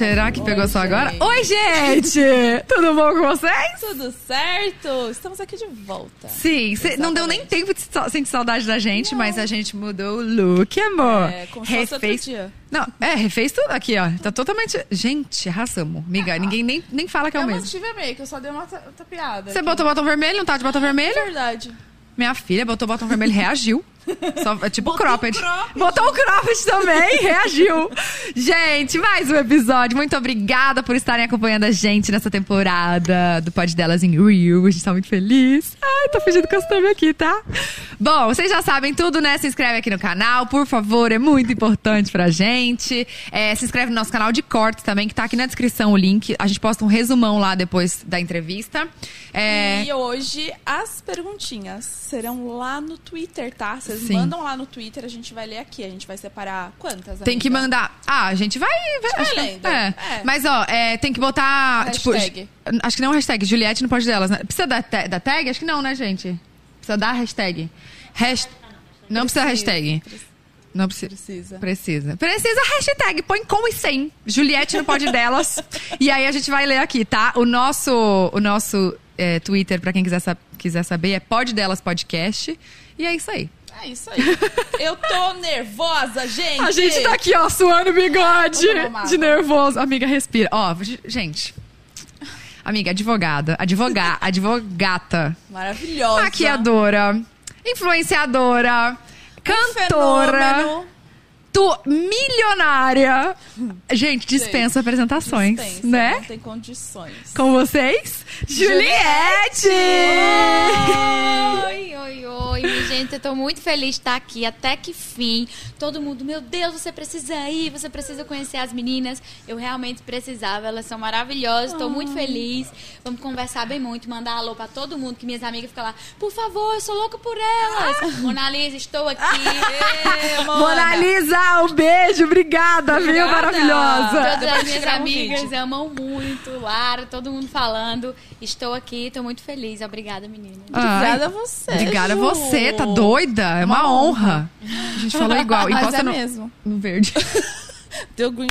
Será que pegou Oi, só agora? gente. Oi, gente! Tudo bom com vocês? Tudo certo? Estamos aqui de volta. Sim, cê- não deu nem tempo de sentir saudade da gente, mas a gente mudou o look, amor. É, fosse outro dia. Não, é, refez tudo aqui, ó. Tá totalmente. Gente, arrasamos. Amiga, ninguém nem, nem fala que é o eu mesmo. mantive a make, eu só dei uma ta- tapeada. Você botou botão vermelho, não tá de botão vermelho? Verdade. Minha filha botou botão vermelho e reagiu. Só, é tipo Botou cropped. um cropped. Botou o cropped também, reagiu. Gente, mais um episódio. Muito obrigada por estarem acompanhando a gente nessa temporada do Pod Delas em Rio. A gente tá muito feliz. Ai, tô fingindo costume aqui, tá? Bom, vocês já sabem tudo, né? Se inscreve aqui no canal, por favor, é muito importante pra gente. É, se inscreve no nosso canal de cortes também, que tá aqui na descrição o link. A gente posta um resumão lá depois da entrevista. É, E hoje as perguntinhas serão lá no Twitter, tá? Vocês Sim. mandam lá no Twitter, a gente vai ler aqui. A gente vai separar quantas? Tem que amiga? mandar. Ah, a gente vai. vai, vai que- lendo. é. É. Mas, ó, é, tem que botar. Hashtag. Tipo, acho que não hashtag. Juliette não pode delas, né? Precisa da, da tag? Acho que não, né, gente? Precisa da hashtag. Hasht... Não precisa hashtag. Não precisa. Precisa. Precisa. Precisa hashtag. Põe com e sem. Juliette não pode delas. e aí a gente vai ler aqui, tá? O nosso, o nosso é, Twitter, pra quem quiser, quiser saber, é Pod Delas Podcast. E é isso aí. É isso aí. eu tô nervosa, gente. A gente tá aqui, ó, suando o bigode de nervoso. Amiga, respira. Ó, gente. Amiga, advogada. Advogada. advogata. Maravilhosa. Maquiadora. Influenciadora. Cantora. Fenômeno. Tu, milionária. Gente, dispensa apresentações, Dispensa, né? Não tem condições. Com vocês, Juliette! Oi, oi, oi, gente, eu tô muito feliz de estar aqui, até que fim. Todo mundo, meu Deus, você precisa ir, você precisa conhecer as meninas. Eu realmente precisava, elas são maravilhosas, tô muito feliz. Vamos conversar bem muito, mandar alô pra todo mundo, que minhas amigas ficam lá, por favor, eu sou louca por elas. Mona Lisa, estou aqui. Ê, Mona. Lisa, um beijo, obrigada, viu? Obrigada. Maravilhosa. Todas as minhas um amigas amam muito, Lara, todo mundo falando. Estou aqui, tô muito feliz. Obrigada, menina. Obrigada Ai, a você. Obrigada a você, tá doida? É uma, Uma honra. A gente falou igual. Mas Encosta é no, mesmo. no verde. Deu green.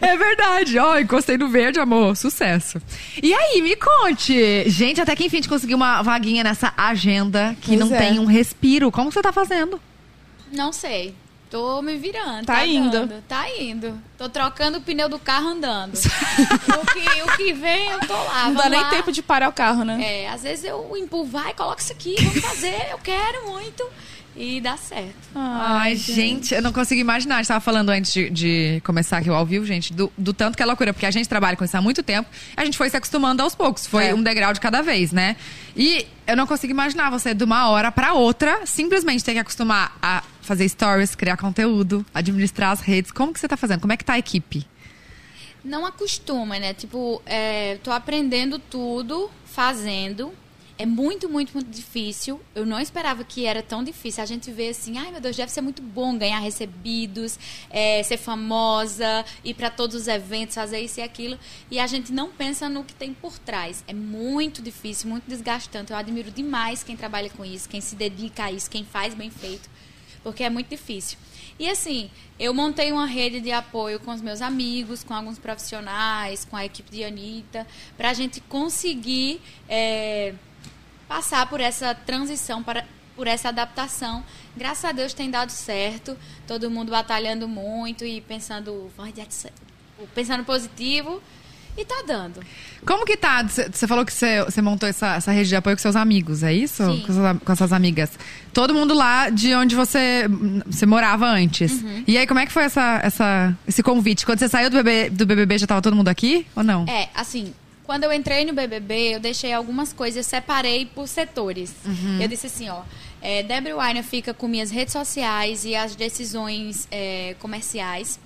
É verdade. Ó, encostei no verde, amor. Sucesso. E aí, me conte. Gente, até que enfim a gente conseguiu uma vaguinha nessa agenda que Pois não é. tem um respiro. Como você tá fazendo? Não sei. Tô me virando. Tá indo. dando, Tá indo. Tô trocando o pneu do carro andando. o, que, o que vem, eu tô lá. Não dá vamos nem lá. tempo de parar o carro, né? É, às vezes eu empurro, vai, coloca isso aqui, vamos fazer, eu quero muito. E dá certo. Ai, gente, eu não consigo imaginar. A gente tava falando antes de, de começar aqui o ao vivo, gente, do, do tanto que é loucura, porque a gente trabalha com isso há muito tempo, a gente foi se acostumando aos poucos. Foi É. um degrau de cada vez, né? E eu não consigo imaginar você, de uma hora pra outra, simplesmente ter que acostumar a fazer stories, criar conteúdo, administrar as redes. Como que você tá fazendo? Como é que tá a equipe? Não acostuma, né? Tipo, é, tô aprendendo tudo, fazendo. É muito, muito, muito difícil. Eu não esperava que era tão difícil. A gente vê assim, ai meu Deus, deve ser muito bom ganhar recebidos, é, ser famosa, ir para todos os eventos, fazer isso e aquilo. E a gente não pensa no que tem por trás. É muito difícil, muito desgastante. Eu admiro demais quem trabalha com isso, quem se dedica a isso, quem faz bem feito porque é muito difícil. E assim, eu montei uma rede de apoio com os meus amigos, com alguns profissionais, com a equipe de Anitta, para a gente conseguir é, passar por essa transição, para, por essa adaptação. Graças a Deus tem dado certo, todo mundo batalhando muito e pensando, pensando positivo, e tá dando. Como que tá? Você falou que você montou essa, essa rede de apoio com seus amigos, é isso? Sim. Com, suas, com suas amigas. Todo mundo lá de onde você, você morava antes. Uhum. E aí, como é que foi essa, essa, esse convite? Quando você saiu do, BB, do BBB, já tava todo mundo aqui ou não? É, assim, quando eu entrei no BBB, eu deixei algumas coisas, separei por setores. Eu disse assim, ó, é, Debbie Weiner fica com minhas redes sociais e as decisões é, comerciais.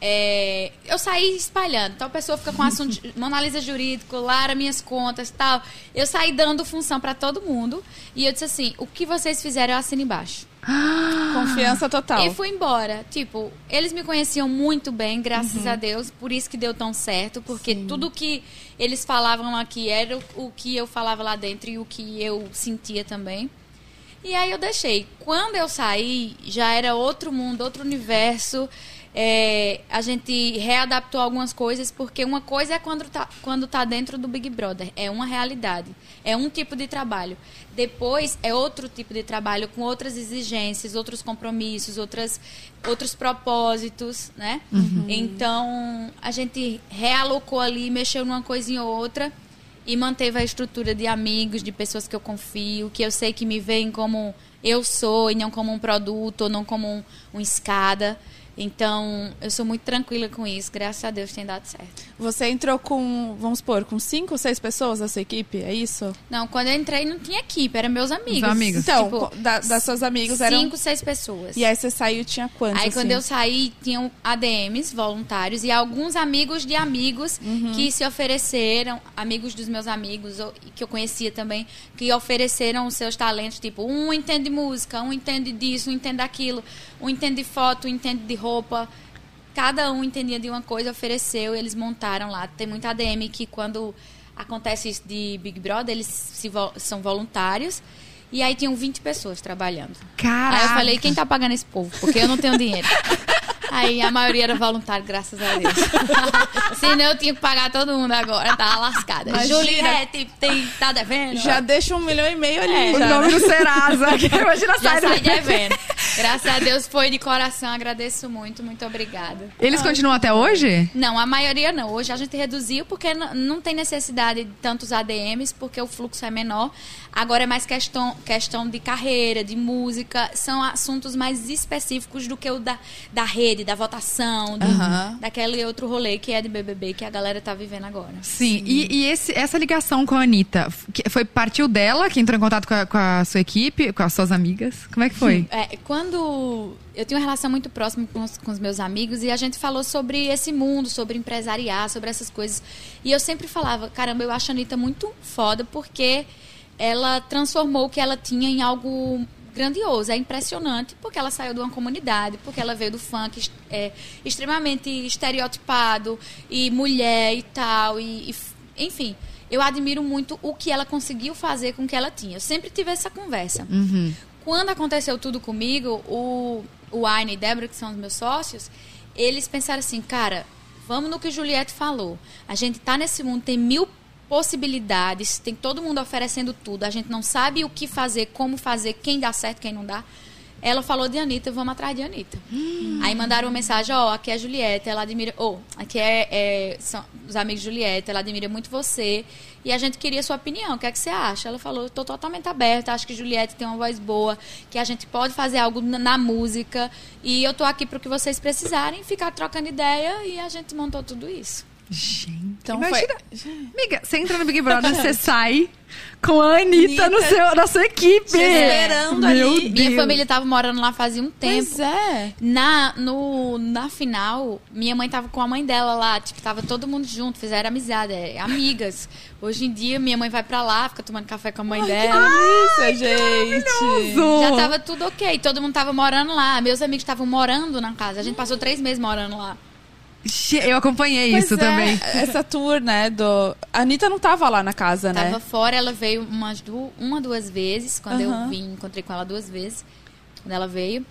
É, eu saí espalhando. Então a pessoa fica com assunto de Mona Lisa jurídico, Lara, minhas contas tal. Eu saí dando função pra todo mundo. E eu disse assim: o que vocês fizeram, eu assino embaixo. Confiança total. E fui embora. Tipo, eles me conheciam muito bem, graças Uhum. a Deus. Por isso que deu tão certo. Porque tudo que eles falavam aqui era o que eu falava lá dentro e o que eu sentia também. E aí eu deixei. Quando eu saí, já era outro mundo, outro universo. É, a gente readaptou algumas coisas, porque uma coisa é quando tá, quando tá dentro do Big Brother, é uma realidade, é um tipo de trabalho. Depois é outro tipo de trabalho com outras exigências, outros compromissos, outras, outros propósitos, né? Então a gente realocou ali, mexeu numa coisinha ou outra e manteve a estrutura de amigos, de pessoas que eu confio, que eu sei que me veem como eu sou e não como um produto, ou não como um, um escada. Então, eu sou muito tranquila com isso. Graças a Deus tem dado certo. Você entrou com, vamos supor, com cinco ou seis pessoas da sua equipe, é isso? Não, quando eu entrei não tinha equipe, eram meus amigos. Os amigos. Então, Tipo, da, das suas amigos eram... Cinco, seis pessoas. E aí você saiu, tinha quantos? Aí quando assim? eu saí, tinham ADMs voluntários e alguns amigos de amigos Uhum. que se ofereceram, amigos dos meus amigos, que eu conhecia também, que ofereceram os seus talentos, tipo, um entende música, um entende disso, um entende daquilo, um entende de foto, um entende de roupa. Cada um entendia de uma coisa, ofereceu e eles montaram lá. Tem muita ADM que quando acontece isso de Big Brother, eles se vo- são voluntários. E aí tinham 20 pessoas trabalhando. Caraca. Aí eu falei, quem tá pagando esse povo? Porque eu não tenho dinheiro. Aí a maioria era voluntário, graças a Deus. Senão eu tinha que pagar todo mundo agora, tá lascada. Imagina. Juliette, tem, tá devendo? Já deixa um milhão e meio ali, É, O já, nome né? do Serasa. que Imagina já do- devendo. Graças a Deus foi de coração, agradeço muito, muito obrigada. Eles continuam até hoje? Não, a maioria não. Hoje a gente reduziu porque não tem necessidade de tantos ADMs, porque o fluxo é menor. Agora é mais questão, questão de carreira, de música. São assuntos mais específicos do que o da, da rede, da votação, do- Aham. daquele outro rolê que é de BBB que a galera tá vivendo agora. Sim. E, e esse- essa ligação com a Anitta, que foi partiu dela que entrou em contato com a, com a sua equipe, com as suas amigas? Como é que foi? É, quando eu tenho uma relação muito próxima com os, com os meus amigos e a gente falou sobre esse mundo, sobre empresariar, sobre essas coisas. E eu sempre falava, caramba, eu acho a Anitta muito foda porque ela transformou o que ela tinha em algo grandioso. É impressionante porque ela saiu de uma comunidade, porque ela veio do funk é, extremamente estereotipado e mulher e tal. E, e enfim, eu admiro muito o que ela conseguiu fazer com o que ela tinha. Eu sempre tive essa conversa. Quando aconteceu tudo comigo, o, o Aine e Débora, que são os meus sócios, eles pensaram assim, cara, vamos no que Juliette falou. A gente tá nesse mundo, tem mil possibilidades, tem todo mundo oferecendo tudo. A gente não sabe o que fazer, como fazer, quem dá certo, quem não dá. Ela falou de Anitta, vamos atrás de Anitta. Aí mandaram uma mensagem, ó, aqui é a Juliette, ela admira. Ou, aqui é, é- são os amigos de Juliette, ela admira muito você. E a gente queria sua opinião, o que é que você acha? Ela falou, tô totalmente aberta, acho que Juliette tem uma voz boa, que a gente pode fazer algo na, na música. E eu tô aqui pro que vocês precisarem, ficar trocando ideia e a gente montou tudo isso. Gente, Então imagina. foi... Amiga, você entra no Big Brother, você sai com a Anitta, no seu, na sua equipe. Te esperando Meu ali. Deus. Minha família tava morando lá fazia um tempo. Pois é. Na, no, na final, minha mãe tava com a mãe dela lá, tipo, tava todo mundo junto, fizeram amizade, é, amigas. Hoje em dia, minha mãe vai pra lá, fica tomando café com a mãe dela. Isso, gente. Já tava tudo ok, todo mundo tava morando lá. Meus amigos estavam morando na casa. A gente passou três meses morando lá. Eu acompanhei Pois isso é, também. Essa tour, né, do... A Anitta não tava lá na casa, né? Tava fora, ela veio umas du uma, duas vezes. Quando Aham. eu vim, encontrei com ela duas vezes. Quando ela veio.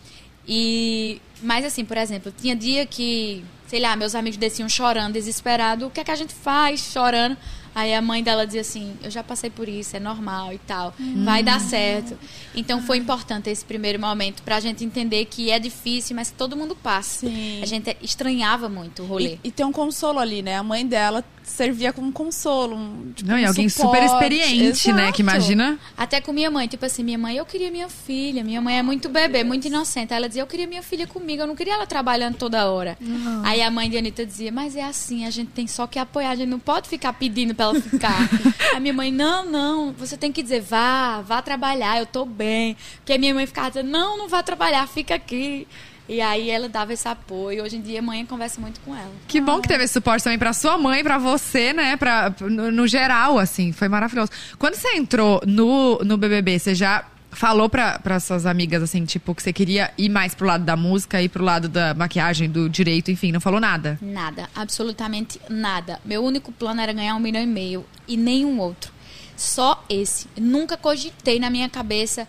E. Mas assim, por exemplo, tinha dia que, sei lá, meus amigos desciam chorando, desesperado. O que é que a gente faz chorando? Aí a mãe dela dizia assim: Eu já passei por isso, é normal e tal. Vai dar certo. Então foi importante esse primeiro momento pra gente entender que é difícil, mas todo mundo passa. Sim. A gente estranhava muito o rolê. E, e tem um consolo ali, né? A mãe dela servia como um consolo. Um, tipo, Não, e um alguém suporte. super experiente, né? Que Exato. imagina. Até com minha mãe, tipo assim, minha mãe, eu queria minha filha. Minha mãe é muito bebê, muito inocente. Aí ela dizia, eu queria minha filha comigo, eu não queria ela trabalhando toda hora. Aí a mãe de Anitta dizia, mas é assim, a gente tem só que apoiar, a gente não pode ficar pedindo pra ela ficar. a minha mãe, não, não, você tem que dizer, vá, vá trabalhar, eu tô bem. Porque a minha mãe ficava dizendo, não, não vá trabalhar, fica aqui. E aí ela dava esse apoio. Hoje em dia mãe conversa muito com ela. Que bom que teve esse suporte também pra sua mãe, pra você, né? Pra, no, no geral, assim, foi maravilhoso. Quando você entrou no, no BBB, você já falou pra suas amigas, assim, tipo, que você queria ir mais pro lado da música, ir pro lado da maquiagem, do direito, enfim, não falou nada? Nada, absolutamente nada. Meu único plano era ganhar um milhão e meio e nenhum outro. Só esse. Nunca cogitei na minha cabeça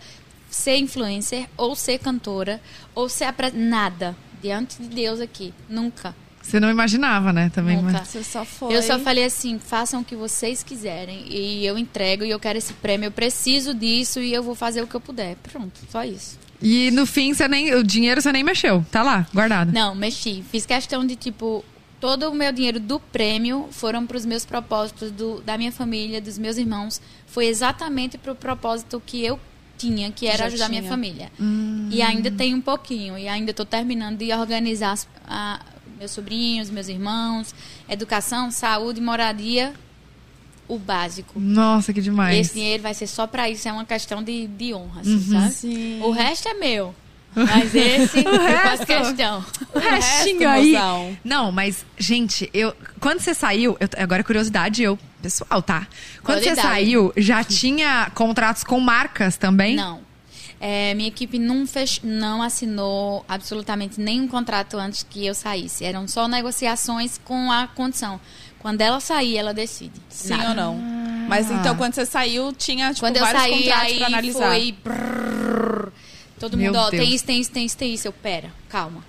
ser influencer ou ser cantora ou ser apre... nada. diante de Deus aqui. Nunca. Você não imaginava, né? Também. Nunca. mas- Você só foi. Eu só falei assim, façam o que vocês quiserem e eu entrego e eu quero esse prêmio, eu preciso disso e eu vou fazer o que eu puder. Pronto, só isso. E no fim, você nem, o dinheiro você nem mexeu. Tá lá, guardado. Não, mexi. Fiz questão de, tipo, todo o meu dinheiro do prêmio foram para os meus propósitos do, da minha família, dos meus irmãos. Foi exatamente para o propósito que eu tinha, que era Já ajudar tinha. minha família. E ainda tem um pouquinho. E ainda estou terminando de organizar as- a- meus sobrinhos, meus irmãos, educação, saúde, moradia, o básico. Nossa, que demais. Esse dinheiro vai ser só para isso, é uma questão de, de honra, assim, sabe? Sim. O resto é meu. Mas esse eu faço resto? questão. O restinho resto, aí. mozão. Não, mas, gente, eu. Quando você saiu, eu- agora é curiosidade, eu, pessoal, tá? Quando você Curiosidade. saiu, já tinha contratos com marcas também? Não. É, minha equipe não, fech... não assinou absolutamente nenhum contrato antes que eu saísse. Eram só negociações com a condição. Quando ela sair, ela decide. Sim Nada. ou não. Mas então, quando você saiu, tinha, tipo, Quando eu vários saí, contratos aí pra analisar. foi... brrr. Todo Meu mundo, ó, Deus. tem isso, tem isso, tem isso, tem isso. Eu, pera, calma.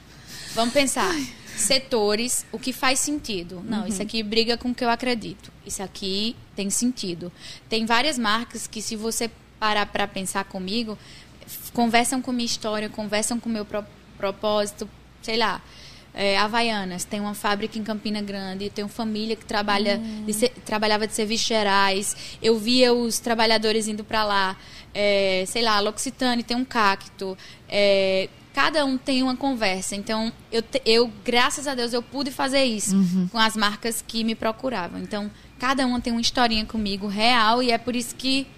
Vamos pensar. Setores, o que faz sentido. Não, isso aqui briga com o que eu acredito. Isso aqui tem sentido. Tem várias marcas que, se você parar para pensar comigo, conversam com minha história, conversam com meu pro- propósito, sei lá. É, Havaianas, tem uma fábrica em Campina Grande, tenho família que trabalha de trabalhava de serviços gerais. Eu via os trabalhadores indo para lá. É, sei lá, L'Occitane tem um cacto. É, cada um tem uma conversa. Então, eu, eu, graças a Deus, eu pude fazer isso com as marcas que me procuravam. Então, cada uma tem uma historinha comigo real e é por isso que,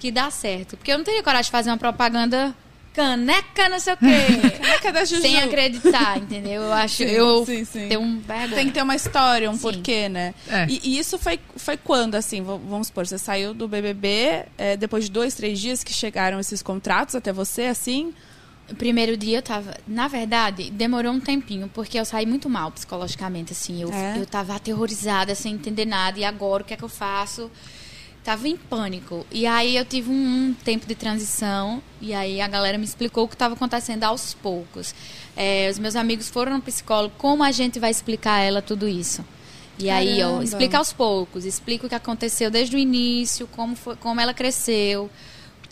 que dá certo. Porque eu não teria coragem de fazer uma propaganda caneca, não sei o quê. Caneca da Juju. sem acreditar, entendeu? Eu acho. Sim, eu sim, sim. tenho um vergonha. Tem que ter uma história, um Sim. porquê, né? É. E, e isso foi, foi quando, assim, vamos supor, você saiu do BBB, é, depois de dois, três dias que chegaram esses contratos até você, assim? O primeiro dia eu tava. Na verdade, demorou um tempinho, porque eu saí muito mal psicologicamente, assim. Eu, É? eu tava aterrorizada, sem entender nada. E agora, o que é que eu faço? Tava em pânico. E aí eu tive um, um tempo de transição. E aí a galera me explicou o que estava acontecendo aos poucos. É, os meus amigos foram no psicólogo. Como a gente vai explicar a ela tudo isso? E aí, ó, Caramba. explica aos poucos. Explica o que aconteceu desde o início, como, foi, como ela cresceu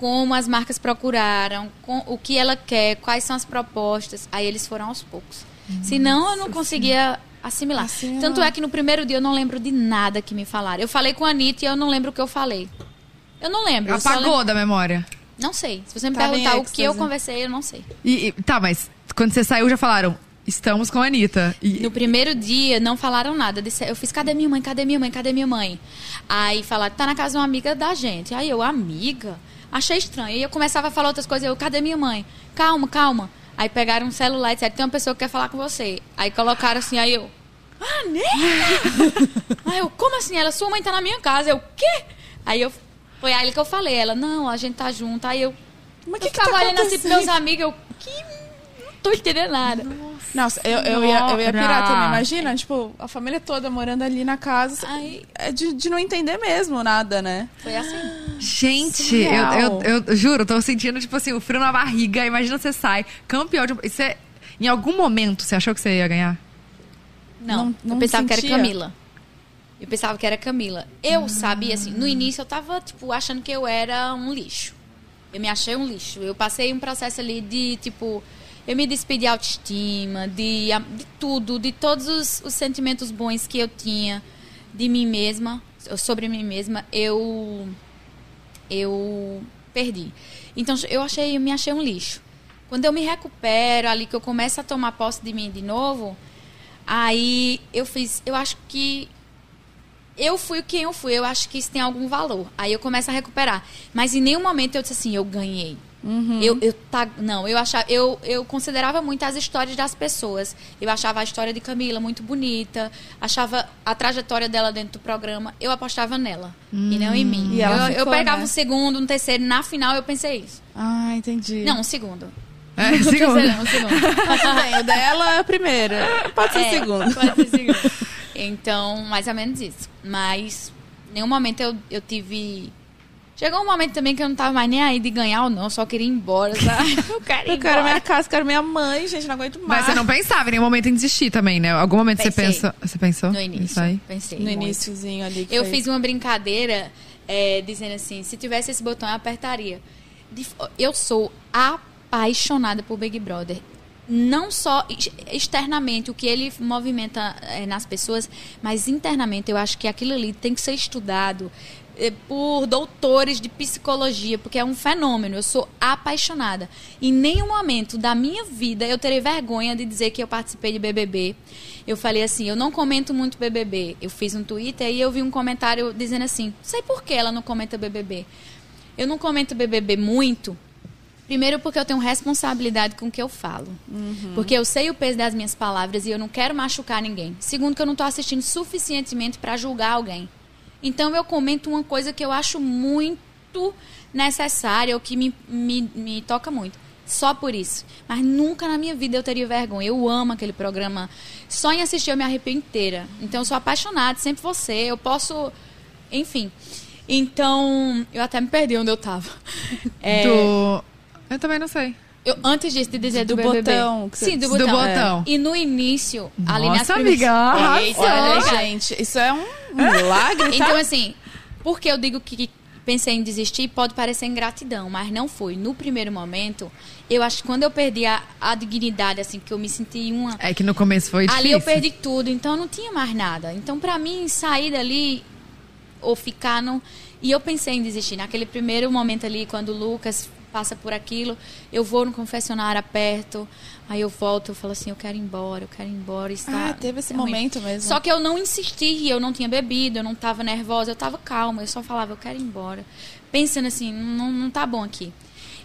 como as marcas procuraram, com, o que ela quer, quais são as propostas. Aí eles foram aos poucos. Senão eu não conseguia assimilar. Assimilar. Tanto é que no primeiro dia eu não lembro de nada que me falaram. Eu falei com a Anitta e eu não lembro o que eu falei. Eu não lembro. Apagou lembro- da memória. Não sei. Se você me em perguntar o que eu conversei, eu não sei. E, e- tá, mas quando você saiu, já falaram, estamos com a Anitta. E, No primeiro dia, não falaram nada. Disse- Eu fiz, cadê minha mãe? Cadê minha mãe? Cadê minha mãe? Aí falaram, tá na casa de uma amiga da gente. Aí eu, amiga? Achei estranho. Aí eu começava a falar outras coisas. Eu, cadê minha mãe? Calma, calma. Aí pegaram um celular e disseram, tem uma pessoa que quer falar com você. Aí colocaram assim, aí eu, ah, né? aí eu, como assim? Ela, sua mãe tá na minha casa. Eu, quê? Aí eu, foi aí que eu falei. Ela, não, a gente tá junto. Aí eu, Mas eu que, que tá olhando assim pros meus amigos. Eu, que... Não tô entendendo nada. Nossa, eu, eu, ia, eu ia pirar também. Imagina, tipo, a família toda morando ali na casa. Aí- É de, de não entender mesmo nada, né? Foi assim. Gente, eu, eu, eu juro, tô sentindo, tipo assim, o frio na barriga. Imagina você sai, campeão de. Você, em algum momento, você achou que você ia ganhar? Não, Não- não eu pensava que sentia? era Camila. Eu pensava que era Camila. Eu sabia, assim, no início eu tava, tipo, achando que eu era um lixo. Eu me achei um lixo. Eu passei um processo ali de, tipo, eu me despedi de autoestima, de, de tudo, de todos os, os sentimentos bons que eu tinha de mim mesma, sobre mim mesma, eu eu perdi. Então eu achei, eu me achei um lixo. Quando eu me recupero ali que eu começo a tomar posse de mim de novo, aí eu fiz, eu acho que eu fui quem eu fui, eu acho que isso tem algum valor. Aí eu começo a recuperar. Mas em nenhum momento eu disse assim, eu ganhei. Eu, eu tá, não, eu achava, eu, eu considerava muito as histórias das pessoas. Eu achava a história de Camila muito bonita, achava a trajetória dela dentro do programa. Eu apostava nela e não em mim. E ela eu, eu ficou, pegava né? um segundo, um terceiro, na final eu pensei isso. Ah, entendi. Não, um segundo. É, Um segundo. terceiro, um segundo. Bem, o dela é a primeira. Pode ser É, segundo. Pode ser segundo. Então, mais ou menos isso. Mas, em nenhum momento eu, eu tive Chegou um momento também que eu não tava mais nem aí de ganhar ou não, só queria ir embora, sabe? Eu quero ir Eu quero embora. minha casa, quero minha mãe, gente, não aguento mais. Mas você não pensava em nenhum momento em desistir também, né? Algum momento você Pensei. pensou. Você pensou? No início, Isso aí? pensei No muito. iníciozinho ali. que Eu foi- fiz uma brincadeira é, dizendo assim, se tivesse esse botão eu apertaria. De- Eu sou apaixonada por Big Brother. Não só ex- externamente o que ele movimenta é, nas pessoas, mas internamente eu acho que aquilo ali tem que ser estudado é, por doutores de psicologia, porque é um fenômeno. Eu sou apaixonada. Em nenhum momento da minha vida eu terei vergonha de dizer que eu participei de BBB. Eu falei assim, eu não comento muito BBB. Eu fiz um Twitter e eu vi um comentário dizendo assim, sei por que ela não comenta BBB. Eu não comento BBB muito, Primeiro, porque eu tenho responsabilidade com o que eu falo. Porque eu sei o peso das minhas palavras e eu não quero machucar ninguém. Segundo, que eu não estou assistindo suficientemente para julgar alguém. Então, eu comento uma coisa que eu acho muito necessária, ou que me, me, me toca muito. Só por isso. Mas nunca na minha vida eu teria vergonha. Eu amo aquele programa. Só em assistir eu me arrepio inteira. Então, eu sou apaixonada, sempre você. Eu posso. Enfim. Então, eu até me perdi onde eu tava. É, Do. Eu também não sei. eu, antes disso, de dizer do, Do botão que Sim, do Do botão. botão. E no início, ali nas Nossa, primeiras... amiga, Eita, Olha, gente, isso é um milagre, tá? Então, assim, porque eu digo que pensei em desistir, pode parecer ingratidão, mas não foi. No primeiro momento, eu acho que quando eu perdi a, a dignidade, assim, porque eu me senti uma... É que no começo foi difícil. Ali eu perdi tudo, então eu não tinha mais nada. Então, pra mim, sair dali ou ficar não. E eu pensei em desistir. Naquele primeiro momento ali, quando o Lucas passa por aquilo, eu vou no confessionário aperto, aí eu volto, eu falo assim, eu quero ir embora, eu quero ir embora. Está, Ah, teve esse é ruim. momento mesmo. Só que eu não insisti, eu não tinha bebido, eu não estava nervosa, eu estava calma, eu só falava, eu quero ir embora. Pensando assim, não, não tá bom aqui.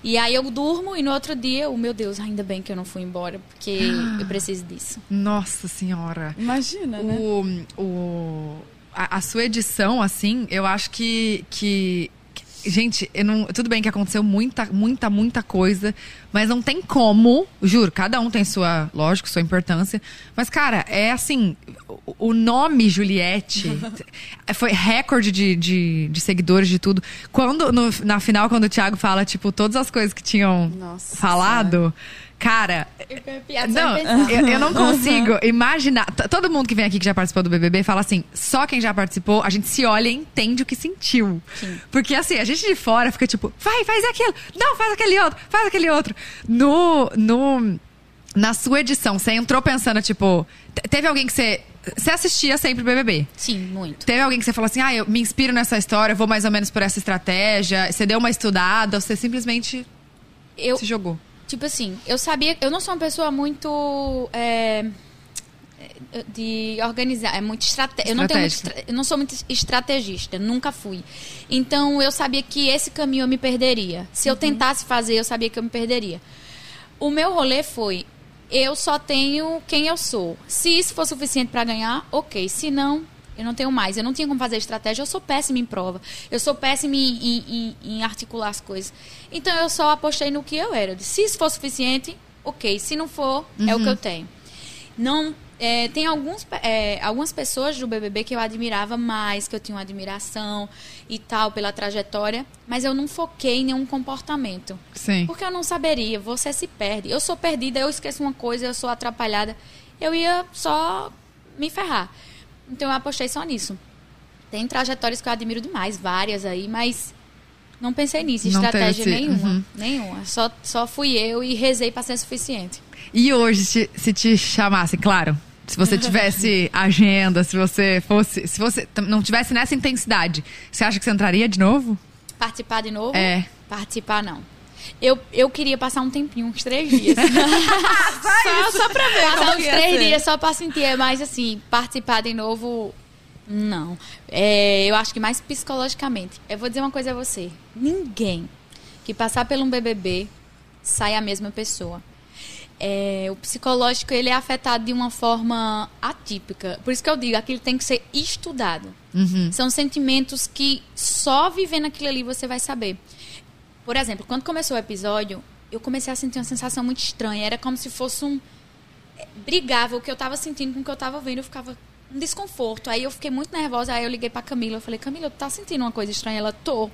E aí eu durmo e no outro dia, oh, meu Deus, ainda bem que eu não fui embora, porque eu preciso disso. Nossa senhora. Imagina, né? O, o, a, a sua edição, assim, eu acho que que- Gente, não, tudo bem que aconteceu muita, muita, muita coisa, mas não tem como, juro, cada um tem sua, lógico, sua importância. Mas, cara, é assim, o, nome Juliette foi recorde de, de, de seguidores de tudo. Quando, no- na final, quando o Thiago fala, tipo, todas as coisas que tinham Nossa falado, cara, Eu não, eu, eu não consigo imaginar. Todo mundo que vem aqui que já participou do BBB fala assim: só quem já participou, a gente se olha e entende o que sentiu. Porque assim, a gente de fora fica tipo, vai, faz aquilo, não, faz aquele outro, faz aquele outro. No. no na sua edição, você entrou pensando, tipo, te- teve alguém que você. Você assistia sempre o BBB? Sim, muito. Teve alguém que você falou assim, ah, eu me inspiro nessa história, vou mais ou menos por essa estratégia. Você deu uma estudada, ou você simplesmente Eu, se jogou. Tipo assim, eu sabia, eu não sou uma pessoa muito é, de organizar, é muito estratégia. Eu não tenho muito eu não sou muito estrategista, nunca fui. Então eu sabia que esse caminho eu me perderia. Se eu tentasse fazer, eu sabia que eu me perderia. O meu rolê foi eu só tenho quem eu sou. Se isso for suficiente para ganhar, ok. Se não, eu não tenho mais. Eu não tinha como fazer estratégia. Eu sou péssima em prova. Eu sou péssima em, em- em- em articular as coisas. Então eu só apostei no que eu era. Eu disse, Se isso for suficiente, ok. Se não for, é o que eu tenho. Não. é, tem alguns, é, algumas pessoas do BBB que eu admirava mais, que eu tinha uma admiração e tal pela trajetória, mas eu não foquei em nenhum comportamento. Sim. Porque eu não saberia, você se perde. Eu sou perdida, eu esqueço uma coisa, eu sou atrapalhada. Eu ia só me ferrar. Então eu apostei só nisso. Tem trajetórias que eu admiro demais, várias aí, mas não pensei nisso, Não estratégia esse- nenhuma. uhum. Nenhuma. Só, só fui eu e rezei pra ser suficiente. E hoje, se, se te chamasse, claro, se você tivesse agenda, se você fosse. Se você não tivesse nessa intensidade, você acha que você entraria de novo? Participar de novo? É. Participar, não. Eu, eu queria passar um tempinho, uns três dias. Só, só pra ver Passar uns três ser. dias só pra sentir, mas assim, participar de novo, não. É, eu acho que mais psicologicamente. Eu vou dizer uma coisa a você: ninguém que passar por um BBB sai a mesma pessoa. É, o psicológico ele é afetado de uma forma atípica. Por isso que eu digo, aquilo tem que ser estudado. São sentimentos que só vivendo aquilo ali você vai saber. Por exemplo, quando começou o episódio, eu comecei a sentir uma sensação muito estranha. Era como se fosse um. eh, Brigava o que eu tava sentindo com o que eu tava vendo. Eu ficava um desconforto. Aí eu fiquei muito nervosa. Aí eu liguei pra Camila. Eu falei, Camila, tu tá sentindo uma coisa estranha? Ela, tô.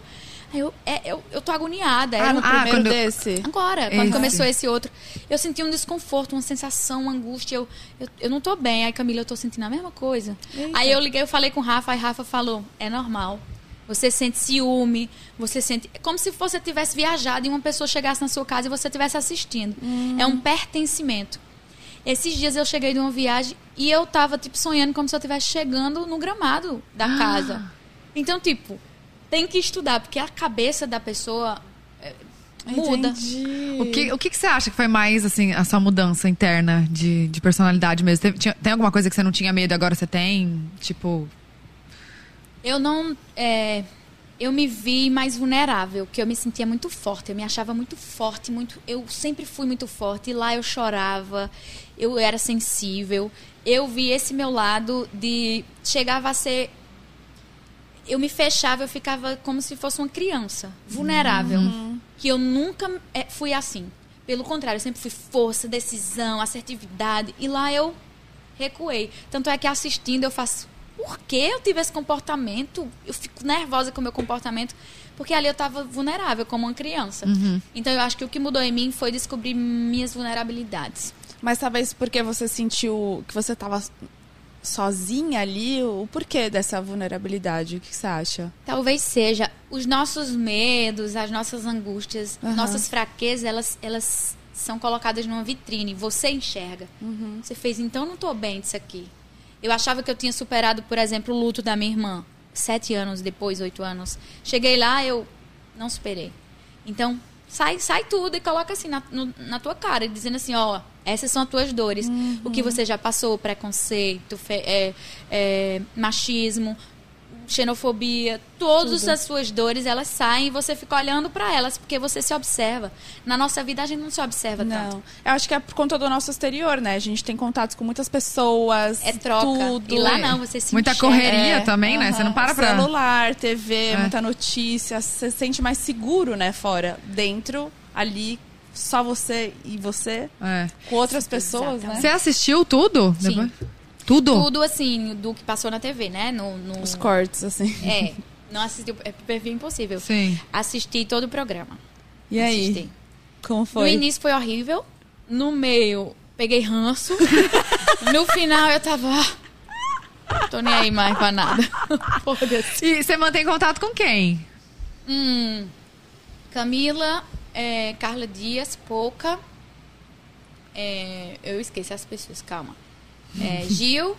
Aí eu, é, eu, eu tô agoniada. Ah, Era no um- primeiro quando- desse? Agora, quando Esse. começou esse outro, eu senti um desconforto, uma sensação, uma angústia. Eu, eu, eu não tô bem. Aí, Camila, eu tô sentindo a mesma coisa. Eita. Aí eu liguei, eu falei com o Rafa, aí Rafa falou: é normal. Você sente ciúme, você sente. É como se você tivesse viajado e uma pessoa chegasse na sua casa e você estivesse assistindo. É um pertencimento. Esses dias eu cheguei de uma viagem e eu tava, tipo, sonhando como se eu estivesse chegando no gramado da casa. Então, tipo, tem que estudar, porque a cabeça da pessoa é, muda. Entendi. O que, o que, que você acha que foi mais, assim, a sua mudança interna de, de personalidade mesmo? Teve- tinha- tem alguma coisa que você não tinha medo e agora você tem? Tipo. Eu não. é, eu me vi mais vulnerável, que eu me sentia muito forte. Eu me achava muito forte, muito. Eu sempre fui muito forte. E lá eu chorava, eu era sensível. Eu vi esse meu lado de. Chegava a ser. Eu me fechava, eu ficava como se fosse uma criança, vulnerável. Que eu nunca é, fui assim. Pelo contrário, eu sempre fui força, decisão, assertividade. E lá eu recuei. Tanto é que assistindo eu faço, por que eu tive esse comportamento? Eu fico nervosa com o meu comportamento, porque ali eu estava vulnerável, como uma criança. Então eu acho que o que mudou em mim foi descobrir minhas vulnerabilidades. Mas talvez porque você sentiu que você tava sozinha ali, o porquê dessa vulnerabilidade? O que você acha? Talvez seja os nossos medos, as nossas angústias, Aham. nossas fraquezas, elas, elas são colocadas numa vitrine. Você enxerga. Você fez, então não estou bem disso aqui. Eu achava que eu tinha superado, por exemplo, o luto da minha irmã. Sete anos depois, oito anos. Cheguei lá, eu não superei. Então, sai, sai tudo e coloca assim na, no- na tua cara, dizendo assim, ó, essas são as tuas dores. O que você já passou, preconceito, fe- é, é, machismo, xenofobia, todas as suas dores, elas saem e você fica olhando para elas, porque você se observa. Na nossa vida, a gente não se observa tanto. Não. Eu acho que é por conta do nosso exterior, né? A gente tem contatos com muitas pessoas. É troca. Tudo. E lá não, você se Muita enxerga. correria também, né? Você não para pra. Celular, TV, É. muita notícia. Você se sente mais seguro, né? Fora. Dentro, ali, só você e você. É. Com outras pessoas, né? Você assistiu tudo? Sim. Depois? Tudo? Tudo assim, do que passou na TV, né? No, no- Os cortes, assim. É. Não assisti, é perfil impossível. Sim. Assisti todo o programa. E aí? Assisti. Como No foi? início foi horrível. No meio, peguei ranço. no final, eu tava. "Ah, Tô nem aí mais pra nada. Foda-se. E você mantém contato com quem? Hum, Camila, é, Carla Dias, Pouca. é, eu esqueci as pessoas, calma. É, Gil.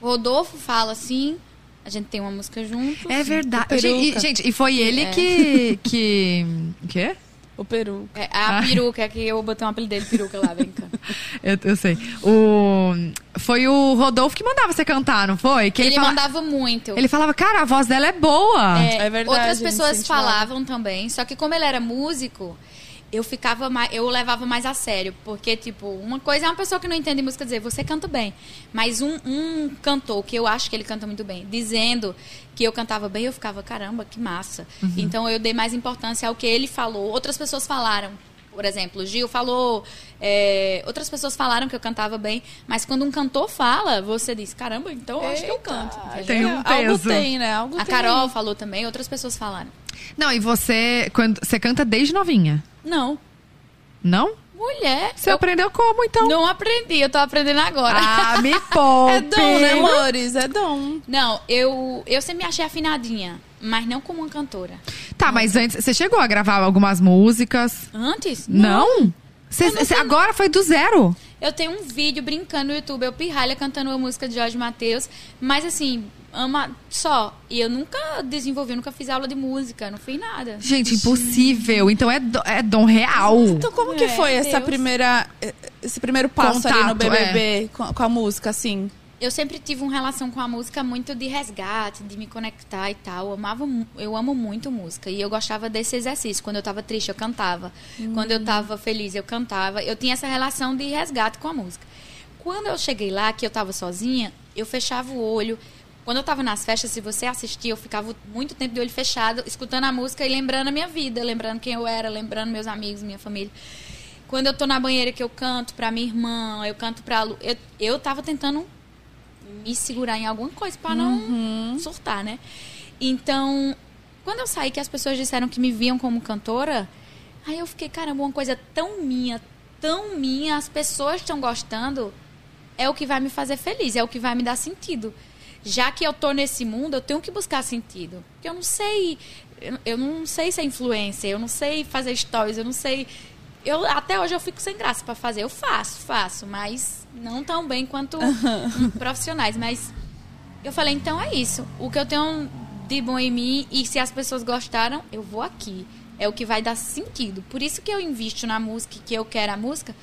Rodolfo fala assim. A gente tem uma música junto. É verdade. Gente, Peruca. e, gente, e foi ele É. que. que. O quê? O Peru. É, a Ah. peruca, que eu botei um apelido dele, peruca lá, brincando. Eu, eu sei. O, foi o Rodolfo que mandava você cantar, não foi? Que Ele, fala- mandava muito. ele falava, cara, a voz dela é boa. É, É verdade, Outras ele pessoas falavam também, só que como ele era músico, eu ficava mais, eu levava mais a sério, porque tipo, uma coisa é uma pessoa que não entende música dizer, você canta bem, mas um, um cantor que eu acho que ele canta muito bem, dizendo que eu cantava bem, eu ficava, caramba, que massa. Uhum. Então eu dei mais importância ao que ele falou. Outras pessoas falaram, por exemplo, o Gil falou, é, outras pessoas falaram que eu cantava bem, mas quando um cantor fala, você diz, caramba, então eu acho que eu canto. entendeu? Tem um Algo peso. tem, né? Algo A tem. Carol falou também, outras pessoas falaram. Não, e você. Quando, você canta desde novinha? Não. Não? Mulher. Você eu aprendeu como, então? não aprendi, eu tô aprendendo agora. Ah, me poupe. É dom, né, amores? É dom. Não, eu, eu sempre me achei afinadinha, mas não como uma cantora. Tá, mas antes, você chegou a gravar algumas músicas? Antes? Não? Você- você- agora foi do zero? Eu tenho um vídeo brincando no YouTube, eu pirralha cantando uma música de Jorge Matheus, mas assim, ama só. E eu nunca desenvolvi, nunca fiz aula de música, não fiz nada. Gente, impossível. Então é, do- é dom real. Então, como que É, foi essa Deus. primeira, eh, esse primeiro passo ali no Contato, BBB com, com a música, assim? Eu sempre tive uma relação com a música muito de resgate, de me conectar e tal. Eu amava, eu amo muito música e eu gostava desse exercício. Quando eu tava triste, eu cantava. Quando eu tava feliz, eu cantava. Eu tinha essa relação de resgate com a música. Quando eu cheguei lá, que eu tava sozinha, eu fechava o olho. Quando eu tava nas festas, se você assistia, eu ficava muito tempo de olho fechado, escutando a música e lembrando a minha vida, lembrando quem eu era, lembrando meus amigos, minha família. Quando eu tô na banheira que eu canto pra minha irmã, eu canto pra Lu, eu, eu tava tentando me segurar em alguma coisa pra não surtar, né? Então, quando eu saí, que as pessoas disseram que me viam como cantora, aí eu fiquei, caramba, uma coisa tão minha, tão minha, as pessoas estão gostando, é o que vai me fazer feliz, é o que vai me dar sentido. Já que eu tô nesse mundo, eu tenho que buscar sentido. Porque eu não sei, eu, eu não sei ser influencer, eu não sei fazer stories, eu não sei eu até hoje eu fico sem graça para fazer. Eu faço, faço, mas não tão bem quanto profissionais. Mas eu falei, então é isso. O que eu tenho de bom em mim e se as pessoas gostaram, eu vou aqui. É o que vai dar sentido. Por isso que eu invisto na música, que eu quero a música,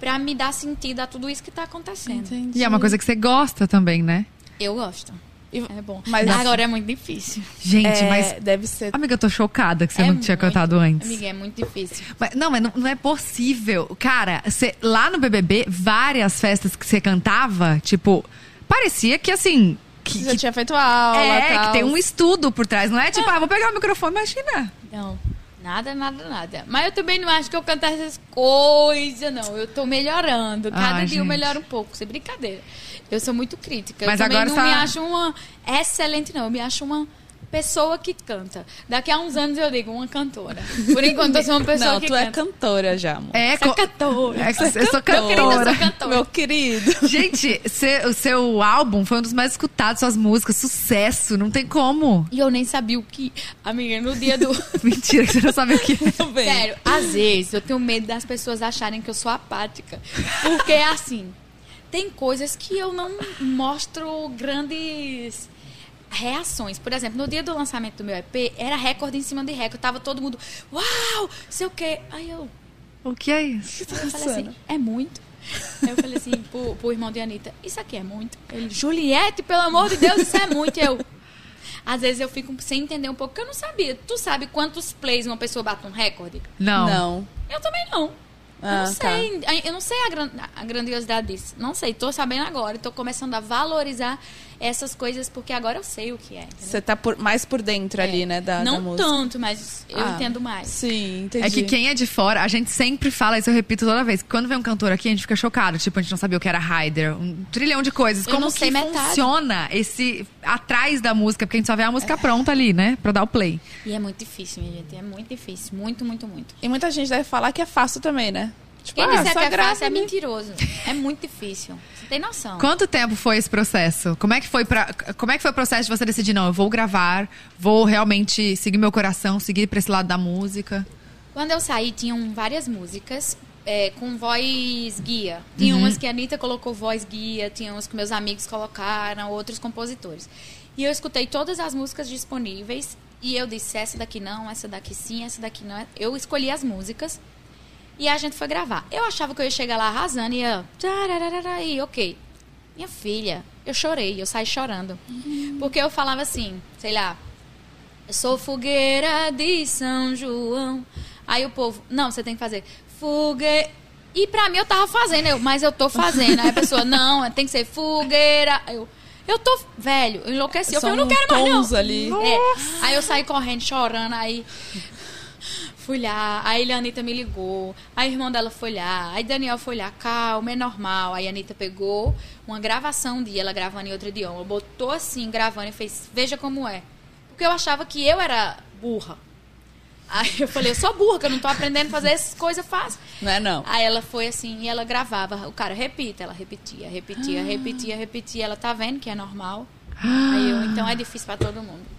para me dar sentido a tudo isso que tá acontecendo. Entendi. E é uma coisa que você gosta também, né? Eu gosto. E- É bom. Mas- agora é muito difícil. Gente, É, mas. deve ser. Amiga, eu tô chocada que você É não tinha muito- cantado antes. Amiga, é muito difícil. Mas- não, mas não, não é possível. Cara, você- lá no BBB, várias festas que você cantava, tipo, parecia que assim. Que, Já que- tinha feito aula. é, tal. que tem um estudo por trás. Não é tipo, ah, vou pegar o microfone, imagina. Não, nada, nada, nada. Mas eu também não acho que eu canto essas coisas, não. Eu tô melhorando. Cada Ah, dia eu gente. melhoro um pouco, sem brincadeira. Eu sou muito crítica. Mas eu também agora não tá- me acho uma excelente, não. Eu me acho uma pessoa que canta. Daqui a uns anos eu digo uma cantora. Por enquanto eu sou uma pessoa Não, que tu é canta. cantora já, amor. É, é co- cantora. é que eu sou cantora. sou cantora. Meu querido. Gente, cê- o seu álbum foi um dos mais escutados, suas músicas, sucesso, não tem como. E eu nem sabia o que. Amiga, no dia do. Mentira, que você não sabe o que é. Tudo bem. Sério, às vezes eu tenho medo das pessoas acharem que eu sou apática. Porque, assim, tem coisas que eu não mostro grandes reações. Por exemplo, no dia do lançamento do meu EP, era recorde em cima de recorde. Tava todo mundo, uau, sei o quê. Aí eu, O que é isso? eu falei assim, é muito. Aí eu falei assim pro, pro irmão de Anitta, isso aqui é muito. Ele, Juliette, pelo amor de Deus, isso é muito. E eu, às vezes eu fico sem entender um pouco, porque eu não sabia. Tu sabe quantos plays uma pessoa bate um recorde? Não. Não. Eu também não. Ah, eu não tá. sei. Eu não sei a, gran- a grandiosidade disso. Não sei. Tô sabendo agora. e Tô começando a valorizar essas coisas porque agora eu sei o que é. entendeu? Você tá por- mais por dentro ali, né, da, da não música. tanto, mas eu Ah, entendo mais. Sim, entendi. É que quem é de fora, a gente sempre fala isso, eu repito toda vez. Quando vem um cantor aqui, a gente fica chocado. Tipo, a gente não sabia o que era Ryder, um trilhão de coisas. Eu Como não que metade. funciona esse atrás da música? Porque a gente só vê a música pronta ali, né? Pra dar o play. E é muito difícil, minha gente. É muito difícil. Muito, muito, muito. E muita gente deve falar que é fácil também, né? Tipo, Quem ah, disser que é grava, fácil é né? mentiroso. É muito difícil. Você tem noção. Quanto tempo foi esse processo? Como é que foi para como é que foi o processo de você decidir não, eu vou gravar, vou realmente seguir meu coração, seguir pra esse lado da música? Quando eu saí, tinham várias músicas é, com voz guia. Tinha Uhum. umas que a Anitta colocou voz guia, tinha umas que meus amigos colocaram, outros compositores. E eu escutei todas as músicas disponíveis e eu disse, essa daqui não, essa daqui sim, essa daqui não. Eu escolhi as músicas e a gente foi gravar. Eu achava que eu ia chegar lá arrasando e ia... E ok. Minha filha, eu chorei, eu saí chorando. Porque eu falava assim, sei lá, eu sou fogueira de São João. Aí o povo, não, você tem que fazer fogueira. E pra mim eu tava fazendo, eu, mas eu tô fazendo. Aí a pessoa, não, tem que ser fogueira. Eu, eu tô, velho, eu enlouqueci. Eu falei, eu não quero mais não. ali. É. Aí eu saí correndo, chorando, aí fui lá, aí a Anitta me ligou, aí o irmão dela foi lá, aí Daniel foi lá, calma, é normal. Aí a Anitta pegou uma gravação de ela gravando em outro idioma, botou assim, gravando e fez, veja como é. Porque eu achava que eu era burra. Aí eu falei, eu sou burra, que eu não tô aprendendo a fazer essas coisas fáceis. Não é não. Aí ela foi assim, e ela gravava, o cara repita, ela repetia, repetia, repetia, repetia, ela tá vendo que é normal. Aí eu, então é difícil pra todo mundo.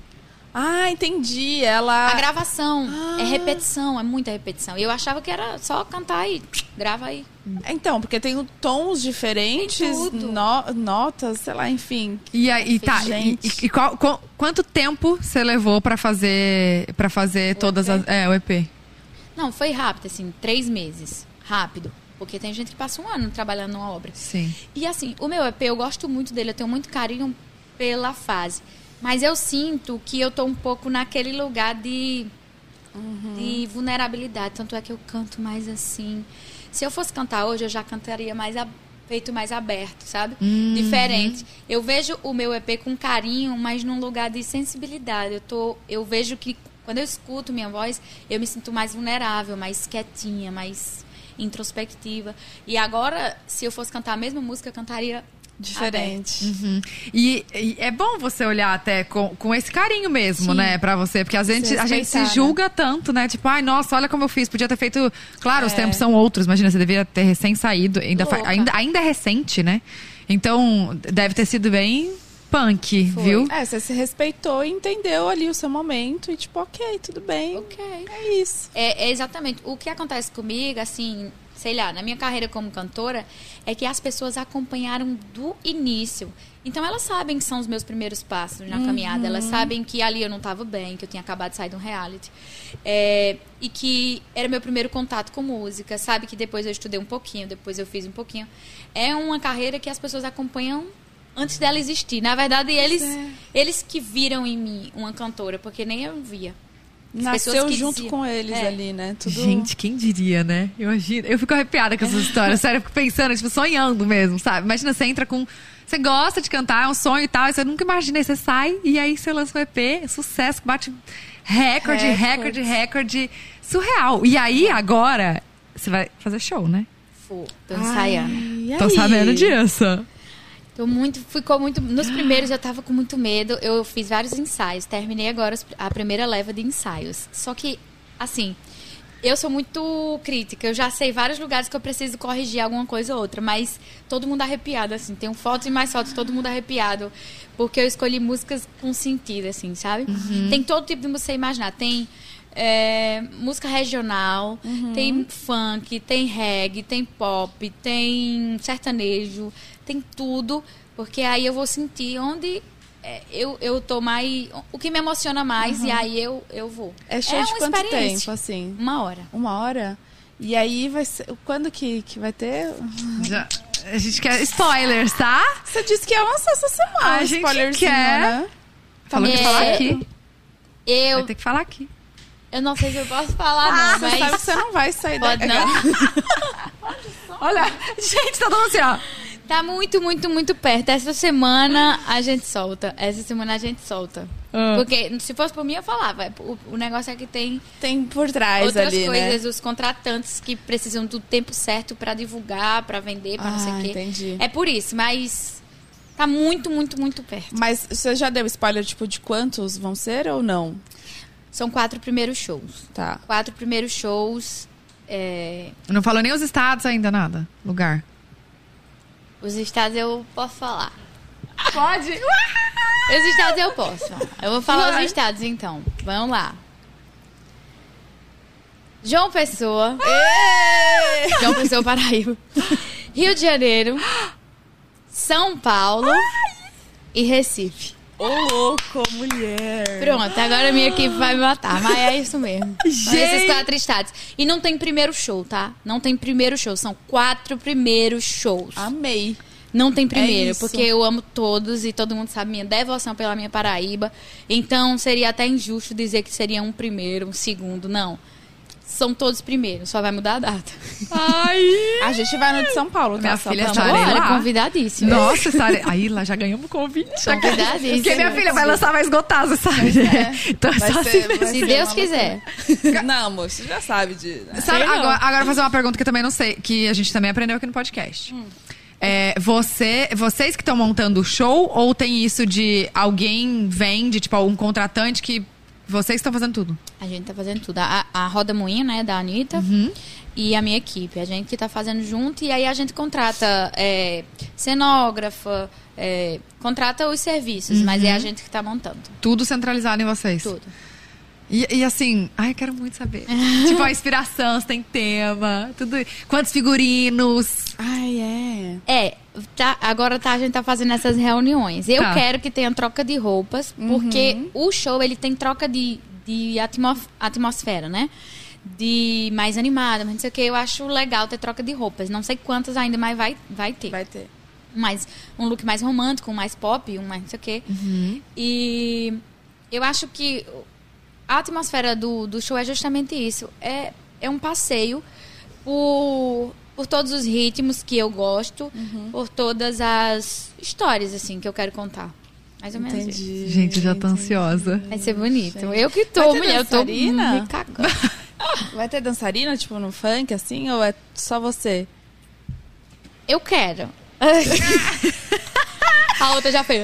Ah, entendi. Ela. A gravação Ah. é repetição, é muita repetição. E eu achava que era só cantar e grava aí. Então, porque tem tons diferentes, no- notas, sei lá, enfim. E aí, tá, e, Gente. e- e qual- qual- quanto tempo você levou pra fazer para fazer todas as é, o EP? Não, foi rápido, assim, três meses. Rápido. Porque tem gente que passa um ano trabalhando numa obra. Sim. E assim, o meu EP, eu gosto muito dele, eu tenho muito carinho pela fase. Mas eu sinto que eu tô um pouco naquele lugar de, de vulnerabilidade. Tanto é que eu canto mais assim. Se eu fosse cantar hoje, eu já cantaria mais a- feito mais aberto, sabe? Diferente. Eu vejo o meu EP com carinho, mas num lugar de sensibilidade. Eu, tô, eu vejo que quando eu escuto minha voz, eu me sinto mais vulnerável, mais quietinha, mais introspectiva. E agora, se eu fosse cantar a mesma música, eu cantaria Diferente. Uhum. E, e é bom você olhar até com, com esse carinho mesmo, Sim. né, pra você. Porque às vezes Se a gente se né? julga tanto, né? Tipo, ai, nossa, olha como eu fiz. Podia ter feito. Claro, os É. tempos são outros. Imagina, você deveria ter recém saído. Ainda, fa- ainda, ainda é recente, né? Então, deve ter sido bem punk, Foi. viu? É, você se respeitou e entendeu ali o seu momento e tipo, ok, tudo bem. Ok. É isso. É, é exatamente. O que acontece comigo, assim, sei lá, na minha carreira como cantora, é que as pessoas acompanharam do início. Então elas sabem que são os meus primeiros passos na caminhada. Elas sabem que ali eu não estava bem, que eu tinha acabado de sair de um reality. É, e que era meu primeiro contato com música. Sabe que depois eu estudei um pouquinho, depois eu fiz um pouquinho. É uma carreira que as pessoas acompanham antes dela existir. Na verdade, eles, eles que viram em mim uma cantora, porque nem eu via. As Nasceu junto diziam. com eles É. ali, né? Tudo... Gente, quem diria, né? Imagina. Eu fico arrepiada com essas histórias. Sério, eu fico pensando, tipo, sonhando mesmo, sabe? Imagina, você entra com. Você gosta de cantar, é um sonho e tal, e você nunca imagina, aí você sai e aí você lança um EP, sucesso, bate recorde, recorde, recorde. Surreal. E aí, agora, você vai fazer show, né? Fô, tô ensaiando. Ai, Tô aí? sabendo disso. Tô muito, ficou muito. Nos primeiros eu tava com muito medo. Eu fiz vários ensaios. Terminei agora a primeira leva de ensaios. Só que, assim, eu sou muito crítica. Eu já sei vários lugares que eu preciso corrigir alguma coisa ou outra. Mas todo mundo arrepiado, assim. Tenho fotos e mais fotos, todo mundo arrepiado. Porque eu escolhi músicas com sentido, assim, sabe? Tem todo tipo de música você imaginar. Tem. é, música regional, tem funk, tem reggae, tem pop, tem sertanejo, tem tudo, porque aí eu vou sentir onde é, eu, eu tô mais. O que me emociona mais, e aí eu, eu vou. É show É de uma quanto experiência. tempo, assim? Uma hora. Uma hora? E aí vai ser. Quando que, que vai ter? Já- a gente quer spoilers, tá? Você disse que ia lançar essa semana. A gente quer. né? Falou que ia É. falar aqui. Eu, Vai ter que falar aqui. eu não sei se eu posso falar, Ah, não, você sabe que mas. você não vai sair Pode da... não? Olha, gente, tá dando assim, ó. Tá muito, muito, muito perto. Essa semana a gente solta. Essa semana a gente solta. Ah. Porque se fosse por mim, eu falava. O, o negócio é que tem Tem por trás outras ali, coisas, né? os contratantes que precisam do tempo certo pra divulgar, pra vender, pra não sei Ah, o quê. entendi. É por isso, mas tá muito, muito, muito perto. Mas você já deu spoiler, tipo, de quantos vão ser ou não? São quatro primeiros shows. Tá. Quatro primeiros shows. é, Não falou nem os estados ainda, nada. Lugar. Os estados eu posso falar. Pode? Os estados eu posso. Eu vou falar Vai. os estados então. Vamos lá. João Pessoa. João Pessoa, Paraíba. Rio de Janeiro. São Paulo. E Recife. Ô, louco, mulher. Pronto, agora a minha equipe vai me matar. Mas é isso mesmo. Gente. esses quatro estados. E não tem primeiro show, tá? Não tem primeiro show. São quatro primeiros shows. Amei. Não tem primeiro, É porque eu amo todos e todo mundo sabe minha devoção pela minha Paraíba. Então seria até injusto dizer que seria um primeiro, um segundo. Não. São todos primeiros, só vai mudar a data. Ai! A gente vai no de São Paulo, tá? Minha Só filha Estarei lá. convidadíssimo. Nossa, estarei... Aí, lá já ganhamos convite. Convidadíssimo. Porque minha filha vai lançar, vai esgotar, você sabe, né? Então é Vai só ser- se vai ver. Se ser Deus quiser. Não, amor, você já sabe de... né? Sabe, agora, agora eu vou fazer uma pergunta que eu também não sei, que a gente também aprendeu aqui no podcast. Hum. É, você, vocês que estão montando o show ou tem isso de alguém vende, tipo, algum contratante que vocês estão fazendo tudo? A gente tá fazendo tudo. A, a Roda Moinho, né, da Anitta. E a minha equipe. A gente que tá fazendo junto. E aí a gente contrata é, cenógrafa, é, contrata os serviços. Mas é a gente que tá montando. Tudo centralizado em vocês. Tudo. E, e assim, ai, eu quero muito saber. tipo, a inspiração, se tem tema, tudo. Quantos figurinos? Ai, é. É, tá, agora tá, a gente tá fazendo essas reuniões. Eu Tá. quero que tenha troca de roupas, porque o show ele tem troca de, de atmo- atmosfera, né? De mais animada, mas não sei o que. Eu acho legal ter troca de roupas. Não sei quantas ainda, mas vai, vai ter. Vai ter. mais um look mais romântico, um mais pop, um mais não sei o quê. E eu acho que a atmosfera do, do show é justamente isso. É, é um passeio por, por todos os ritmos que eu gosto, por todas as histórias, assim, que eu quero contar. Mais ou menos isso. Gente, eu já tô entendi. ansiosa. Vai ser bonito. Gente. Eu que tô, Vai ter mulher, eu tô dançarina? me cagando. Vai ter dançarina, tipo, no funk, assim? Ou é só você? Eu quero. A outra já fez.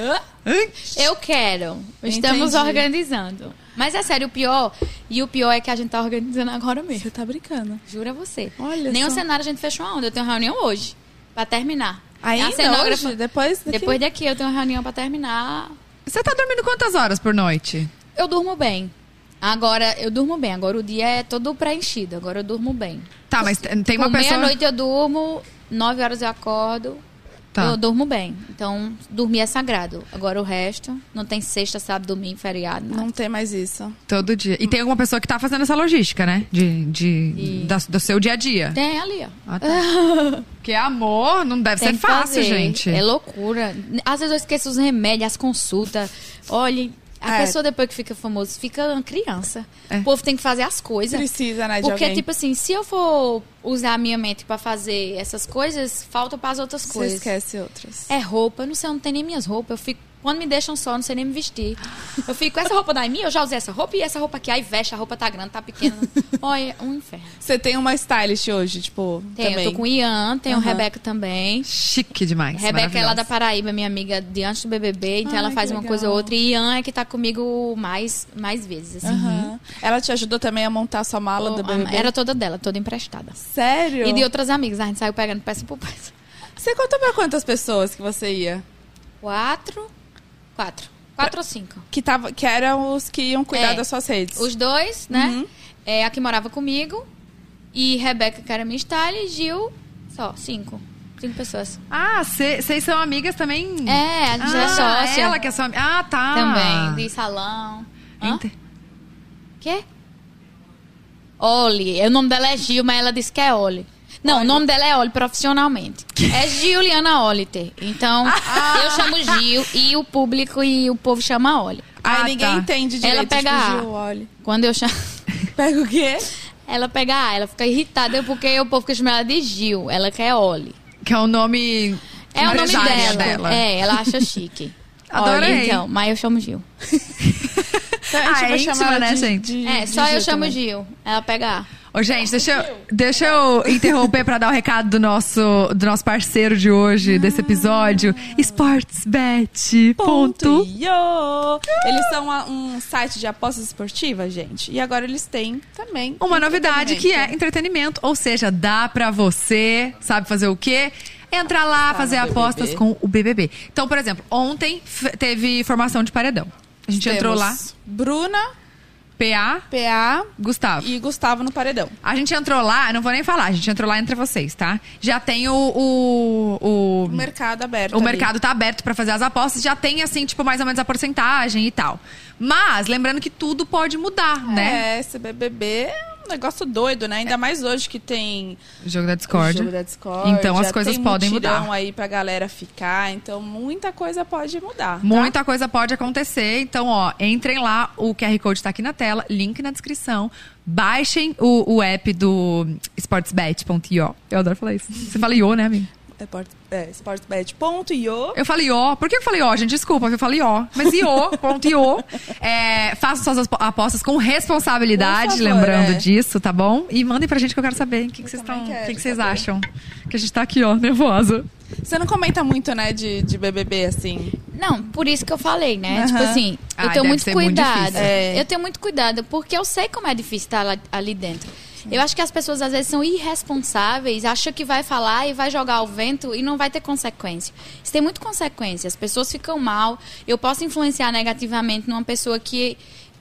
Eu quero. Estamos Entendi. organizando. Mas é sério, o pior. E o pior é que a gente tá organizando agora mesmo. Você tá brincando. Jura você. Olha Nem o só. cenário a gente fechou onde? Eu tenho reunião hoje. Pra terminar. Ainda a cenógrafa. hoje? Depois daqui? Depois daqui eu tenho reunião pra terminar. Você tá dormindo quantas horas por noite? Eu durmo bem. Agora, eu durmo bem. Agora o dia é todo preenchido. Agora eu durmo bem. Tá, mas tem tem uma Com pessoa. meia-noite eu durmo, nove horas eu acordo. Tá. Eu durmo bem. Então, dormir é sagrado. Agora o resto, não tem sexta, sábado, domingo, feriado. Nada. Não tem mais isso. Todo dia. E tem alguma pessoa que tá fazendo essa logística, né? De, de, E- da- do seu dia a dia. Tem ali, ó. Ah, tá. Porque amor não deve Tem ser fácil, fazer. gente. É loucura. Às vezes eu esqueço os remédios, as consultas. Olha, a É. pessoa depois que fica famoso fica uma criança. É. O povo tem que fazer as coisas. Precisa, né, de Porque, alguém. tipo assim, se eu for usar a minha mente pra fazer essas coisas, falta para as outras Você coisas. esquece outras. É roupa, eu não sei, eu não tenho nem minhas roupas. Eu fico, quando me deixam só, não sei nem me vestir. Eu fico com essa roupa da minha, eu já usei essa roupa e essa roupa aqui. Aí veste, a roupa tá grande, tá pequena. Olha, um inferno. Você tem uma stylist hoje, tipo, Tem, também. eu tô com o Ian, tem o Aham. Rebeca também. Chique demais. Rebeca é lá da. Paraíba, minha amiga de antes do BBB, então Ai, ela faz uma legal. coisa ou outra. E Ian é que tá comigo mais, mais vezes, assim. Aham. Ela te ajudou também a montar sua mala do O- BBB? Era toda dela, toda emprestada. Sério? E de outras amigas, a gente saiu pegando peça por peça. Você contou pra quantas pessoas que você ia? Quatro. Quatro. Quatro ou cinco. Que, tava, que eram os que iam cuidar É. das suas redes. Os dois, né? Uhum. É, a que morava comigo. E Rebeca, que era minha style, e Gil, só, cinco. Cinco pessoas. Ah, vocês são amigas também? É, a gente é ah, sócia. Ela que é sua amiga. Ah, tá. Também, de salão. Ente- Quê? Oli. O nome dela é Gil, mas ela disse que é Oli. Não, o nome dela é Oli profissionalmente. É Giuliana Oliter. Então, eu chamo Gil e o público e o povo chama Oli. Aí Ah, ninguém tá. entende direito. Ela pega tipo, A. Gil, olha. Quando eu chamo. Pega o quê? Ela pega A, ela fica irritada porque o povo fica chamando ela de Gil. Ela quer Oli. Que é o nome. É o nome empresário dela. É, ela acha chique. Adorei. Oli, então, mas eu chamo Gil. Então, a gente Ah, é vai íntima, chamar né, de- gente? de- É, de só eu Gil chamo também. Gil. Ela pega A. Ô, gente, deixa eu, deixa eu interromper pra dar o recado do nosso, do nosso parceiro de hoje, desse episódio. Sportsbet. Ponto Ponto. io. Eles são uma- um site de apostas esportivas, gente. E agora eles têm também. Uma novidade que é entretenimento. ou seja, dá pra você, sabe fazer o quê? Entrar lá, fazer no apostas com o BBB. Então, por exemplo, ontem teve formação de paredão. A gente entrou lá, Temos Bruna, PA, PA Gustavo. e Gustavo no paredão. A gente entrou lá, não vou nem falar, a gente entrou lá entre vocês, tá? Já tem o. O, o, O mercado aberto. o ali. mercado tá aberto pra fazer as apostas, já tem, assim, tipo, mais ou menos a porcentagem e tal. Mas, lembrando que tudo pode mudar, né? É, esse BBB é um negócio doido, né? Ainda mais hoje que tem O jogo da o Discord. jogo da Discord. Então as coisas podem mudar. aí pra galera ficar. Então muita coisa pode mudar. tá? Muita coisa pode acontecer. Então, ó, entrem lá, o QR Code tá aqui na tela, link na descrição. Baixem o, o app do sportsbet.io. Eu adoro falar isso. Você fala io, né, amigo? É, port- é, sportsbet.io. Eu falei ó. Por que eu falei ó, gente? Desculpa, eu falei ó. Mas io.io. É, façam suas apostas com responsabilidade, favor, lembrando é. disso, tá bom? E mandem pra gente que eu quero saber o que, que vocês estão. O que, que vocês acham? Que a gente tá aqui, ó, nervosa. Você não comenta muito, né, de, de BBB, assim. Não, por isso que eu falei, né? Aham. Tipo assim, eu Ai, tenho muito muito cuidado. difícil. É. Eu tenho muito cuidado, porque eu sei como é difícil estar lá- ali dentro. Eu acho que as pessoas às vezes são irresponsáveis, acham que vai falar e vai jogar ao vento e não vai ter consequência. Isso tem muito consequência. As pessoas ficam mal. Eu posso influenciar negativamente numa pessoa que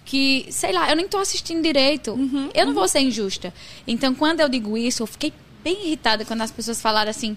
que, sei lá, eu nem tô assistindo direito. Uhum, eu não vou ser injusta. Então, quando eu digo isso, eu fiquei bem irritada quando as pessoas falaram assim: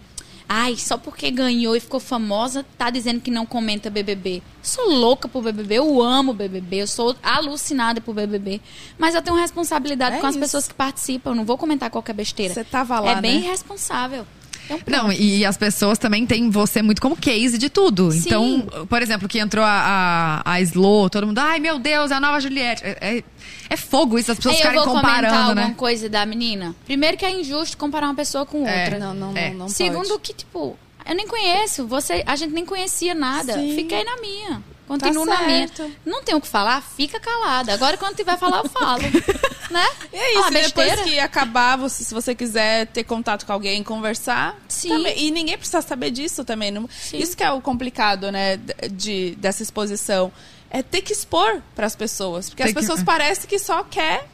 Ai, só porque ganhou e ficou famosa, tá dizendo que não comenta BBB. Sou louca por BBB, eu amo BBB, eu sou alucinada por BBB. Mas eu tenho responsabilidade É com as isso. pessoas que participam, eu não vou comentar qualquer besteira. Você tava lá, É bem né? irresponsável. Então, pronto. Não, e as pessoas também têm você muito como case de tudo. Sim. Então, por exemplo, que entrou a, a, a Slow, todo mundo, ai meu Deus, é a nova Juliette. É, é- é fogo isso, as pessoas eu ficarem vou comentar comparando, alguma né? coisa da menina. Primeiro que é injusto comparar uma pessoa com É. outra. Não, não, É. não, não Segundo pode. que, tipo, eu nem conheço. Você, a gente nem conhecia nada. Sim. Fiquei na minha. Continuo Tá na minha. certo. Não tenho o que falar, fica calada. Agora, quando tiver falar, eu falo. né? E é isso, e depois que acabar, você- se você quiser ter contato com alguém, conversar. Sim. também- E ninguém precisa saber disso também. não-. Isso que é o complicado, né, de, dessa exposição. É ter que expor para as pessoas. Porque Tem as que- pessoas parecem que só quer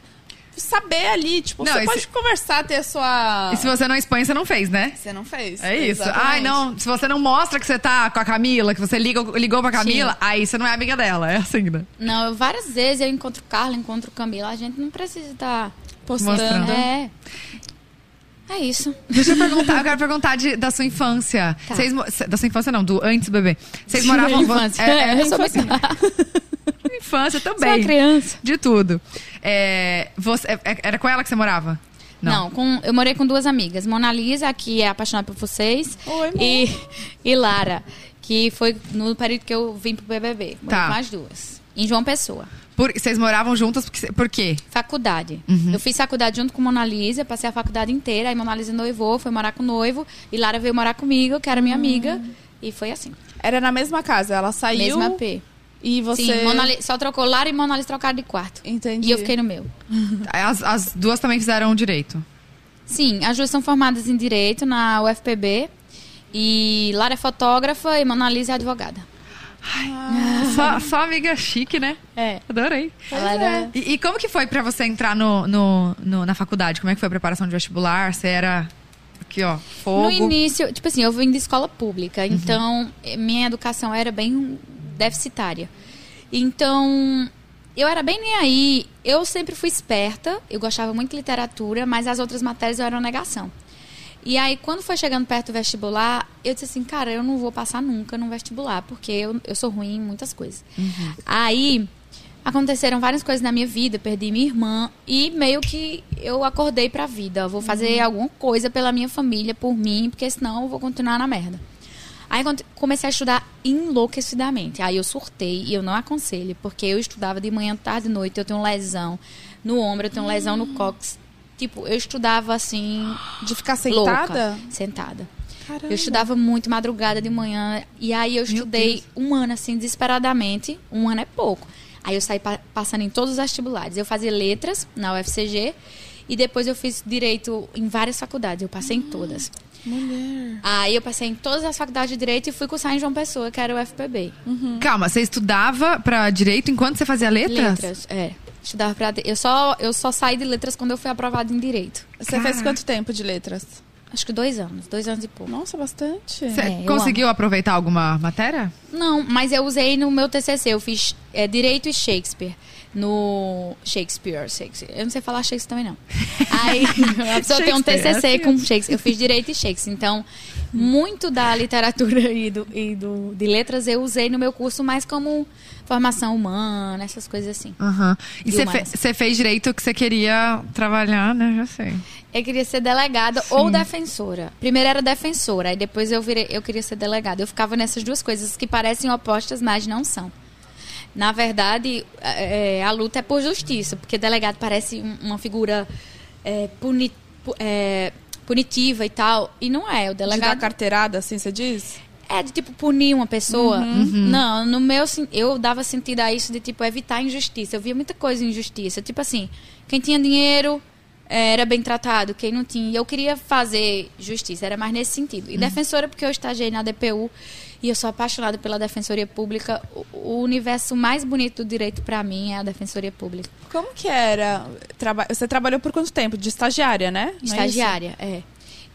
saber ali. Tipo, Não, você pode se- conversar, ter a sua. E se você não expõe, você não fez, né? Você não fez. É isso. Exatamente. Ai, não. Se você não mostra que você tá com a Camila, que você liga, ligou pra Camila, Sim. aí você não é amiga dela. É assim, né? Não, eu, várias vezes eu encontro Carla, encontro Camila. A gente não precisa estar. Postando. Mostrando. É. É isso. Deixa eu perguntar, eu quero perguntar de- da sua infância. Tá. Vocês da sua infância não, do antes do bebê. Vocês moravam... infância. É, é, eu sou infância, uma infância sou uma também. criança. De tudo. É, você, é- é- era com ela que você morava? Não, com, eu morei com duas amigas. Mona Lisa, que é apaixonada por vocês. Oi, amor. e, e Lara, que foi no período que eu vim pro BBB. Morei Tá. com as duas. Em João Pessoa. Por- vocês moravam juntas porque, por quê? Faculdade. Uhum. Eu fiz faculdade junto com Mona Lisa, passei a faculdade inteira. Aí Mona Lisa noivou, foi morar com o noivo. E Lara veio morar comigo, que era minha amiga. E foi assim. Era na mesma casa. Ela saiu. Mesma P. E você. Sim, só trocou Lara e Mona Lisa trocaram de quarto. Entendi. E eu fiquei no meu. As, as duas também fizeram direito. Sim, as duas são formadas em Direito na UFPB. E Lara é fotógrafa e Mona Lisa é advogada. Só, só amiga chique, né? É. Adorei. Ela era... E, e como que foi pra você entrar no, no- no- na faculdade? Como é que foi a preparação de vestibular? Você era aqui, ó, fogo. No início, tipo assim, eu vim de escola pública, então eh, minha educação era bem deficitária. Então, eu era bem nem aí. Eu sempre fui esperta, eu gostava muito de literatura, mas as outras matérias eu era uma negação. E aí, quando foi chegando perto do vestibular, eu disse assim, cara, eu não vou passar nunca no vestibular, porque eu, eu sou ruim em muitas coisas. Aí, aconteceram várias coisas na minha vida, perdi minha irmã, e meio que eu acordei pra vida. Vou fazer alguma coisa pela minha família, por mim, porque senão eu vou continuar na merda. Aí comecei a estudar enlouquecidamente. Aí eu surtei e eu não aconselho, porque eu estudava de manhã, tarde e noite, eu tenho lesão no ombro, eu tenho lesão no cóccix. Tipo, eu estudava assim, De ficar louca, sentada? sentada. Caramba. Eu estudava muito madrugada de manhã. E aí eu estudei um ano, assim, desesperadamente. Um ano é pouco. Aí eu saí pa- passando em todos os vestibulares. Eu fazia letras na UFCG. E depois eu fiz direito em várias faculdades. Eu passei em todas. Mulher. Aí eu passei em todas as faculdades de direito e fui cursar em João Pessoa, que era o FPB. Calma, você estudava pra direito enquanto você fazia letras? Letras, é. Estudava pra. Eu só, eu só saí de letras quando eu fui aprovada em direito. Você fez quanto tempo de letras? Acho que dois anos, dois anos e pouco. Nossa, bastante. Você É, conseguiu aproveitar alguma matéria? Não, mas eu usei no meu TCC. Eu fiz é, Direito e Shakespeare. No Shakespeare, Shakespeare. Eu não sei falar Shakespeare também, não. Aí, a pessoa tem um TCC é assim com Shakespeare. Eu fiz Direito e Shakespeare. Então, muito da literatura e, do, e do, de letras eu usei no meu curso mais como formação humana, essas coisas assim. Aham. E você fe- fez direito que você queria trabalhar, né? Já sei. Eu queria ser delegada ou defensora. Primeiro era defensora, aí depois eu virei, eu queria ser delegada. Eu ficava nessas duas coisas que parecem opostas, mas não são. Na verdade, é, a luta é por justiça, porque delegado parece um- uma figura é, puni- pu- é, punitiva e tal, e não é. O De dar delegado carteirada, assim você diz? é de tipo punir uma pessoa. Não, no meu eu dava sentido a isso de tipo evitar injustiça. Eu via muita coisa injustiça, tipo assim, quem tinha dinheiro eh, era bem tratado, quem não tinha. Eu queria fazer justiça, era mais nesse sentido. E defensora porque eu estagiei na DPU e eu sou apaixonada pela defensoria pública. O, universo mais bonito do direito pra mim é a defensoria pública. Como que era? Traba- Você trabalhou por quanto tempo? De estagiária, né? Não é? Estagiária, é.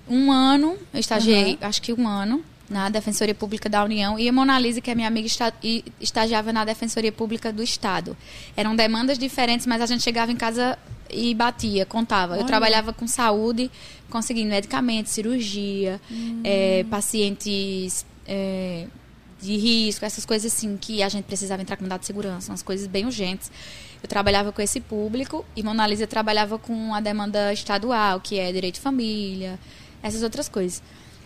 Um ano, eu estagiei, acho que um ano, na Defensoria Pública da União. E a Mona Lisa, que é minha amiga, esta- estagiava na Defensoria Pública do Estado. Eram demandas diferentes, mas a gente chegava em casa e batia, contava. Eu trabalhava com saúde, conseguindo medicamentos, cirurgia, eh, pacientes eh, de risco, essas coisas assim, que a gente precisava entrar com dado de segurança, umas coisas bem urgentes. Eu trabalhava com esse público e Mona Lisa trabalhava com a demanda estadual, que é direito de família, essas outras coisas.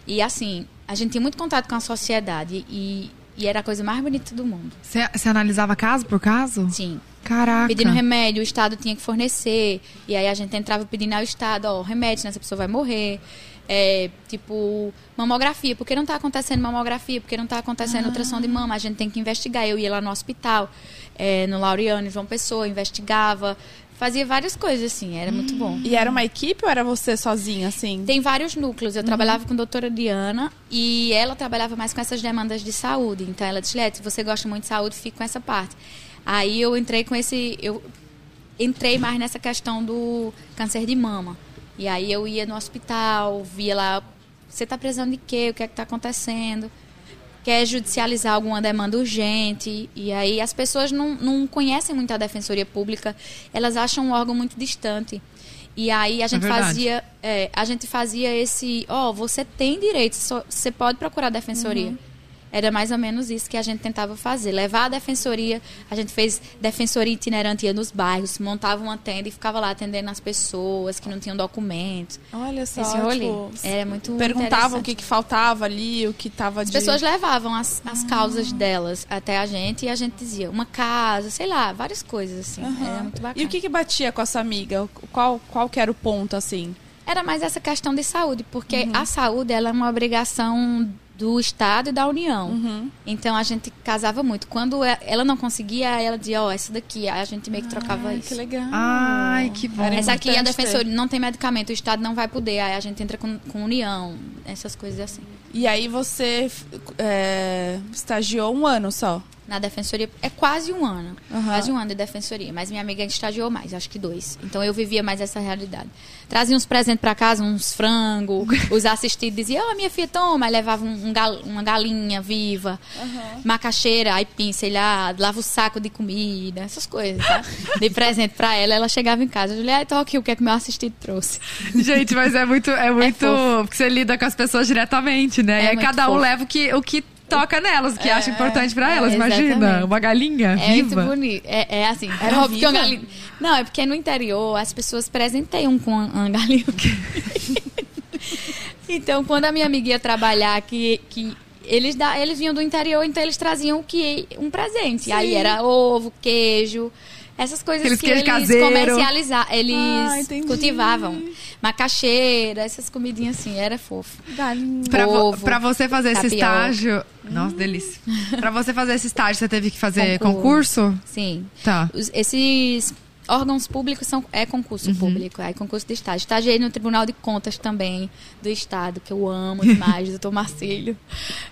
E assim, a gente tinha muito contato com a sociedade e E era a coisa mais bonita do mundo. Você você analisava caso por caso? Sim. Caraca. Pedindo remédio, o Estado tinha que fornecer. E aí a gente entrava pedindo ao Estado, ó, remédio, né? Essa pessoa vai morrer. É, tipo, mamografia. Por que não tá acontecendo mamografia? Por que não tá acontecendo ultrassom de mama? A gente tem que investigar. Eu ia lá no hospital, é, no Laureano, João Pessoa, investigava. Fazia várias coisas, assim. Era muito bom. E era uma equipe ou era você sozinha, assim? Tem vários núcleos. Eu trabalhava com a doutora Diana e ela trabalhava mais com essas demandas de saúde. Então ela disse, se você gosta muito de saúde, fica com essa parte. Aí eu entrei com esse. Eu entrei mais nessa questão do câncer de mama. E aí eu ia no hospital, via lá, você está precisando de quê? O que é que está acontecendo? Quer judicializar alguma demanda urgente? E aí as pessoas não, não conhecem muito a Defensoria Pública, elas acham um órgão muito distante. E aí a gente verdade. fazia, é, a gente fazia esse, ó, você tem direito, você pode procurar a defensoria. Era mais ou menos isso que a gente tentava fazer. Levar a defensoria, a gente fez defensoria itinerante, ia nos bairros, montava uma tenda e ficava lá atendendo as pessoas que não tinham documentos. Olha só, Esse rolê. tipo, Era muito perguntavam o que, que faltava ali, o que tava As de... pessoas levavam as, as causas delas até a gente e a gente dizia uma casa, sei lá, várias coisas assim. Aham. Era muito bacana. E o que, que batia com a sua amiga? Qual, qual que era o ponto, assim? Era mais essa questão de saúde, porque Uhum. a saúde ela é uma obrigação do Estado e da União. Uhum. Então a gente casava muito. Quando e- ela não conseguia, ela dizia, ó, essa daqui. Aí a gente meio que trocava Ai, isso. que legal. Ai, que bom. Era Essa aqui é a defensoria, não tem medicamento, o Estado não vai poder. Aí a gente entra com, com união, essas coisas assim. E aí você é, estagiou um ano só. Na defensoria, é quase um ano. Aham. Quase um ano de defensoria. Mas minha amiga estagiou mais, acho que dois. Então eu vivia mais essa realidade. Trazia uns presentes pra casa, uns frangos. os assistidos diziam, ó, minha filha, toma. Aí levava um, um gal- uma galinha viva, macaxeira, aipim, sei lá, lava o saco de comida, essas coisas, tá? De presente pra ela. Ela chegava em casa, ah, então aqui o que é que meu assistido trouxe. Gente, mas é muito, é muito. fofo. porque você lida com as pessoas diretamente, né? É e cada um fofo. leva o que, o que toca nelas, o que acha importante pra é, elas. Imagina, exatamente. uma galinha É muito viva. bonito. É, é assim, Era óbvio que uma galinha. Não, é porque no interior as pessoas presenteiam com uma, uma galinha. então, quando a minha amiga ia trabalhar, que, que eles, da, eles vinham do interior, então eles traziam o que? Um presente. Aí era ovo, queijo. Essas coisas Aqueles que eles caseiro. comercializavam, Ah, eles entendi. cultivavam. Macaxeira, essas comidinhas assim, era fofo. Galinha. Pra, vo- pra você fazer esse tapioca. estágio. Nossa, delícia. pra você fazer esse estágio, você teve que fazer Concurso. concurso? Sim. Tá. Os- esses órgãos públicos são é concurso Uhum. público, é concurso de estágio. Estagiei no Tribunal de Contas também do Estado, que eu amo demais, doutor Marcílio.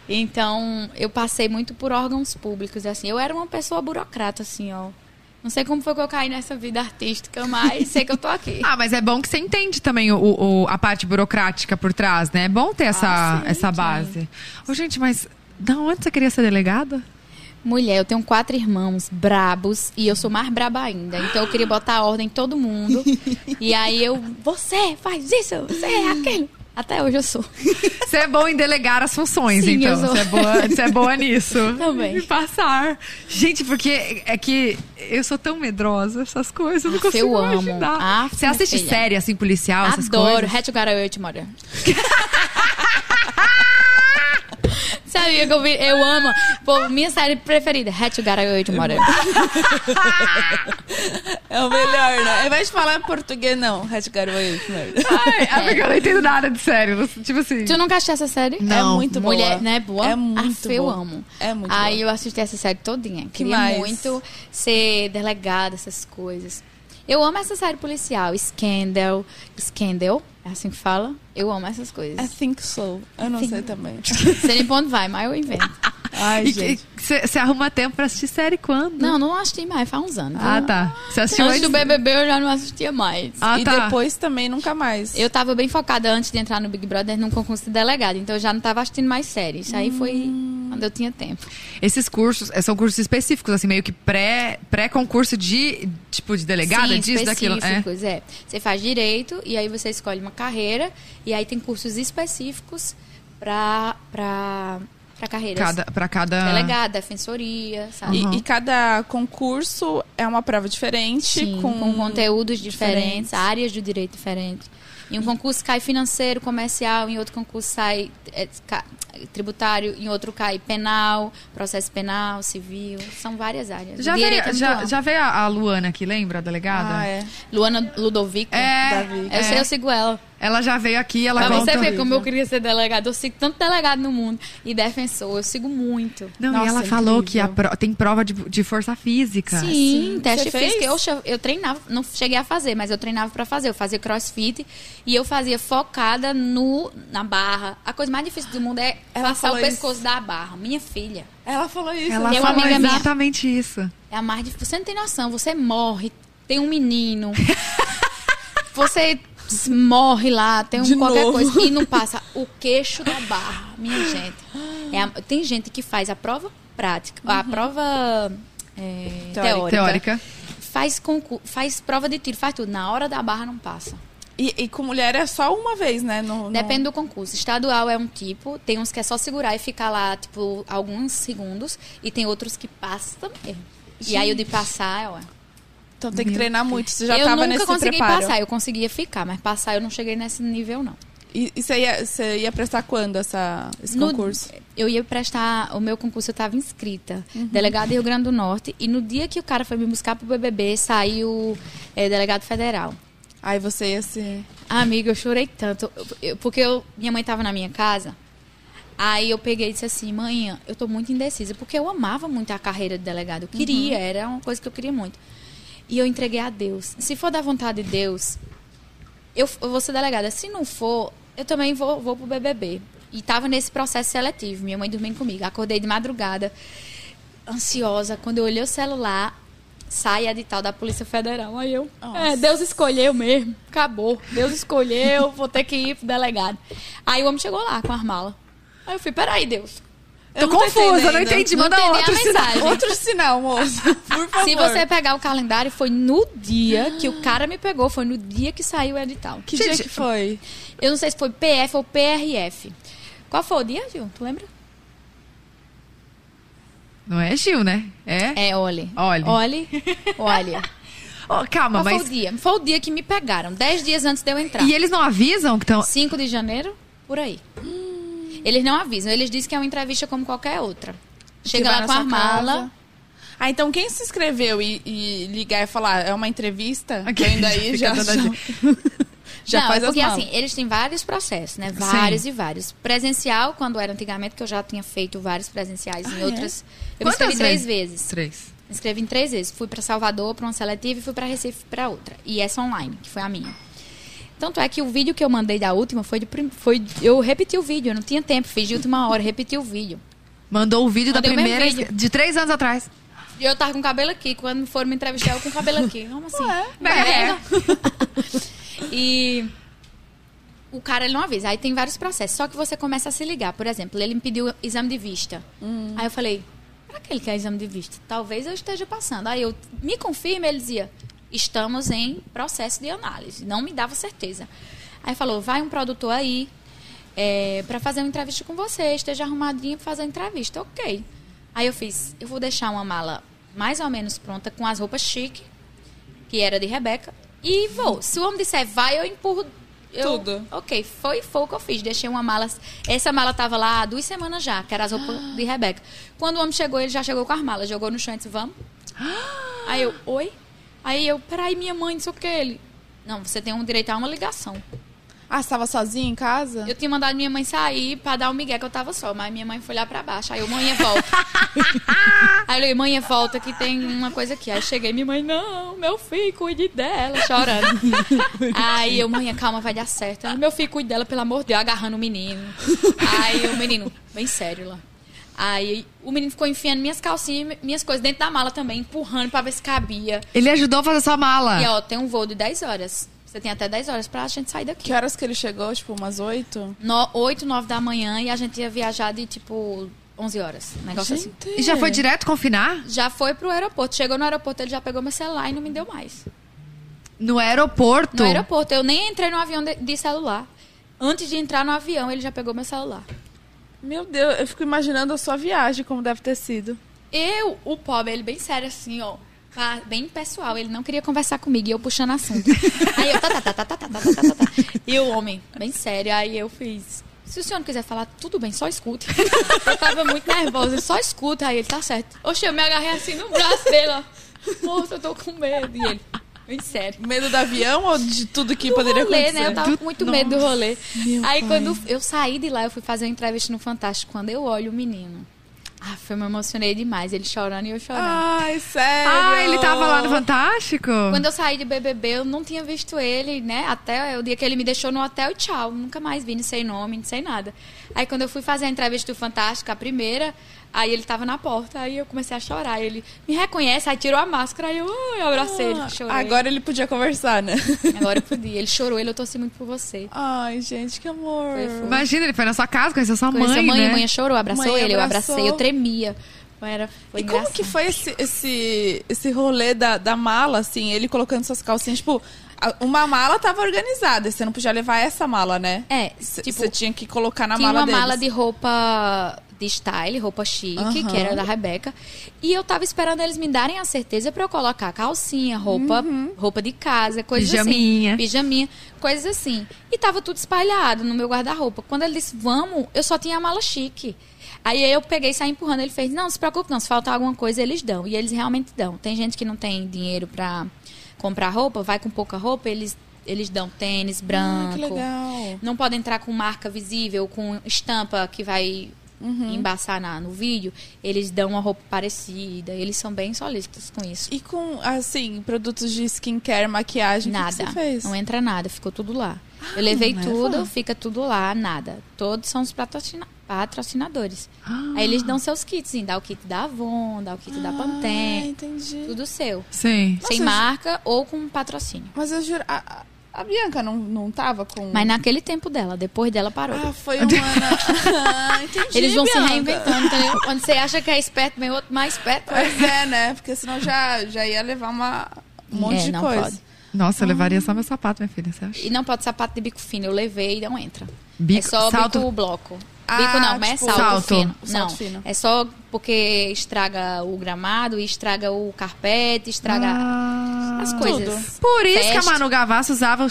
Então, eu passei muito por órgãos públicos, assim. Eu era uma pessoa burocrata, assim, ó. Não sei como foi que eu caí nessa vida artística, mas sei que eu tô aqui. Ah, mas é bom que você entende também o, o- a parte burocrática por trás, né? É bom ter essa, Ah, sim, essa base. Ô, gente, mas da onde você queria ser delegada? Mulher, eu tenho quatro irmãos brabos e eu sou mais braba ainda. Então eu queria botar ordem em todo mundo. e aí eu, você faz isso, você é aquilo. Até hoje eu sou. Você é bom em delegar as funções, Sim, então. Você é, boa, você é boa nisso. Também. E passar. Gente, porque é que eu sou tão medrosa, essas coisas, eu não Aff, consigo eu amo. imaginar. Aff, você assiste filha. série, assim, policial, essas Adoro. coisas? Hatch Garayot Sabia que eu vi? Eu amo. Pô, minha série preferida, Hatch Garayot Mother. É o melhor, né? Ao invés de falar em português, não. Red Garboy. Ai, é porque eu não entendo nada de série. não- Tipo assim... Tu nunca assistiu essa série? Não. É muito boa. Mulher, né? Boa? É muito Aff, eu boa. amo. É muito Aí boa. eu assisti essa série todinha. Queria mais? muito ser delegada, essas coisas. Eu amo essa série policial. Scandal. Scandal, é assim que fala? Eu amo essas coisas. I think so. Eu não Think- sei também. Sei nem onde vai, mas eu invento. Ai, E gente. você arruma tempo pra assistir série quando? Não, não assisti mais, faz uns anos. Ah, tá. Você assistiu Antes do? BBB eu já não assistia mais. Ah, e tá. depois também nunca mais. Eu tava bem focada antes de entrar no Big Brother num concurso de delegado, então eu já não tava assistindo mais séries. Isso aí foi Hum. quando eu tinha tempo. Esses cursos eh, são cursos específicos, assim, meio que pré- pré-concurso de, tipo, de delegada, Sim, disso, daquilo. É. específicos, é. Você faz direito e aí você escolhe uma carreira e aí tem cursos específicos pra, pra carreiras. Cada, pra cada... Delegado, defensoria, sabe? Uhum. E, e cada concurso é uma prova diferente, Sim, com, com, conteúdos diferentes, diferentes. áreas do direito diferentes. Em um concurso cai financeiro, comercial, em outro concurso sai é, ca- tributário, em outro cai penal, processo penal, civil. São várias áreas. Já veio, é já, já veio a, Luana aqui, lembra, a delegada? Ah, é. Luana Ludovico. É, Davi. Eu sei, eu sigo ela. Ela já veio aqui, ela Pra conta... você ver como eu queria ser delegado. Eu sigo tanto delegado no mundo. E defensor, eu sigo muito. Não, Nossa, e ela falou incrível. que a pro- tem prova de, de força física. Sim, Sim. teste Você fez? físico. Eu, eu treinava, não cheguei a fazer, mas eu treinava pra fazer. Eu fazia crossfit e eu fazia focada no, na barra. A coisa mais difícil do mundo é Ela passar o falou pescoço da barra. Minha filha. Ela falou isso. Ela Tem uma falou amiga minha. exatamente isso. É a mais difícil. Você não tem noção. Você morre, tem um menino. você morre lá, tem um De qualquer novo. coisa. E não passa o queixo da barra. Minha gente. É a- tem gente que faz a prova prática, a prova é, Teórica. teórica. Faz, concur- faz prova de tiro, faz tudo. Na hora da barra não passa. E, e com mulher é só uma vez, né? No, no- Depende do concurso. Estadual é um tipo, tem uns que é só segurar e ficar lá, tipo, alguns segundos. E tem outros que passam mesmo. E aí o de passar, ó. Então tem que Meu treinar muito. Você já eu tava nunca nesse consegui preparo. passar, eu conseguia ficar, mas passar eu não cheguei nesse nível, não. E, e você, ia, você ia prestar quando essa, esse No- concurso? Eu ia prestar o meu concurso, eu estava inscrita, Uhum. delegado Rio Grande do Norte, e no dia que o cara foi me buscar pro BBB, saiu é, delegado federal. Aí você ia se... Ah, amiga, eu chorei tanto, eu- eu- porque eu- minha mãe estava na minha casa, aí eu peguei e disse assim, mãe, eu tô muito indecisa, porque eu amava muito a carreira de delegado, eu queria, era uma coisa que eu queria muito. E eu entreguei a Deus. Se for da vontade de Deus, eu, eu vou ser delegada. Se não for, eu também vou, vou pro BBB. E tava nesse processo seletivo, minha mãe dormindo comigo. Acordei de madrugada, ansiosa. Quando eu olhei o celular, sai a edital da Polícia Federal. Aí eu, Nossa. é, Deus escolheu mesmo. Acabou. Deus escolheu, vou ter que ir pro delegado. Aí o homem chegou lá com as malas. Aí eu fui, peraí, Deus. Tô Eu não tô confusa, não entendi. Não Manda a outro sinal. mensagem. Outro sinal, moço. Por favor. Se você pegar o calendário, foi no dia que o cara me pegou, foi no dia que saiu o edital. Que Gente, dia que foi? Eu não sei se foi PF ou PRF. Qual foi o dia, Gil? Tu lembra? Não é Gil, né? É? É, olhe. Olhe. Olhe. Olha. Ó, calma, Qual mas... foi o dia? Foi o dia que me pegaram, dez dias antes de eu entrar. E eles não avisam que estão... 5 de janeiro, por aí. Eles não avisam, eles dizem que é uma entrevista como qualquer outra. Chega lá com a mala. casa. Ah, então quem se inscreveu e, e ligar e falar, é uma entrevista? Que ainda aí Fica já, já, já não, faz é porque as malas. assim, eles têm vários processos, né? Vários e vários. Presencial, quando era antigamente, que eu já tinha feito vários presenciais em Ah, é? outras. Eu me Quantas inscrevi três vezes? vezes. Três. Me inscrevi em três vezes. Fui para Salvador para uma seletiva e fui para Recife para outra. E essa online, que foi a minha. Tanto é que o vídeo que eu mandei da última foi de foi eu repeti o vídeo, eu não tinha tempo, fiz de última hora, repeti o vídeo. Mandou o vídeo Mandei da primeira... vídeo. De três anos atrás. E eu tava com o cabelo aqui, quando foram me entrevistar, eu com o cabelo aqui. Como assim? É. e o cara ele não avisa. Aí tem vários processos. Só que você começa a se ligar. Por exemplo, ele me pediu exame de vista. Aí eu falei, para que ele quer exame de vista? Talvez eu esteja passando. Aí eu, me confirma, ele dizia, estamos em processo de análise. Não me dava certeza. Aí falou, vai um produtor aí é, para fazer uma entrevista com você, esteja arrumadinho para fazer a entrevista. Ok. Aí eu fiz, eu vou deixar uma mala mais ou menos pronta com as roupas chique, que era de Rebeca, e vou. Se o homem disser vai, eu empurro. eu- Tudo. Ok, foi, foi o que eu fiz. Deixei uma mala. Essa mala tava lá há duas semanas já, que era as roupas de Rebeca. Quando o homem chegou, ele já chegou com as malas, jogou no chão e disse, vamos. Aí eu, oi? Aí eu, peraí, minha mãe, não sei o que. Ele, não, você tem um direito a uma ligação. Ah, você tava sozinha em casa? Eu tinha mandado minha mãe sair pra dar um migué que eu tava só, mas minha mãe foi lá pra baixo. Aí eu, mãe, volta. aí eu falei, mãe, volta que tem uma coisa aqui. Aí eu cheguei, minha mãe, não, meu filho, cuide dela, chorando. aí eu, mãe, calma, vai dar certo. Aí, meu filho, cuide dela, pelo amor de Deus, agarrando o menino. Aí o menino, bem sério lá. Aí o menino ficou enfiando minhas calcinhas, e minhas coisas dentro da mala também, empurrando pra ver se cabia. Ele ajudou a fazer sua mala. E ó, tem um voo de 10 horas. Você tem até 10 horas pra gente sair daqui. Que horas que ele chegou? Tipo, umas oito? No, 8, 9 da manhã e a gente ia viajar de tipo 11 horas. Um negócio assim. E já foi direto confinar? Já foi pro aeroporto. Chegou no aeroporto, ele já pegou meu celular e não me deu mais. No aeroporto? No aeroporto. Eu nem entrei no avião de, de celular. Antes de entrar no avião, ele já pegou meu celular. Meu Deus, eu fico imaginando a sua viagem, como deve ter sido. Eu, o pobre, ele bem sério assim, ó. bem pessoal. Ele não queria conversar comigo e eu puxando assunto. Aí eu, tá, tá, tá, tá, tá, tá, tá, tá, tá, tá. E o homem, bem sério. Aí eu fiz. Se o senhor não quiser falar, tudo bem, só escute. Eu tava muito nervosa, só escuta. Aí ele, tá certo. Oxe, eu me agarrei assim no braço dele, ó. Moça, eu tô com medo. E ele, bem sério. Medo do avião ou de tudo que do poderia rolê, acontecer? né? Eu tava com muito Nossa, medo do rolê. meu Aí pai. quando eu saí de lá, eu fui fazer uma entrevista no Fantástico. Quando eu olho o menino, ah, eu me emocionei demais. Ele chorando e eu chorando. Ai, sério? Ah, ele tava lá no Fantástico? Quando eu saí de BBB, eu não tinha visto ele, né? Até o dia que ele me deixou no hotel e tchau. Nunca mais vi, não sei nome, não sei nada. Aí quando eu fui fazer a entrevista do Fantástico, a primeira, aí ele tava na porta, aí eu comecei a chorar. Ele me reconhece, aí tirou a máscara, aí eu, eu abracei ele, Ah, chorei. Agora ele podia conversar, né? Agora eu podia. Ele chorou, ele, eu torci muito por você. Ai, gente, que amor. Foi fofo. Imagina, ele foi na sua casa, conheceu sua Conheceu mãe, mãe, né? a mãe chorou, abraçou Mãe ele, eu abraçou. abracei, eu tremia. Era, foi E como engraçado. que foi esse, esse, esse rolê da, da mala, assim, ele colocando suas calcinhas, tipo, uma mala tava organizada, e você não podia levar essa mala, né? É, tipo, você tinha que colocar na tinha mala uma deles. mala de roupa de style, roupa chique, Aham. que era da Rebeca. E eu tava esperando eles me darem a certeza pra eu colocar calcinha, roupa, Uhum. roupa de casa, coisas Pijaminha. assim. Pijaminha. Coisas assim. E tava tudo espalhado no meu guarda-roupa. Quando ele disse, vamos, eu só tinha a mala chique. Aí eu peguei e saí empurrando. Ele fez, não, não se preocupe não, se faltar alguma coisa, eles dão. E eles realmente dão. Tem gente que não tem dinheiro pra comprar roupa, vai com pouca roupa, eles, eles dão tênis branco. Ah, legal. Não pode entrar com marca visível, com estampa que vai Uhum. embaçar na, no vídeo. Eles dão uma roupa parecida. Eles são bem solícitos com isso. E com, assim, produtos de skincare, maquiagem, o que que Nada. você fez? Não entra nada, ficou tudo lá. Eu levei não tudo, leva? fica tudo lá, nada. Todos são os patrocina- patrocinadores. Aí eles dão seus kits, hein? dá o kit da Avon, dá o kit da Ah, Pantene, entendi. tudo seu. Sim. Sem ju- marca ou com patrocínio. Mas eu juro, a, a- Bianca não, não tava com... Mas naquele tempo dela, depois dela parou. Ah, foi um ano... ah, entendi, Eles vão se Bianca. reinventando, entendeu? Quando você acha que é esperto, vem outro mais esperto. Pois é, né? Porque senão já, já ia levar uma, um monte É, de não coisa. pode. Nossa, eu levaria só meu sapato, minha filha, você acha? E não pode sapato de bico fino. Eu levei e não entra. Bico- é só salto- bico bloco. Ah, bico não, mas tipo, é salto, salto. fino. Salto não, fino. é só porque estraga o gramado, estraga o carpete, estraga Ah. as coisas. Por isso que a. Manu Gavassi usava o-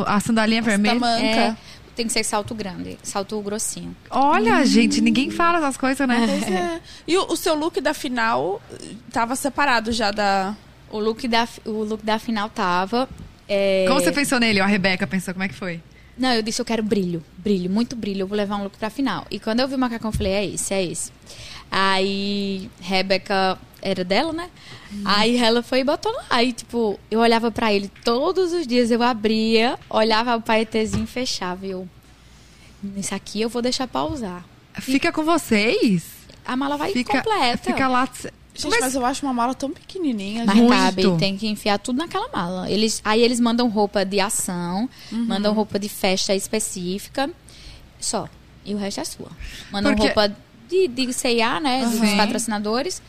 o- a sandalinha vermelha. tamanca. É, tem que ser salto grande, salto grossinho. Olha, gente, ninguém fala essas coisas, né? Pois é. E o, o seu look da final eh, tava separado já da... O look da, o look da final tava. é, Como você pensou nele? Ó, A Rebeca pensou, como é que foi? Não, eu disse eu quero brilho, brilho, muito brilho, eu vou levar um look pra final. E quando eu vi o macacão, eu falei, é esse, é esse. Aí, Rebeca era dela, né? Aí ela foi e botou lá. Aí, tipo, eu olhava pra ele todos os dias, eu abria, olhava o paetezinho e fechava. E eu, esse aqui eu vou deixar pra usar. Fica com vocês? A mala vai Fica, completa. fica lá. Gente, Mas- mas, eu acho uma mala tão pequenininha. Mas Muito. cabe, tem que enfiar tudo naquela mala. Eles, aí eles mandam roupa de ação, Uhum. mandam roupa de festa específica, só. E o resto é sua. Mandam Porque- roupa de, de C&A, né, dos Uhum. patrocinadores,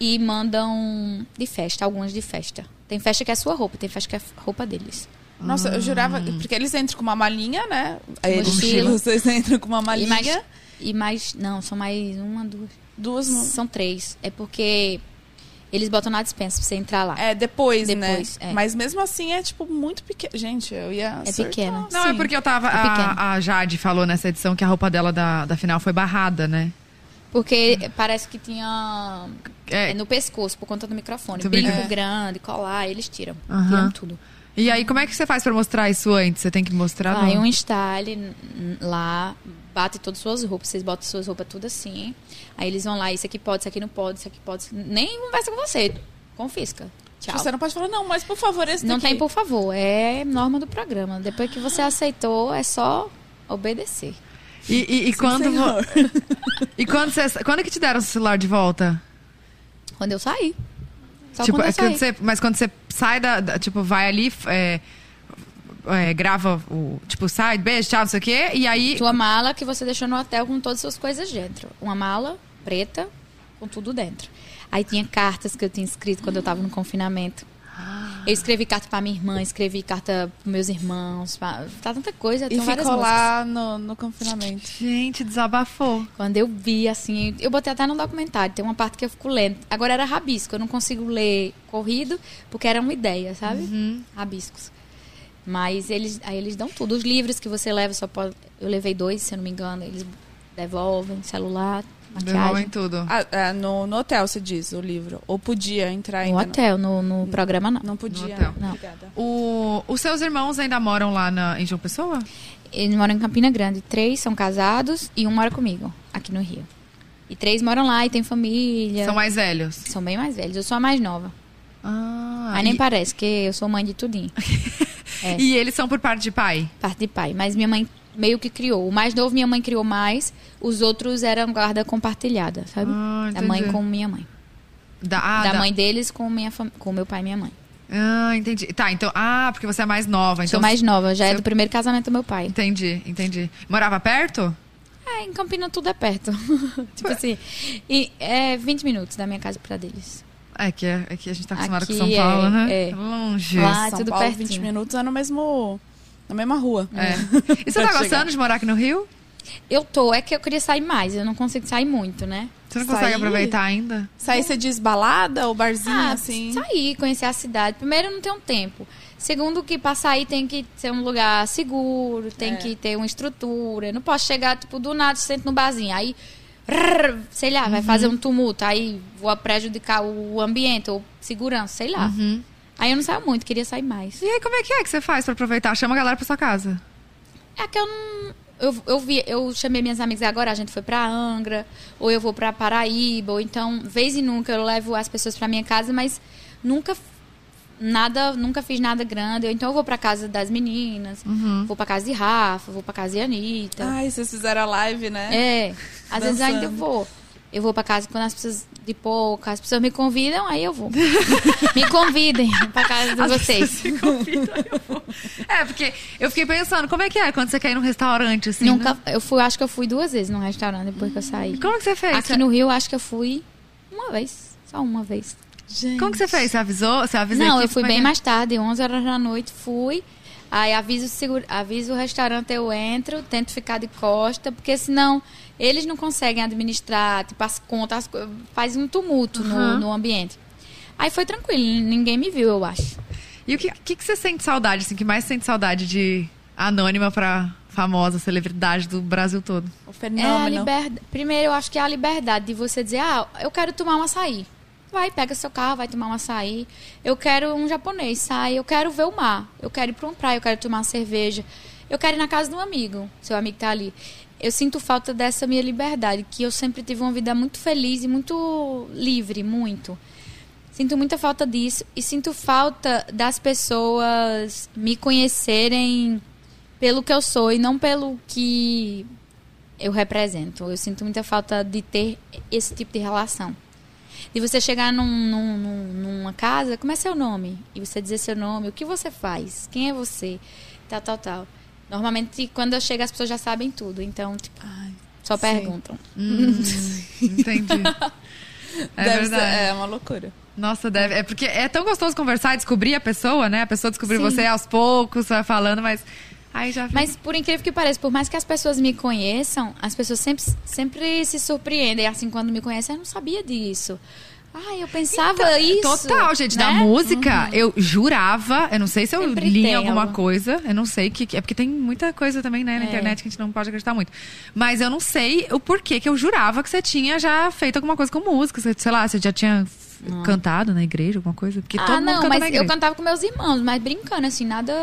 e mandam de festa, algumas de festa. Tem festa que é sua roupa, tem festa que é roupa deles. Nossa, eu jurava... Porque eles entram com uma malinha, né? Aí eles, Mochila. vocês entram com uma E malinha. mais, e mais, não, são mais uma, duas, Duas... no- são três. É porque eles botam na dispensa pra você entrar lá. É, depois, Depois, né? é. Mas mesmo assim é, tipo, muito pequeno. Gente, eu ia. É surtar, pequena. Não, é assim. porque eu tava. É pequeno. A, a Jade falou nessa edição que a roupa dela da, da final foi barrada, né? Porque parece que tinha É, É no pescoço, por conta do microfone. Do Brinco grande, colar, eles tiram. Aham. Tiram tudo. E aí, como é que você faz pra mostrar isso antes? Você tem que mostrar. Vai no- um style lá, bate todas as suas roupas, vocês botam suas roupas tudo assim. Aí eles vão lá, isso aqui pode, isso aqui não pode, isso aqui pode. Nem conversa com você. Confisca. Tchau. Você não pode falar, não, mas por favor, esse Não daqui. tem, por favor. É norma do programa. Depois que você aceitou, é só obedecer. E, e- e quando. vo- E quando você. Quando que te deram o celular de volta? Quando eu saí. Só tipo, quando é quando você, mas quando você sai da. da- tipo, vai ali. é, é, grava o. Tipo, sai, beijo, tchau, não sei o quê. E aí. Sua mala que você deixou no hotel com todas as suas coisas dentro. Uma mala preta com tudo dentro. Aí tinha cartas que eu tinha escrito quando eu tava no confinamento. Eu escrevi carta pra minha irmã, escrevi carta pros meus irmãos, pra... tá tanta coisa, E ficou lá no, no confinamento. Gente, desabafou. Quando eu vi, assim, eu botei até no documentário, tem uma parte que eu fico lendo. Agora era rabisco, eu não consigo ler corrido, porque era uma ideia, sabe? Uhum. Rabiscos. Mas eles, aí eles dão tudo. Os livros que você leva, só pode. Eu levei dois, se eu não me engano, eles devolvem, celular, Devolvem maquiagem. tudo. Ah, ah, no, no hotel, se diz, o livro. Ou podia entrar No hotel, no, no programa não. Não, podia. hotel. Não. Obrigada. O, os seus irmãos ainda moram lá na, em João Pessoa? Eles moram em Campina Grande. Três são casados e um mora comigo, aqui no Rio. E três moram lá e tem família. São mais velhos? São bem mais velhos. Eu sou a mais nova. Ah, Mas nem e, parece, que eu sou mãe de tudinho. é. e eles são por parte de pai? Parte de pai. Mas minha mãe meio que criou. O mais novo minha mãe criou mais. Os outros eram guarda compartilhada, sabe? Ah, da mãe com minha mãe. Da, ah, da da- mãe deles com, minha fam... com meu pai e minha mãe. Ah, entendi. Tá, então. Ah, porque você é mais nova. Então, sou mais nova, já é seu- do primeiro casamento do meu pai. Entendi, entendi. Morava perto? É, em Campina tudo é perto. tipo assim. E é 20 minutos da minha casa pra deles. É que, é, é que a gente tá acostumado com Aqui São é- Paulo, né? é. Longe. Lá- São tudo Paulo, pertinho. 20 minutos é no mesmo... Na mesma rua. É. E você tá gostando chegar. de morar aqui no Rio? Eu tô, é que eu queria sair mais, eu não consigo sair muito, né? Você não consegue Sair? aproveitar ainda? Sair, você diz balada ou barzinho, Ah, assim? sair, conhecer a cidade. Primeiro, eu não tenho tempo. Segundo, que pra sair tem que ser um lugar seguro, tem É. que ter uma estrutura. Eu não posso chegar, tipo, do nada, sento no barzinho. Aí, rrr, sei lá, vai fazer um tumulto. Aí vou prejudicar o ambiente ou segurança, sei lá. Aí eu não saio muito, queria sair mais. E aí, como é que é que você faz pra aproveitar? Chama a galera pra sua casa. É que eu não. Eu, eu vi, eu chamei minhas amigas agora, a gente foi pra Angra, ou eu vou pra Paraíba, ou então, vez e nunca, eu levo as pessoas pra minha casa, mas nunca nada, nunca fiz nada grande. Ou então eu vou pra casa das meninas, vou pra casa de Rafa, vou pra casa de Anitta. Ai, vocês fizeram a live, né? É, às vezes ainda vou. Eu vou pra casa quando as pessoas de pouco, as pessoas me convidam, aí eu vou. me convidem pra casa de As vocês. se convidam, eu vou. É, porque eu fiquei pensando, como é que é quando você quer ir num restaurante, assim? Nunca, né? eu fui, acho que eu fui duas vezes num restaurante depois que eu saí. Como que você fez? Aqui no Rio, acho que eu fui uma vez. Só uma vez. Gente. Como que você fez? Você avisou? Você avisou? Não, eu fui bem mais tarde, 11 horas da noite, fui. Aí aviso o, seguro, aviso o restaurante, eu entro, tento ficar de costa, porque senão eles não conseguem administrar, tipo, as contas, as faz um tumulto Uhum. no, no ambiente. Aí foi tranquilo, ninguém me viu, eu acho. E o que, que, que você sente saudade, assim? que mais sente saudade de anônima pra famosa celebridade do Brasil todo? O É a fenômeno. liberdade. Primeiro, eu acho que é a liberdade de você dizer, ah, eu quero tomar um açaí. Vai, pega seu carro, vai tomar um açaí. Eu quero um japonês, sai. Eu quero ver o mar. Eu quero ir pra uma praia, eu quero tomar uma cerveja. Eu quero ir na casa de um amigo, seu amigo tá ali. Eu sinto falta dessa minha liberdade, que eu sempre tive uma vida muito feliz e muito livre, muito. Sinto muita falta disso e sinto falta das pessoas me conhecerem pelo que eu sou e não pelo que eu represento. Eu sinto muita falta de ter esse tipo de relação. De você chegar num, num- num- numa casa, como é seu nome? E você dizer seu nome, o que você faz, quem é você, tal, tal, tal. Normalmente, quando eu chego, as pessoas já sabem tudo. Então, tipo, Ai, só perguntam. Entendi. É deve ser, verdade. é uma loucura. Nossa, deve. É porque é tão gostoso conversar e descobrir a pessoa, né? A pessoa descobrir Sim. você aos poucos, vai falando, mas. Aí já Mas, por incrível que pareça, por mais que as pessoas me conheçam, as pessoas sempre, sempre se surpreendem. Assim, quando me conhecem, eu não sabia disso. Ai, eu pensava isso. Total, gente, da né? música, eu jurava, eu não sei se eu Sempre li tem alguma algo. coisa, eu não sei que. É porque tem muita coisa também, né, na É. internet que a gente não pode acreditar muito. Mas eu não sei o porquê que eu jurava que você tinha já feito alguma coisa com música. Você, sei lá, você já tinha f- cantado na igreja, alguma coisa. Porque todo Ah, mundo não, canta mas na eu cantava com meus irmãos, mas brincando, assim, nada.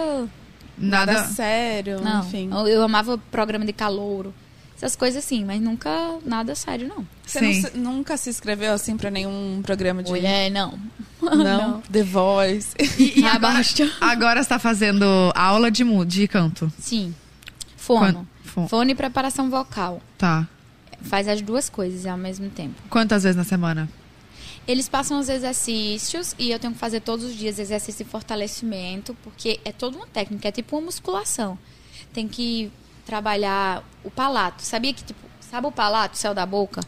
Nada, Nada. sério, Não. enfim. Eu, eu amava programa de calouro. Essas coisas assim, mas nunca nada sério, não. Você não Sim. se- nunca se inscreveu assim pra nenhum programa de. Mulher, não. Não? The Voice. E, e agora, agora você tá fazendo aula de, de canto. Sim. Fono. Fo- Fono e preparação vocal. Tá. Faz as duas coisas ao mesmo tempo. Quantas vezes na semana? Eles passam os exercícios e eu tenho que fazer todos os dias exercício de fortalecimento, porque é toda uma técnica, é tipo uma musculação. Tem que trabalhar o palato. Sabia que, tipo, sabe o palato, o céu da boca?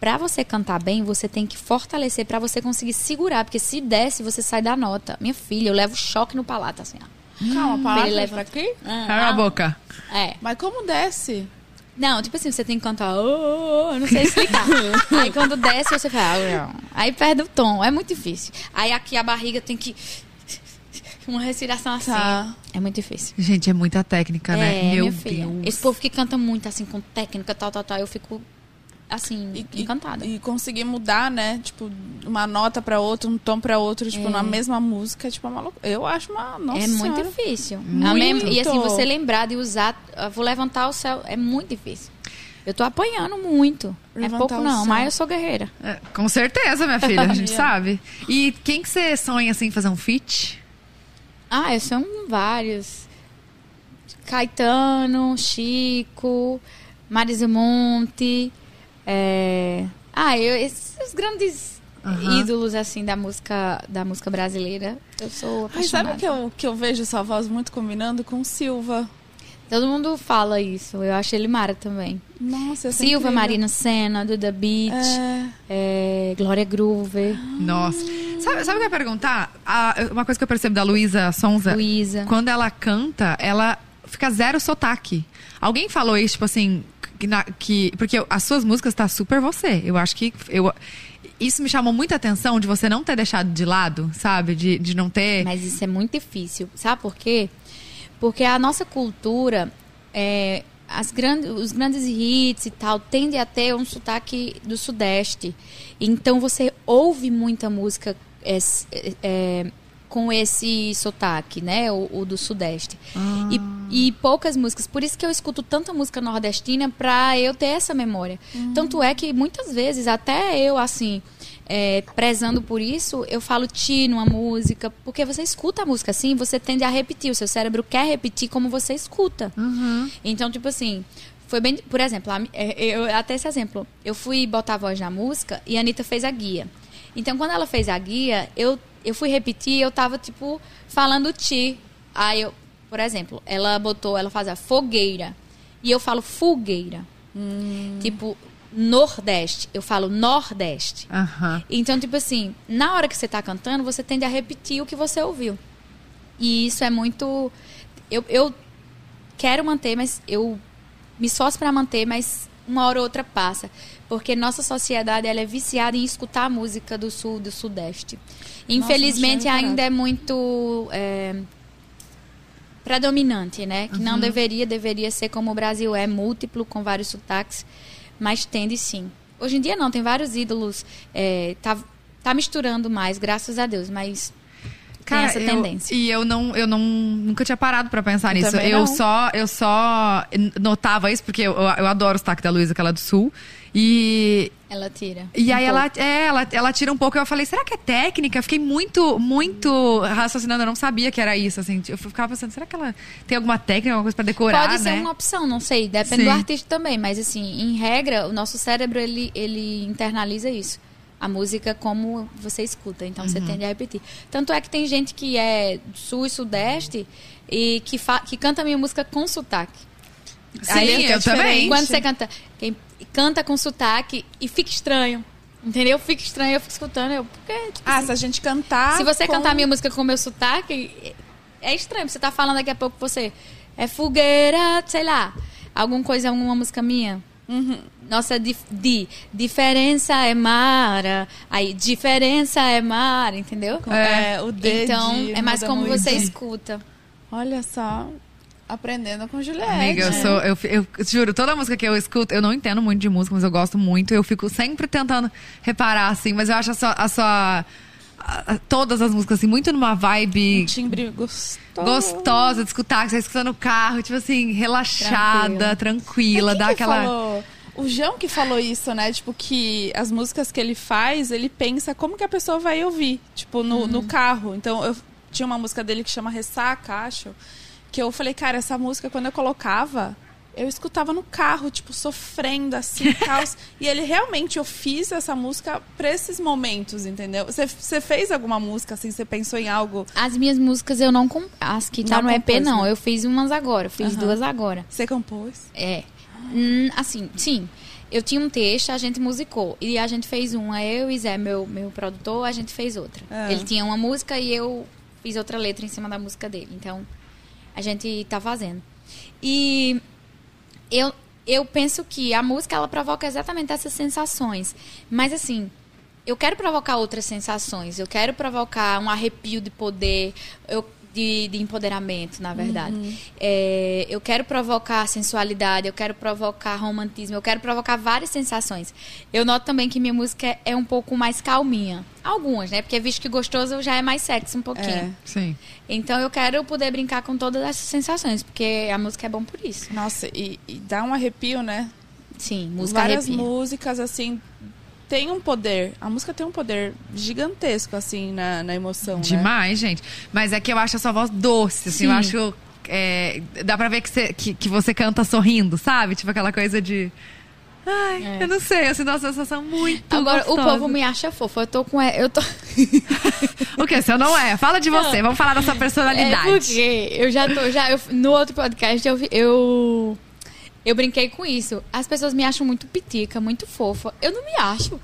Pra você cantar bem, você tem que fortalecer pra você conseguir segurar, porque se desce, você sai da nota. Minha filha, eu levo choque no palato, assim, ó. Calma, palavra Ele pra leva- aqui? Cala a boca. É. Mas como desce? Não, tipo assim, você tem que cantar, "Oh, oh, oh", eu não sei explicar. aí quando desce, você fala, "Ah, não". aí perde o tom, é muito difícil. Aí aqui a barriga tem que. Uma respiração assim. Tá. É muito difícil. Gente, é muita técnica, né? É, Meu minha filha. Deus. Esse povo que canta muito, assim, com técnica, tal, tal, tal, eu fico, assim, E, e- encantada. E, conseguir mudar, né? Tipo, uma nota pra outra, um tom pra outro, tipo, É. na mesma música, tipo, é uma loucura. Eu acho uma. Nossa é muito Senhora. difícil. Muito. E assim, você lembrar de usar, vou levantar o céu, é muito difícil. Eu tô apanhando muito. Levantar é pouco não, mas eu sou guerreira. É, com certeza, minha filha, a gente sabe. E quem que você sonha, assim, fazer um feat? Ah, eu são vários. Caetano, Chico, Marisa Monte. é, Ah, eu, esses grandes ídolos assim da música da música brasileira. Eu sou Ai, apaixonada. sabe que eu, que eu vejo sua voz muito combinando com Silva? Todo mundo fala isso. Eu acho ele mara também. Nossa, Silva. Marina Senna, Duda Beat, É, é, Glória Groover, Nossa. Sabe, sabe o que eu ia perguntar? A- uma coisa que eu percebo da Luísa Sonza, Luísa. quando ela canta, ela fica zero sotaque. Alguém falou isso, tipo assim, que, na- que- porque as suas músicas tá super você. Eu acho que eu isso me chamou muita atenção de você não ter deixado de lado, sabe? De, de não ter. Mas isso é muito difícil. Sabe por quê? Porque a nossa cultura, é, as grandes, os grandes hits e tal, tende a ter um sotaque do Sudeste. Então você ouve muita música é, é, com esse sotaque, né? O, o do Sudeste. E, e poucas músicas. Por isso que eu escuto tanta música nordestina pra eu ter essa memória. Tanto é que muitas vezes, até eu, assim, é, prezando por isso, eu falo ti numa música, porque você escuta a música assim, você tende a repetir, o seu cérebro quer repetir como você escuta. Uhum. Então, tipo assim, foi bem. Por exemplo, mi- é, eu, até esse exemplo, eu fui botar a voz na música e a Anitta fez a guia. Então, quando ela fez a guia, eu, eu fui repetir eu tava, tipo, falando ti. Aí eu, por exemplo, ela botou, ela faz a fogueira. E eu falo fogueira. Tipo, Nordeste. Eu falo Nordeste. Aham. Então, tipo assim, na hora que você tá cantando, você tende a repetir o que você ouviu. E isso é muito. Eu, eu quero manter, mas eu me esforço para manter, mas uma hora ou outra passa. Porque nossa sociedade ela é viciada em escutar a música do sul, do sudeste. Infelizmente, não tinha ainda é muito. é, predominante, né? Que não deveria, deveria ser como o Brasil é, múltiplo, com vários sotaques, mas tende sim. Hoje em dia não, tem vários ídolos, é, tá, tá misturando mais, graças a Deus, mas tem essa eu- tendência. E eu não, eu não nunca tinha parado pra pensar Eu nisso. Eu só, eu só notava isso porque eu, eu adoro o sotaque da Luísa, que ela é do sul. E Ela tira. E um aí pouco. ela, é, ela, ela tira um pouco. Eu falei, será que é técnica? Eu fiquei muito, muito raciocinando. Eu não sabia que era isso, assim. Eu ficava pensando, será que ela tem alguma técnica, alguma coisa pra decorar, Pode ser né? uma opção, não sei, depende Sim. do artista também, mas assim, em regra, o nosso cérebro ele, ele internaliza isso. A música como você escuta, então você Uhum. tende a repetir. Tanto é que tem gente que é sul e sudeste e que, fa que canta a minha música com sotaque. Sim, Aí fica eu também. Quando você canta, quem canta com sotaque e fica estranho. Entendeu? Fica estranho, eu fico escutando. Eu, porque, tipo, Ah, se a gente cantar. se você com- cantar a minha música com o meu sotaque, é estranho. Você tá falando daqui a pouco você é fogueira, sei lá, alguma coisa, alguma música minha. Uhum. Nossa, di, di- diferença é mara. Aí, diferença é mar, entendeu? É, o D Então, de é mais como muito. você escuta. Olha só, aprendendo com Juliette. Amiga, eu sou. Eu, eu, juro, toda música que eu escuto, eu não entendo muito de música, mas eu gosto muito. Eu fico sempre tentando reparar, assim, mas eu acho a sua. A sua a- todas as músicas, assim, muito numa vibe Um timbre gostoso. gostosa de escutar, que você escuta no carro, tipo assim, relaxada, tranquila, Mas dá aquela. falou? O João que falou isso, né? Tipo, que as músicas que ele faz, ele pensa como que a pessoa vai ouvir, tipo, no, no carro. Então, eu tinha uma música dele que chama Ressaca, acho, que eu falei, cara, essa música, quando eu colocava, eu escutava no carro, tipo, sofrendo, assim, caos. e ele realmente, eu fiz essa música pra esses momentos, entendeu? Você- fez alguma música, assim, você pensou em algo? As minhas músicas eu não. Com... As que tá Não no EP, compôs, não. né? Eu fiz umas agora. Fiz Aham. duas agora. Você compôs? É. Hum, assim, sim. eu tinha um texto, a gente musicou. E a gente fez uma, eu e Zé, meu, meu produtor, a gente fez outra. Ah. Ele tinha uma música e eu fiz outra letra em cima da música dele. Então, a gente tá fazendo. E eu, eu penso que a música, ela provoca exatamente essas sensações. Mas, assim, eu quero provocar outras sensações. Eu quero provocar um arrepio de poder. Eu de, de empoderamento, na verdade. É, eu quero provocar sensualidade, eu quero provocar romantismo, eu quero provocar várias sensações. Eu noto também que minha música é, é um pouco mais calminha. Algumas, né? Porque visto que gostoso já é mais sexy um pouquinho. É. Sim. Então eu quero poder brincar com todas essas sensações, porque a música é bom por isso. Nossa, e, e dá um arrepio, né? Sim, música Várias arrepia. músicas, assim, tem um poder. A música tem um poder gigantesco, assim, na, na emoção, né? Demais, gente. Mas é que eu acho a sua voz doce, assim, Sim. eu acho. é, dá pra ver que você, que, que você canta sorrindo, sabe? Tipo aquela coisa de. Ai, É. eu não sei, eu sinto uma sensação muito Agora, o gostosa. povo me acha fofa. Eu tô com. Eu tô... O que? Você não é? Fala de você, vamos falar da sua personalidade. É porque eu já tô. Já, eu, no outro podcast eu, vi- eu. Eu brinquei com isso. As pessoas me acham muito pitica, muito fofa. Eu não me acho.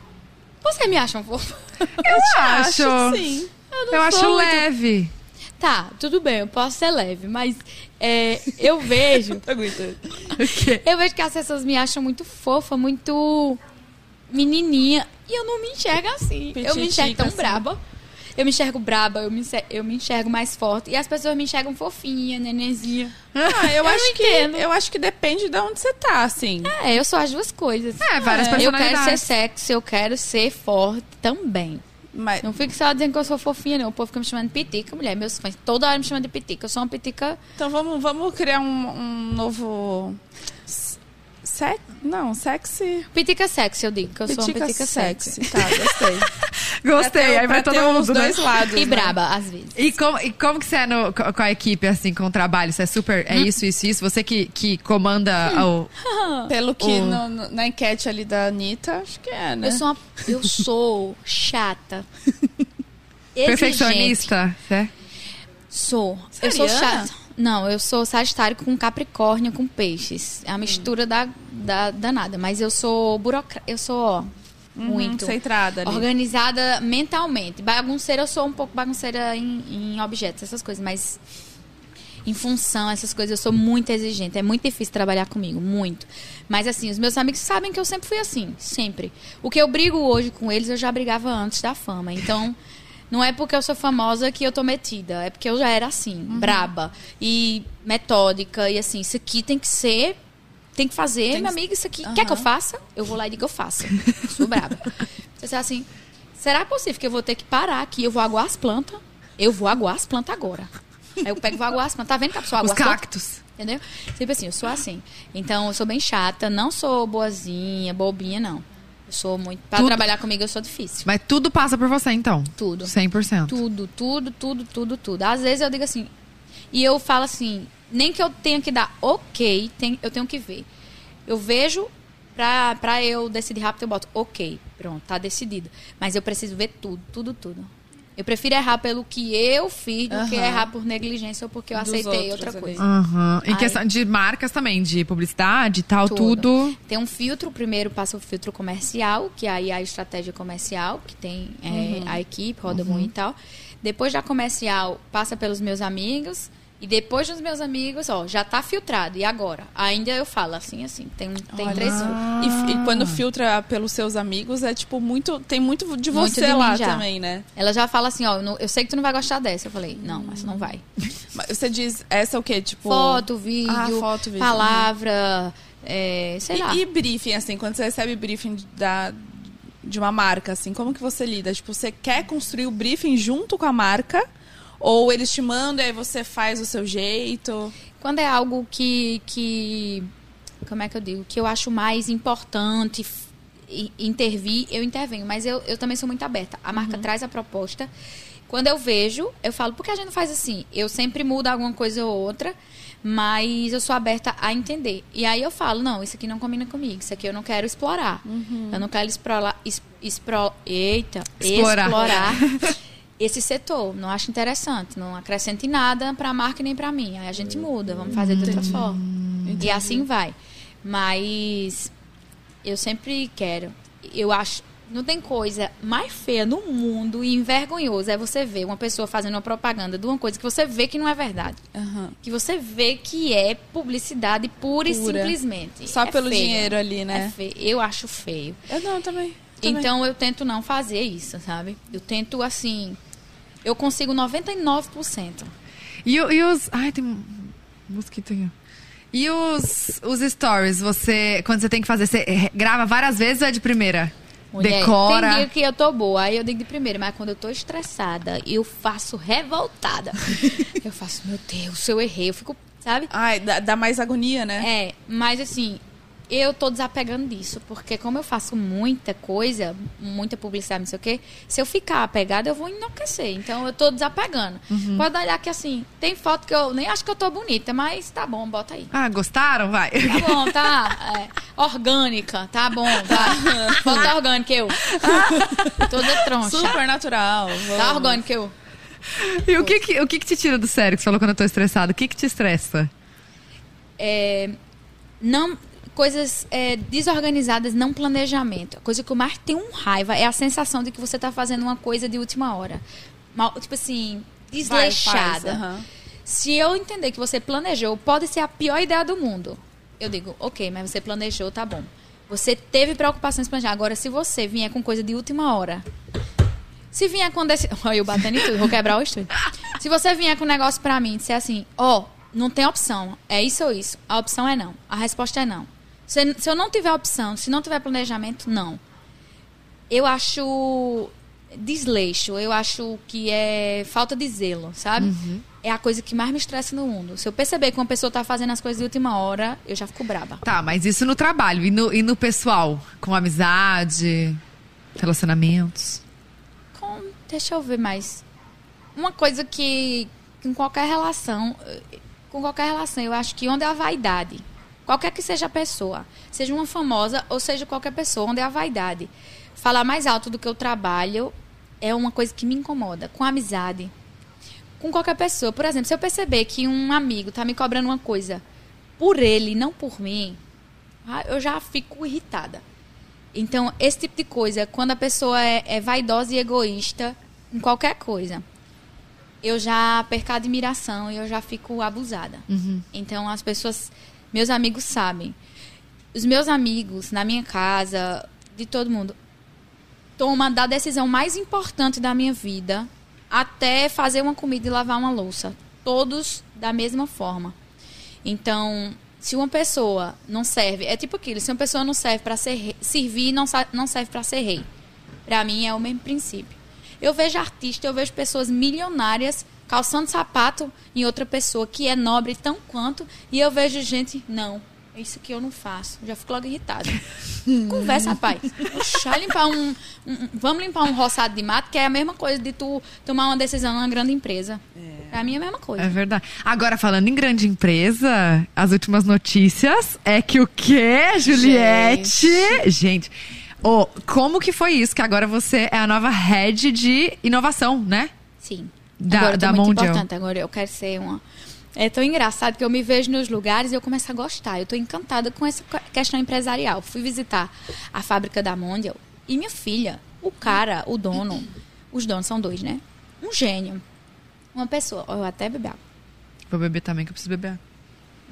Você me acham fofa? Eu acho. sim. não Eu acho muito- leve. Tá, tudo bem, eu posso ser leve, mas é, eu vejo. Quê? Eu vejo que as pessoas me acham muito fofa, muito menininha. E eu não me enxergo assim. eu me enxergo tão assim. braba. Eu me enxergo braba, eu me, enxer- eu me enxergo mais forte. E as pessoas me enxergam fofinha, nenenzinha. Ah, eu, Eu acho que entendo. eu acho que depende de onde você tá, assim. É, eu sou as duas coisas. É, várias eu quero ser personalidades. sexy, eu quero ser forte também. Mas Não fique só dizendo que eu sou fofinha, não. O povo fica me chamando de pitica, mulher. Meus fãs toda hora me chamando de pitica. Eu sou uma pitica. então vamos, vamos criar um, um novo sex, não, sexy. Pitica sexy, eu digo. Que eu sou uma Pitica pitica sexy. Tá, gostei. Gostei, ter- aí vai todo ter mundo. os né? dois lados. E né? braba, às vezes. E como, e como que você é no- co- com a equipe, assim, com o trabalho? Você é super. É isso, isso, isso? Você que, que comanda o. Pelo que O- no- no- na enquete ali da Anitta, acho que é, né? Eu sou uma, eu sou chata. Perfeccionista? É? Sou. Eu sou Seriana? chata. Não, eu sou Sagitário com Capricórnio com peixes. É a mistura da, da danada. Mas eu sou burocrata. Eu sou, ó, Uhum, muito centrada ali. organizada mentalmente. Bagunceira, eu sou um pouco bagunceira em, em objetos, essas coisas. Mas em função, essas coisas, eu sou muito exigente. É muito difícil trabalhar comigo, muito. Mas assim, os meus amigos sabem que eu sempre fui assim, sempre. O que eu brigo hoje com eles, eu já brigava antes da fama. Então, não é porque eu sou famosa que eu tô metida. É porque eu já era assim, braba. E metódica. E assim, isso aqui tem que ser. Tem que fazer, Tem minha que- amiga, isso aqui. Aham. Quer que eu faça? Eu vou lá e digo que eu faço. Eu sou braba. Você assim, será possível que eu vou ter que parar aqui? Eu vou aguar as plantas? Eu vou aguar as plantas agora. Aí eu pego e vou aguar as plantas. Tá vendo que a pessoa Os aguar as plantas? cactos. Entendeu? Tipo assim, eu sou assim. Então, eu sou bem chata, não sou boazinha, bobinha, não. Sou muito. Pra Tudo- trabalhar comigo, eu sou difícil. Mas tudo passa por você, então? Tudo. 100%. Tudo, tudo, tudo, tudo, tudo. Às vezes eu digo assim. E eu falo assim, nem que eu tenha que dar ok, tem, eu tenho que ver. Eu vejo, pra, pra eu decidir rápido, eu boto ok, pronto, tá decidido. Mas eu preciso ver tudo, tudo, tudo. Eu prefiro errar pelo que eu fiz do que Aham. errar por negligência ou porque eu Dos aceitei outra coisa. Aham. Em Ai. questão de marcas também, de publicidade e tal, Tudo. tudo. Tem um filtro, primeiro passa o filtro comercial, que aí é a estratégia comercial, que tem é, Uhum. a equipe, roda muito e tal. Depois da comercial, passa pelos meus amigos. E depois dos meus amigos, ó, já tá filtrado. E agora? Ainda eu falo assim, assim. Tem, tem Olha. três filtros. E, e quando filtra pelos seus amigos, é tipo muito. Tem muito de Muito você de lá já. também, né? Ela já fala assim, ó, eu, não- eu sei que tu não vai gostar dessa. Eu falei, não, mas não vai. Você diz, essa é o quê? Tipo. Foto, vídeo, Ah, foto, vídeo. palavra, é, sei lá. E, e briefing, assim, quando você recebe briefing da, de uma marca, assim, como que você lida? Tipo, você quer construir o briefing junto com a marca? Ou eles te mandam e aí você faz o seu jeito? Quando é algo que, que. Como é que eu digo? Que eu acho mais importante intervir, eu intervenho. Mas eu, eu também sou muito aberta. A marca traz a proposta. Quando eu vejo, eu falo, por que a gente não faz assim? Eu sempre mudo alguma coisa ou outra, mas eu sou aberta a entender. E aí eu falo, não, isso aqui não combina comigo, isso aqui eu não quero explorar. Eu não quero explorar. Es, expro, eita, Explorar. explorar esse setor. Não acho interessante. Não acrescenta em nada para a marca nem para mim. Aí a gente muda, vamos fazer de outra forma. E assim vai. Mas eu sempre quero. Eu acho. Não tem coisa mais feia no mundo e envergonhosa é você ver uma pessoa fazendo uma propaganda de uma coisa que você vê que não é verdade. Aham. Que você vê que é publicidade pura, e Pura. simplesmente. Só É pelo feio. dinheiro ali, É né? feio. Eu acho feio. Eu não, também. Então eu tento não fazer isso, sabe? Eu tento assim. Eu consigo 99%. E, e os. Ai, tem um mosquito aqui. E os, os stories, você. Quando você tem que fazer, você grava várias vezes ou é de primeira? Mulher, Decora. Tem dia que eu tô boa, aí eu digo de primeiro, mas quando eu tô estressada, eu faço revoltada. eu faço, meu Deus, se eu errei, eu fico, sabe? Ai, dá, dá mais agonia, né? É, mas assim, eu tô desapegando disso, porque como eu faço muita coisa, muita publicidade, não sei o quê, se eu ficar apegada, eu vou enlouquecer. Então eu tô desapegando. Uhum. Pode olhar que assim, tem foto que eu nem acho que eu tô bonita, mas tá bom, bota aí. Ah, gostaram? Vai. Tá bom, tá. É, orgânica, tá bom, tá. Foto orgânica, eu. Toda troncha. Super natural. Tá vamos. orgânica, eu. E o que, que, o que, que te tira do sério? Que você falou quando eu tô estressado. O que, que te estressa? é, não coisas é, desorganizadas, não planejamento. A coisa que eu mais tenho um raiva é a sensação de que você está fazendo uma coisa de última hora. Mal- tipo assim, Vai, desleixada. aham. Se eu entender que você planejou, pode ser a pior ideia do mundo. Eu digo, ok, mas você planejou, tá bom. Você teve preocupações planejar. Agora, se você vier com coisa de última hora. Se vier com desse. Olha, eu batendo em tudo, vou quebrar o estúdio. Se você vier com um negócio pra mim e disser assim, ó, não tem opção, é isso ou isso. A opção é não. A resposta é não. Se, se eu não tiver opção, se não tiver planejamento, não. Eu acho desleixo, eu acho que é falta de zelo, sabe? É a coisa que mais me estressa no mundo. Se eu perceber que uma pessoa tá fazendo as coisas de última hora, eu já fico braba. Tá, mas isso no trabalho. E no, e no pessoal? Com amizade, relacionamentos? Com, deixa eu ver mais. Uma coisa que com qualquer relação, eh, com qualquer relação, eu acho que onde é a vaidade, qualquer que seja a pessoa, seja uma famosa ou seja qualquer pessoa, onde é a vaidade, falar mais alto do que o trabalho é uma coisa que me incomoda. Com amizade, com qualquer pessoa. Por exemplo, se eu perceber que um amigo tá me cobrando uma coisa por ele, não por mim, ah, eu já fico irritada. Então, esse tipo de coisa, quando a pessoa é, é vaidosa e egoísta em qualquer coisa, eu já perco a admiração e eu já fico abusada. Então, as pessoas, meus amigos sabem. Os meus amigos, na minha casa, de todo mundo, toma da decisão mais importante da minha vida até fazer uma comida e lavar uma louça. Todos da mesma forma. Então, se uma pessoa não serve, é tipo aquilo, se uma pessoa não serve para ser servir, não, não serve para ser rei. Para mim é o mesmo princípio. Eu vejo artista, eu vejo pessoas milionárias calçando sapato em outra pessoa que é nobre tão quanto, e eu vejo gente, não, isso que eu não faço. Já fico logo irritada. Conversa, rapaz. Limpar um, um- Vamos limpar um roçado de mato, que é a mesma coisa de tu tomar uma decisão numa grande empresa. Pra mim é a mesma coisa. É verdade. Agora, falando em grande empresa, as últimas notícias é que o quê, Juliette? Gente, ô, como que foi isso? Que agora você é a nova head de inovação, né? Sim. Da- agora da muito Mondial. importante. Agora eu quero ser uma. É tão engraçado que eu me vejo nos lugares e eu começo a gostar. Eu tô encantada com essa questão empresarial. Fui visitar a fábrica da Mondial e minha filha, o cara, o dono, os donos são dois, né? Um gênio. Uma pessoa. Eu até beber água. Vou beber também, que eu preciso beber.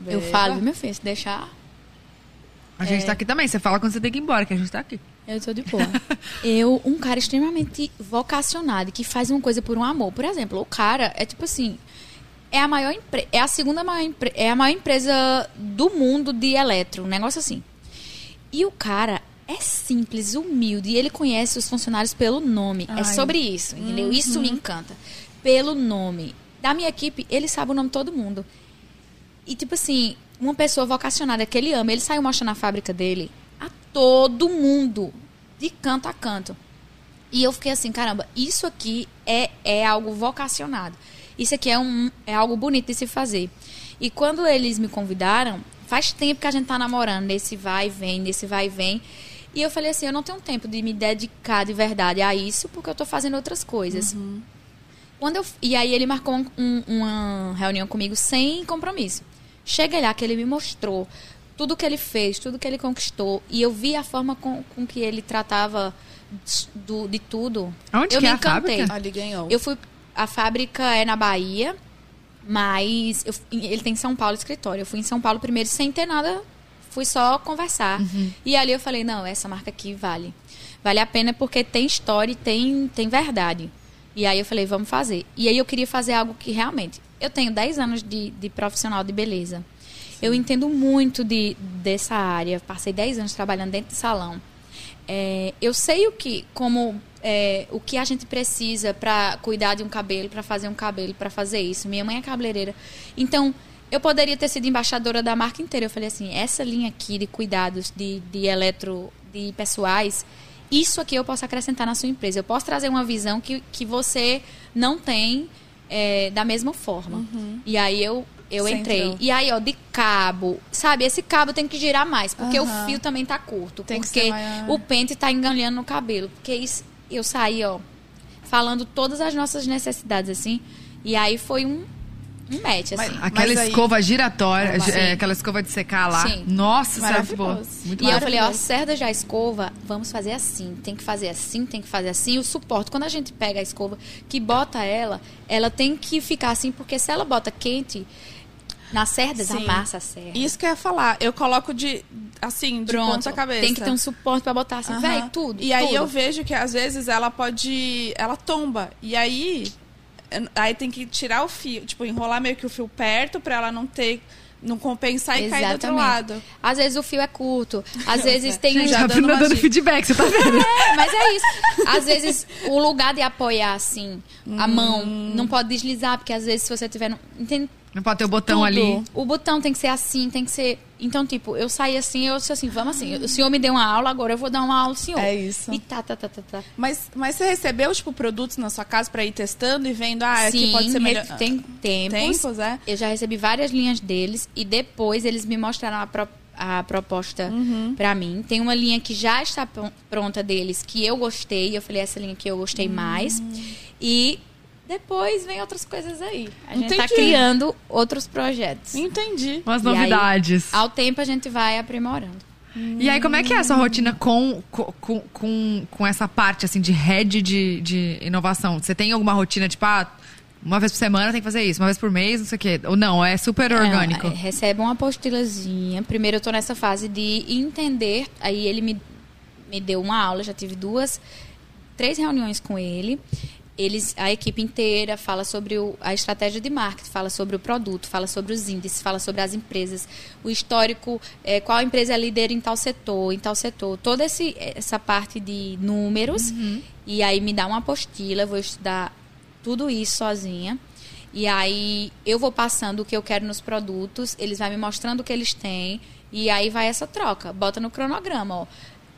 Eu falo, meu filho, se deixar, A gente tá aqui também. Você fala quando você tem que ir embora, que a gente tá aqui. Eu tô de boa. eu, um cara extremamente vocacionado, que faz uma coisa por um amor. Por exemplo, o cara é tipo assim. É a maior empre- é a segunda maior é a maior empresa do mundo de eletro, um negócio assim. E o cara é simples, humilde, e ele conhece os funcionários pelo nome. É Ai. sobre isso, entendeu? Isso me encanta. Pelo nome. Da minha equipe, ele sabe o nome de todo mundo. E, tipo assim, uma pessoa vocacionada que ele ama, ele saiu mostrando a fábrica dele a todo mundo, de canto a canto. E eu fiquei assim, caramba, isso aqui é, é algo vocacionado. Isso aqui é, um, é algo bonito de se fazer. E quando eles me convidaram, faz tempo que a gente tá namorando, nesse vai e vem, nesse vai e vem. E eu falei assim, eu não tenho tempo de me dedicar de verdade a isso, porque eu tô fazendo outras coisas. Quando eu, e aí ele marcou um- um- uma reunião comigo sem compromisso. Cheguei lá que ele me mostrou tudo que ele fez, tudo que ele conquistou, e eu vi a forma com, com que ele tratava do, de tudo. Onde eu que me é a encantei. fábrica? Ali ganhou. Eu fui. A fábrica é na Bahia, mas eu- ele tem em São Paulo escritório. Eu fui em São Paulo primeiro sem ter nada, fui só conversar. E ali eu falei, não, essa marca aqui vale. Vale a pena porque tem história e tem, tem verdade. E aí eu falei, vamos fazer. E aí eu queria fazer algo que realmente. Eu tenho 10 anos de, de profissional de beleza. Eu entendo muito de, dessa área. Passei 10 anos trabalhando dentro de salão. É, eu sei o que, como é, o que a gente precisa para cuidar de um cabelo, para fazer um cabelo, para fazer isso. Minha mãe é cabeleireira. Então, eu poderia ter sido embaixadora da marca inteira. Eu falei assim, essa linha aqui de cuidados de, de eletro, de pessoais, isso aqui eu posso acrescentar na sua empresa. Eu posso trazer uma visão que, que você não tem é, da mesma forma. E aí eu eu Você entrei. entrou. E aí, ó, de cabo, sabe? Esse cabo tem que girar mais, porque Aham. o fio também tá curto. Tem que porque o pente tá enganhando no cabelo. Porque isso, eu saí, ó, falando todas as nossas necessidades, assim. E aí foi um, um match, Mas- assim. Aquela Mas aí- escova giratória, Sim. é, aquela escova de secar lá. Sim. Nossa, isso é Maravilhoso. boa. Muito E eu falei, ó, cerda já a escova, vamos fazer assim, tem que fazer assim, tem que fazer assim. O suporte, quando a gente pega a escova, que bota ela, ela tem que ficar assim, porque se ela bota quente, nas cerdas, Sim. amassa a cerda. Isso que eu ia falar. Eu coloco de, assim, de Pronto, ponta cabeça. tem que ter um suporte pra botar assim, Aham. véi, tudo. E aí tudo. eu vejo que às vezes ela pode. Ela tomba. E aí. Aí tem que tirar o fio, tipo, enrolar meio que o fio perto pra ela não ter. Não compensar e cair do outro Exatamente. lado. Às vezes o fio é curto, às vezes tem Gente, Já a dando dando feedback, você tá vendo? É, mas é isso. Às vezes o lugar de apoiar assim a mão não pode deslizar, porque às vezes se você tiver entende? Não pode ter o botão Tudo. ali. O botão tem que ser assim, tem que ser. Então, tipo, eu saí assim, eu disse assim, vamos assim. O senhor me deu uma aula, agora eu vou dar uma aula ao senhor. É isso. E tá, tá, tá, tá, tá. Mas, mas você recebeu, tipo, produtos na sua casa pra ir testando e vendo, ah, aqui Sim, pode ser melhor. tem tempos. Tempos, é? Eu já recebi várias linhas deles e depois eles me mostraram a, pro- a proposta Uhum. pra mim. Tem uma linha que já está pron- pronta deles que eu gostei. Eu falei, essa linha que eu gostei Hum. mais. E depois vem outras coisas aí. A gente tá Entendi. criando outros projetos. Entendi. Umas E aí, novidades. ao tempo a gente vai aprimorando. E aí, como é que é a sua rotina com, com, com, com essa parte, assim, de head de, de inovação? Você tem alguma rotina, tipo, ah, uma vez por semana tem que fazer isso, uma vez por mês, não sei o quê? Ou não, é super orgânico? Não, é, recebe uma apostilazinha. Primeiro eu tô nessa fase de entender. Aí ele me, me deu uma aula, já tive duas, três reuniões com ele. Eles, a equipe inteira fala sobre o- a estratégia de marketing, fala sobre o produto, fala sobre os índices, fala sobre as empresas, o histórico, eh, qual empresa é líder em tal setor, em tal setor, toda esse, essa parte de números. E aí me dá uma apostila, vou estudar tudo isso sozinha. E aí eu vou passando o que eu quero nos produtos, eles vão me mostrando o que eles têm, e aí vai essa troca. Bota no cronograma, ó.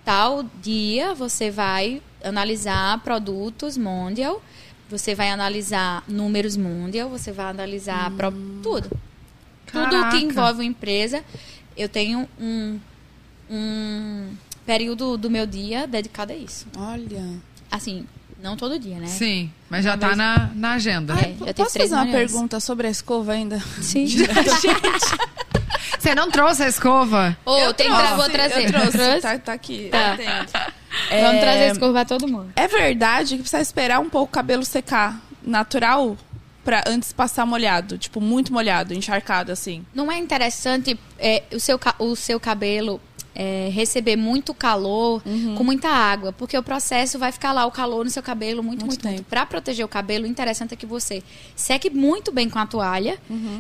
Tal dia você vai analisar produtos Mondial, você vai analisar números Mondial, você vai analisar pro- tudo. Tudo Caraca. que envolve uma empresa. Eu tenho um, um período do meu dia dedicado a isso. Olha. Assim, não todo dia, né? Sim, mas já Uma tá vez- na, na agenda. É, já tive Posso fazer uma pergunta sobre a escova ainda? Sim. Você não trouxe a escova? Ô, Eu tem que trouxe, vou trazer. Eu trouxe, Trouxe? Tá, tá aqui. Tá. dentro. Vamos É, trazer esse corpo pra todo mundo. É verdade que precisa esperar um pouco o cabelo secar natural pra antes passar molhado, tipo muito molhado, encharcado assim. Não é interessante é, o, seu, o seu cabelo é, receber muito calor com muita água, porque o processo vai ficar lá o calor no seu cabelo muito, Muito muito. Pra proteger o cabelo, o interessante é que você seque muito bem com a toalha,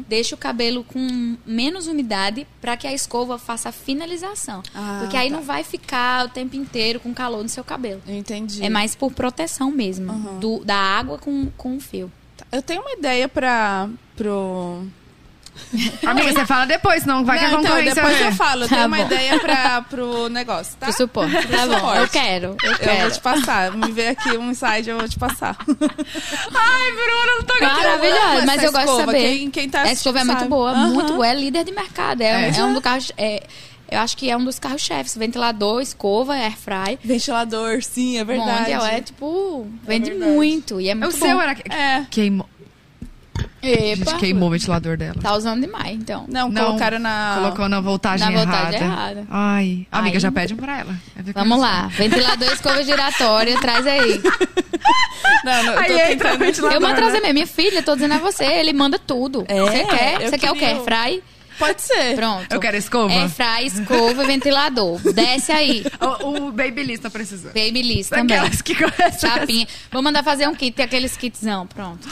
deixe o cabelo com menos umidade para que a escova faça a finalização. Ah, porque aí tá. não vai ficar o tempo inteiro com calor no seu cabelo. Entendi. É mais por proteção mesmo, do- da água com, com o fio. Eu tenho uma ideia pra pro Amiga, você fala depois, senão vai que a Não, então, concorrência depois vê. eu falo. Eu Tá tenho uma bom. ideia pra, pro negócio, tá? Pro suporte. Tá bom, suporte. eu quero. Eu Eu quero. vou te passar. Me vê aqui um slide, eu vou te passar. Ai, Bruna, não tô amo Maravilhosa, mas eu gosto de escova. saber. Quem, quem tá Essa escova é muito sabe. boa, Aham. muito boa. É líder de mercado. É, É. é um do carro. É, eu acho que é um dos carros-chefes. Ventilador, escova, air fry. Ventilador, sim, é verdade. Mondial é tipo. Vende verdade. muito. E é muito O bom. seu era... É. Queimou. A gente Epa, queimou o ventilador dela. tá usando demais, então. Não, Não, colocaram na. Colocou na voltagem, Na voltagem errada. errada. Ai, amiga, Aí- já pede um pra ela. É Vamos lá. Ventilador, escova giratória, traz aí. Não, não, eu tô Aí entra o tentando. ventilador. Eu mando né? trazer mesmo. Minha filha, tô dizendo a você, ele manda tudo. É? Você quer? Você quer o quê? Fry? Pode ser. Pronto. Eu quero escova. É fry, escova, ventilador. Desce aí. O, o Babyliss tá precisando. Babyliss também. Aquelas que conhecem. Chapinha. Vou mandar fazer um kit, tem aqueles kitzão. Pronto.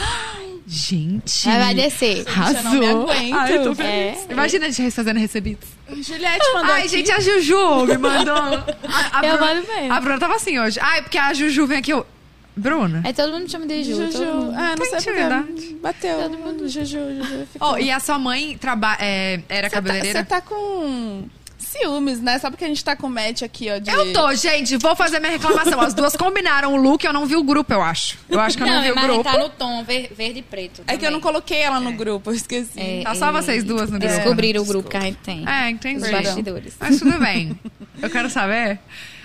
Gente. Aí vai descer. Arrasou. eu não me aguento. Ai, eu tô É. feliz. Imagina a gente fazendo recebidos. Juliette mandou Ai, aqui. gente, a Juju me mandou. A, a Eu Bruna- mando mesmo. A Bruna tava assim hoje. Ai, porque a Juju vem aqui. Eu... Bruna? Aí todo mundo chama de Ju. todo Juju. mundo. Ah, não Tem sei porque bateu. Todo mundo. Juju, Juju. ficou. Oh, e a sua mãe traba... é, era Você tá, cabeleireira? você tá com ciúmes, né? Sabe que a gente tá com o match aqui, ó. De... Eu tô, gente. Vou fazer minha reclamação. As duas combinaram o look, eu não vi o grupo, eu acho. Eu acho que eu não, vi o mas grupo. tá no tom ver- verde e preto. É que eu não também. coloquei ela no grupo, eu esqueci. É, Tá só é, vocês duas no grupo. Descobriram o grupo que a gente tem. É, entendi. Os bastidores. Mas tudo bem. Eu quero saber.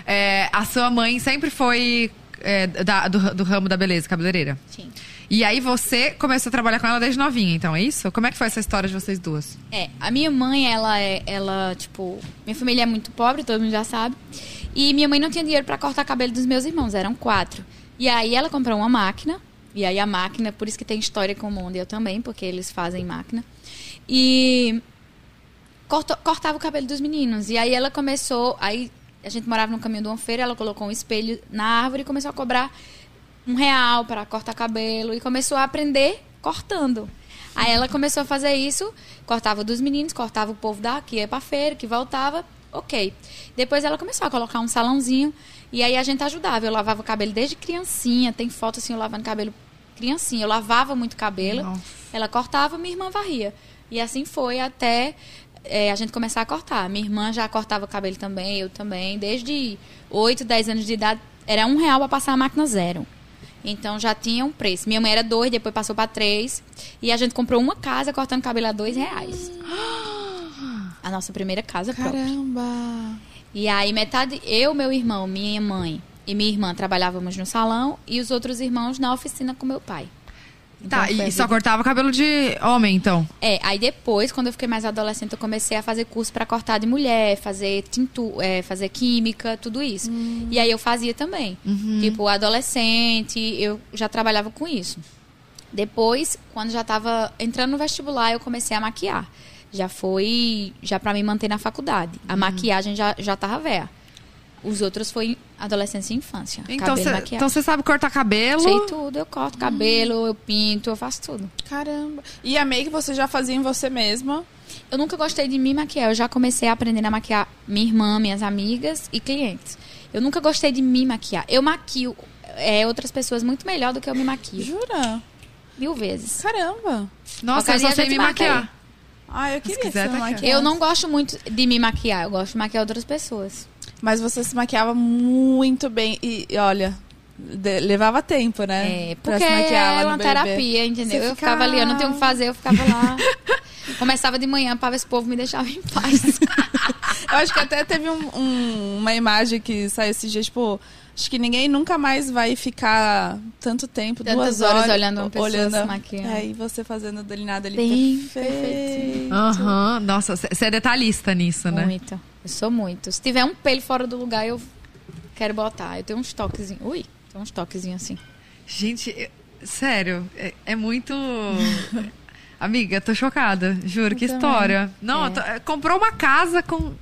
é, a sua mãe sempre foi é, da- do, do ramo da beleza, cabeleireira. Sim. E aí você começou a trabalhar com ela desde novinha, então é isso? Como é que foi essa história de vocês duas? É, a minha mãe, ela é, ela, tipo, minha família é muito pobre, todo mundo já sabe. E minha mãe não tinha dinheiro pra cortar cabelo dos meus irmãos, eram quatro. E aí ela comprou uma máquina, e aí a máquina, por isso que tem história com o mundo, eu também, porque eles fazem máquina. E cortou- cortava o cabelo dos meninos. E aí ela começou, aí a gente morava no caminho de uma feira, ela colocou um espelho na árvore e começou a cobrar um real para cortar cabelo e começou a aprender cortando. Aí ela começou a fazer isso, cortava dos meninos, cortava o povo daqui, ia pra feira, que voltava, ok. Depois ela começou a colocar um salãozinho e aí a gente ajudava. Eu lavava o cabelo desde criancinha, tem foto assim eu lavando cabelo criancinha. Eu lavava muito cabelo, Nossa. ela cortava, minha irmã varria. E assim foi até é, a gente começar a cortar. Minha irmã já cortava cabelo também, eu também. Desde 8, 10 anos de idade, era um real para passar a máquina zero. Então já tinha um preço. Minha mãe era dois, depois passou para três. E a gente comprou uma casa cortando cabelo a dois reais. A nossa primeira casa própria. Caramba. E aí, metade, eu, meu irmão, minha mãe e minha irmã trabalhávamos no salão e os outros irmãos na oficina com meu pai. Então, tá, e só vida. cortava cabelo de homem, então. É, aí depois, quando eu fiquei mais adolescente, eu comecei a fazer curso pra cortar de mulher, fazer tintu, é, fazer química, tudo isso. E aí eu fazia também. Tipo, adolescente, eu já trabalhava com isso. Depois, quando já tava entrando no vestibular, eu comecei a maquiar. Já foi, já para me manter na faculdade. A maquiagem já, já tava véia. Os outros foi adolescência e infância. Então você então sabe cortar cabelo. Sei tudo, eu corto cabelo, eu pinto, eu faço tudo. Caramba. E a make você já fazia em você mesma? Eu nunca gostei de me maquiar. Eu já comecei a aprender a maquiar minha irmã, minhas amigas e clientes. Eu nunca gostei de me maquiar. Eu maquio é, outras pessoas muito melhor do que eu me maquio. Jura? Mil vezes. Caramba. Nossa, eu só sei me maquiar. Ah, eu queria quiser, ser tá. Eu não gosto muito de me maquiar. Eu gosto de maquiar outras pessoas. Mas você se maquiava muito bem. E, e olha, de- levava tempo, né? É, Pra porque se maquiar lá é no uma terapia, entendeu? Você Eu ficava ali, eu não tenho o que fazer, eu ficava lá. Começava de manhã pra ver se o povo me deixava em paz. Eu acho que até teve um- um- uma imagem que saiu esses dias, tipo, acho que ninguém nunca mais vai ficar tanto tempo, Tantas duas horas horas, olhando uma pessoa se maquiando. É, e você fazendo delineado ali Bem perfeito. Aham, nossa, você é detalhista nisso, né? Muito. Eu sou muito. Se tiver um pelo fora do lugar, eu quero botar. Eu tenho uns toquezinhos. Ui, tem uns toquezinhos assim. Gente, eu- sério, é, é muito. Amiga, tô chocada, juro, Eu que também. história. Não, É. tô- comprou uma casa com.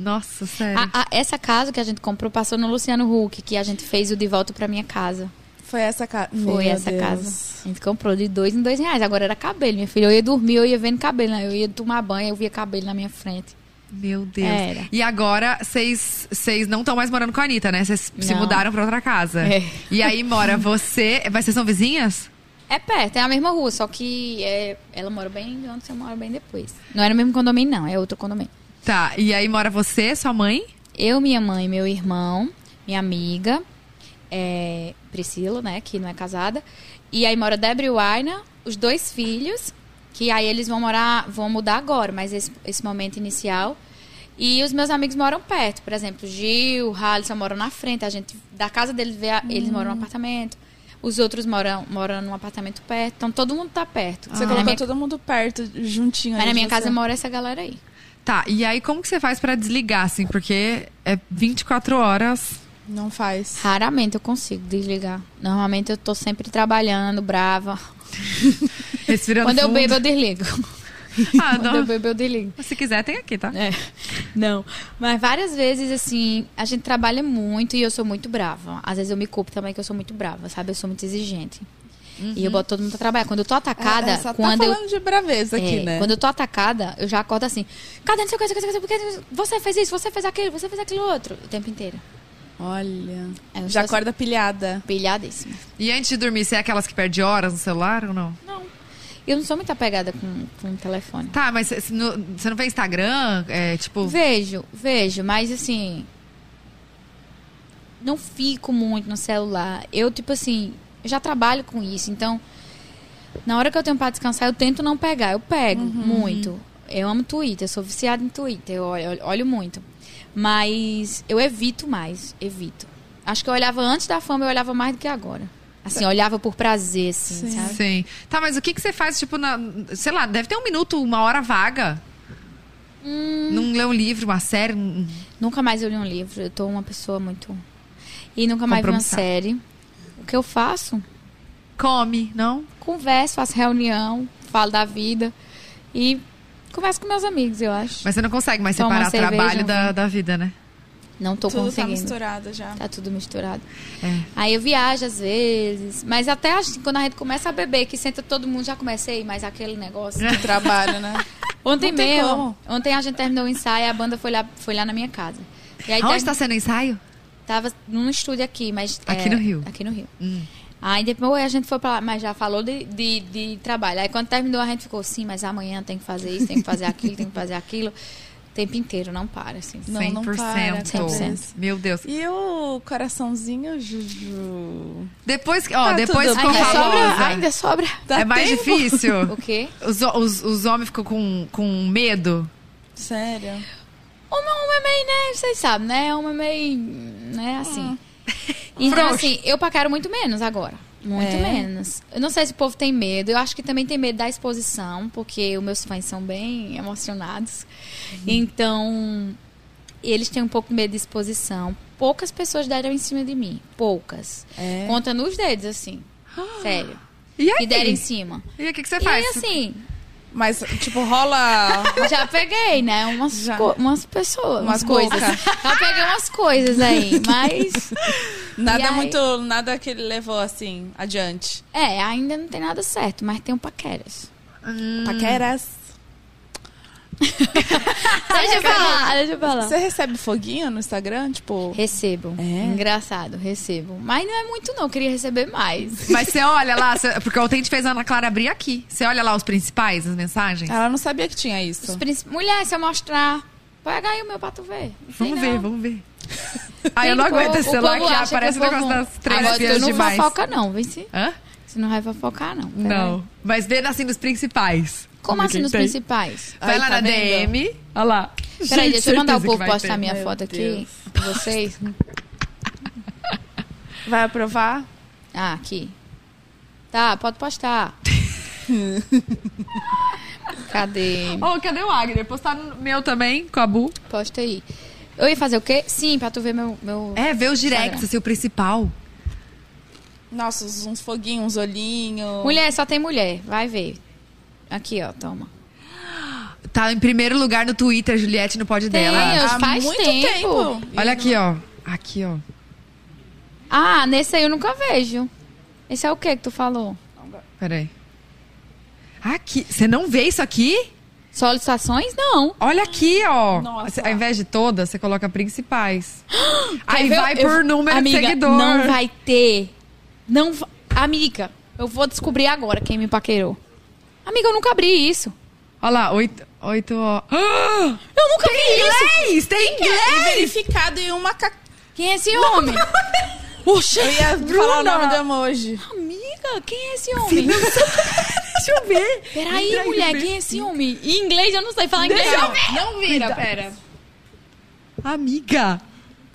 Nossa, sério. A- a- essa casa que a gente comprou passou no Luciano Huck, que a gente fez o De Volta Pra Minha Casa. Foi essa casa. Foi essa casa. A gente comprou de dois em dois reais. Agora era cabelo, minha filha. Eu ia dormir, eu ia vendo cabelo. Né? Eu ia tomar banho, eu via cabelo na minha frente. Meu Deus. Era. E agora, vocês não estão mais morando com a Anitta, né? Vocês se mudaram pra outra casa. É. E aí mora você. Mas vocês são vizinhas? É perto, é a mesma rua, só que é, ela mora bem onde você mora bem depois. Não era o mesmo condomínio, não, é outro condomínio. Tá. E aí mora você, sua mãe? Eu, minha mãe, meu irmão, minha amiga, é, Priscila, né, que não é casada. E aí mora Débora e o Aina, os dois filhos, que aí eles vão morar, vão mudar agora, mas esse, esse momento inicial. E os meus amigos moram perto, por exemplo, Gil, Halisson moram na frente, a gente, da casa deles, vê a- eles moram no apartamento. Os outros moram, moram num apartamento perto. Então todo mundo tá perto. Você na colocou minha, todo mundo perto, juntinho. mas na minha você. casa mora essa galera aí. Tá, e aí como que você faz pra desligar, assim? Porque é 24 horas. Não faz. Raramente eu consigo desligar. Normalmente eu tô sempre trabalhando, brava. Respirando Quando eu fundo. bebo, eu desligo. Ah, Quando eu não. bebo, eu desligo. Se quiser, tem aqui, tá? É. Não. Mas várias vezes, assim, a gente trabalha muito e eu sou muito brava. Às vezes eu me culpo também que eu sou muito brava, sabe? Eu sou muito exigente. E eu boto todo mundo pra trabalhar. Quando eu tô atacada, É, só quando tá eu. falando de braveza aqui, É, né? Quando eu tô atacada, eu já acordo assim. Cadê não sei o que, não sei o que, não sei o que, porque você fez isso, você fez aquilo, você fez aquilo outro. O tempo inteiro. Olha. É, eu Já acorda pilhada. Pilhadíssima. E antes de dormir, você é aquelas que perde horas no celular ou não? Não. Eu não sou muito apegada com, com o telefone. Tá, mas você não, vê Instagram? É, tipo... Vejo, vejo, mas assim. Não fico muito no celular. Eu, tipo assim, eu já trabalho com isso, então. Na hora que eu tenho pra descansar, eu tento não pegar. Eu pego muito. Eu amo Twitter, eu sou viciada em Twitter, eu olho, olho- muito. Mas eu evito mais, evito. Acho que eu olhava antes da fama, eu olhava mais do que agora. Assim, eu olhava por prazer, assim, Sim. sabe? Sim. Tá, mas o que, que você faz, tipo, na, sei lá, deve ter um minuto, uma hora vaga. Hum. Não lê um livro, uma série. Nunca mais eu li um livro. Eu tô uma pessoa muito. E nunca mais vi uma série. Que eu faço? Come, não? Converso, faço reunião, falo da vida. E converso com meus amigos, eu acho. Mas você não consegue mais Toma separar cerveja, trabalho da, da vida, né? Não tô Tudo tá conseguindo. misturado já. Tá tudo misturado. É. Aí eu viajo às vezes. Mas até assim, quando a gente começa a beber, que senta todo mundo, já comecei, mas aquele negócio. De trabalho, né? Ontem mesmo. Ontem a gente terminou o ensaio e a banda foi lá, foi lá na minha casa. E aí Aonde termi- tá sendo o ensaio? Tava num estúdio aqui, mas. Aqui é, no Rio? Aqui no Rio. Hum. Aí depois a gente foi pra lá, mas já falou de, de, de trabalho. Aí quando terminou, a gente ficou, sim, mas amanhã tem que fazer isso, tem que fazer aquilo, tem que fazer aquilo. O tempo inteiro, não para, assim. Não, não 100%. para, 100%. Meu Deus. E o coraçãozinho, Juju? Depois, ó, Tá depois ficou bem. Ainda sobra, ainda sobra. Dá é mais tempo? difícil. O quê? Os, os, os homens ficam com, com medo. Sério? Homem, homem é meio, né? Vocês sabem, né? Homem é meio, né? Assim. Então, Frouxo. assim, eu paquero muito menos agora. Muito É? menos. Eu não sei se o povo tem medo. Eu acho que também tem medo da exposição, porque os meus fãs são bem emocionados. Então, eles têm um pouco de medo de exposição. Poucas pessoas deram em cima de mim. Poucas. É. Conta nos dedos, assim. Sério. E aí? Que deram em cima. E o que, que você E faz? aí, assim, Mas, tipo, rola. já peguei, né? Umas, co- umas pessoas, Umas coisas. Já peguei umas coisas aí, mas. Nada aí? muito. Nada que ele levou assim, adiante. É, ainda não tem nada certo, mas tem um paqueras. Hum. Paqueras. Deixa eu falar, deixa eu falar. Você recebe foguinho no Instagram? Tipo. Recebo. É? Engraçado, recebo. Mas não é muito, não. Eu queria receber mais. Mas você olha lá, você- porque ontem a gente fez a Ana Clara abrir aqui. Você olha lá os principais, as mensagens? Ela não sabia que tinha isso. Os princip... Mulher, se eu mostrar. Pega aí o meu pra tu ver. Vamos não. ver, vamos ver. Ai, eu não aguento esse celular que aparece o negócio das três Agora tu não demais. fofoca, não, vem se. Hã? Você não vai fofocar, não. Pera Não. aí. Mas vendo assim nos principais. Como assim nos tem. principais? Vai Ai, lá tá na vendo? DM. Olha lá. Peraí, Gente, deixa eu mandar o povo postar ter. minha Meu foto aqui. Deus. pra Vocês. Vai aprovar? Ah, aqui. Tá, pode postar. Cadê? Ô, cadê o Agner? Postar no meu também, com a Bu. Posta aí. Eu ia fazer o quê? Sim, pra tu ver meu. meu... É, ver os directs, assim, o principal. Nossa, uns uns foguinhos, uns olhinhos. Mulher, só tem mulher. Vai ver. Aqui, ó, toma. Tá em primeiro lugar no Twitter, Juliette, no pod Tem, dela. eu- Há faz muito tempo. tempo. Olha aqui, ó. Aqui, ó. Ah, nesse aí eu nunca vejo. Esse é o que que tu falou? Peraí. Aqui. Você não vê isso aqui? Solicitações? Não. Olha aqui, ó. Nossa. Ao invés de todas, você coloca principais. Aí ver? vai Eu- por número Amiga, de seguidor. Não vai ter. Não Amiga, eu vou descobrir agora quem me paquerou. Amiga, eu nunca abri isso. Olha lá, oito, oito, ó. Ah! Eu nunca vi isso. Inglês! Tem E inglês! verificado em uma ca... Quem é esse homem? Oxa, Eu ia falar o nome do emoji. amiga, quem é esse homem? Deixa eu ver. Peraí, aí, mulher, quem é esse homem? Em inglês eu não sei falar inglês. Deixa eu não. Não vira, pera. Amiga.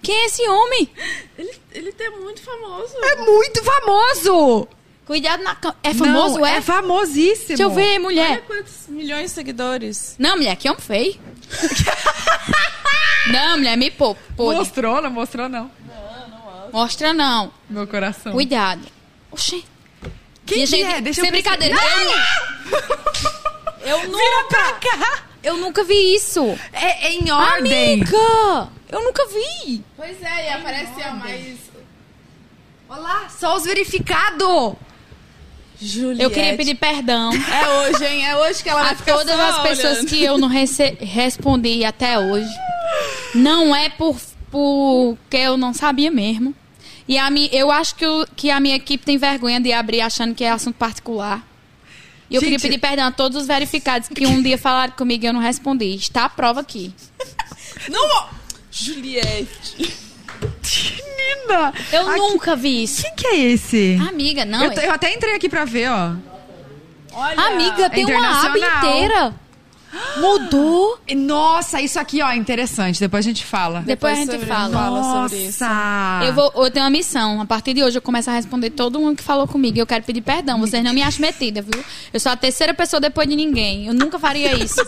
Quem é esse homem? Ele, ele é muito famoso. É muito famoso! Cuidado na cama. É famoso, Não, é? é famosíssimo. Deixa eu ver, Olha mulher. quantos milhões de seguidores. Não, mulher, que homem feio. não, mulher, me poupa. Mostrou, não mostrou, não. Mostra não. Meu coração. Cuidado. Oxê. Quem que gente, é? Deixa sem eu brincadeira. Eu, eu Vira pra nunca, cá! eu nunca vi isso. É, é em ordem. Amiga, eu nunca vi. Pois é, e aparece, ó, mais... Olá, só os verificados. Juliette. Eu queria pedir perdão É hoje, hein? É hoje que ela vai a ficar todas as pessoas olhando. que eu não respondi até hoje. Não é por porque eu não sabia mesmo. E a mi, eu acho que, o- que a minha equipe tem vergonha de abrir achando que é assunto particular. E eu Gente- queria pedir perdão a todos os verificados que um dia falaram comigo e eu não respondi. Está a prova aqui. Não. Juliette. Menina. Eu Aqui- nunca vi isso. Quem que é esse? Amiga, não. eu, te- eu até entrei aqui pra ver, ó. Olha. Amiga, tem uma aba inteira. Mudou. E, Nossa, isso aqui, ó, é interessante. Depois a gente fala. Depois a gente sobre- fala. fala sobre isso. Nossa. Eu, vou, eu tenho uma missão. A partir de hoje eu começo a responder todo mundo que falou comigo. E eu quero pedir perdão. Vocês não me acham metida, viu? Eu sou a terceira pessoa depois de ninguém. Eu nunca faria isso.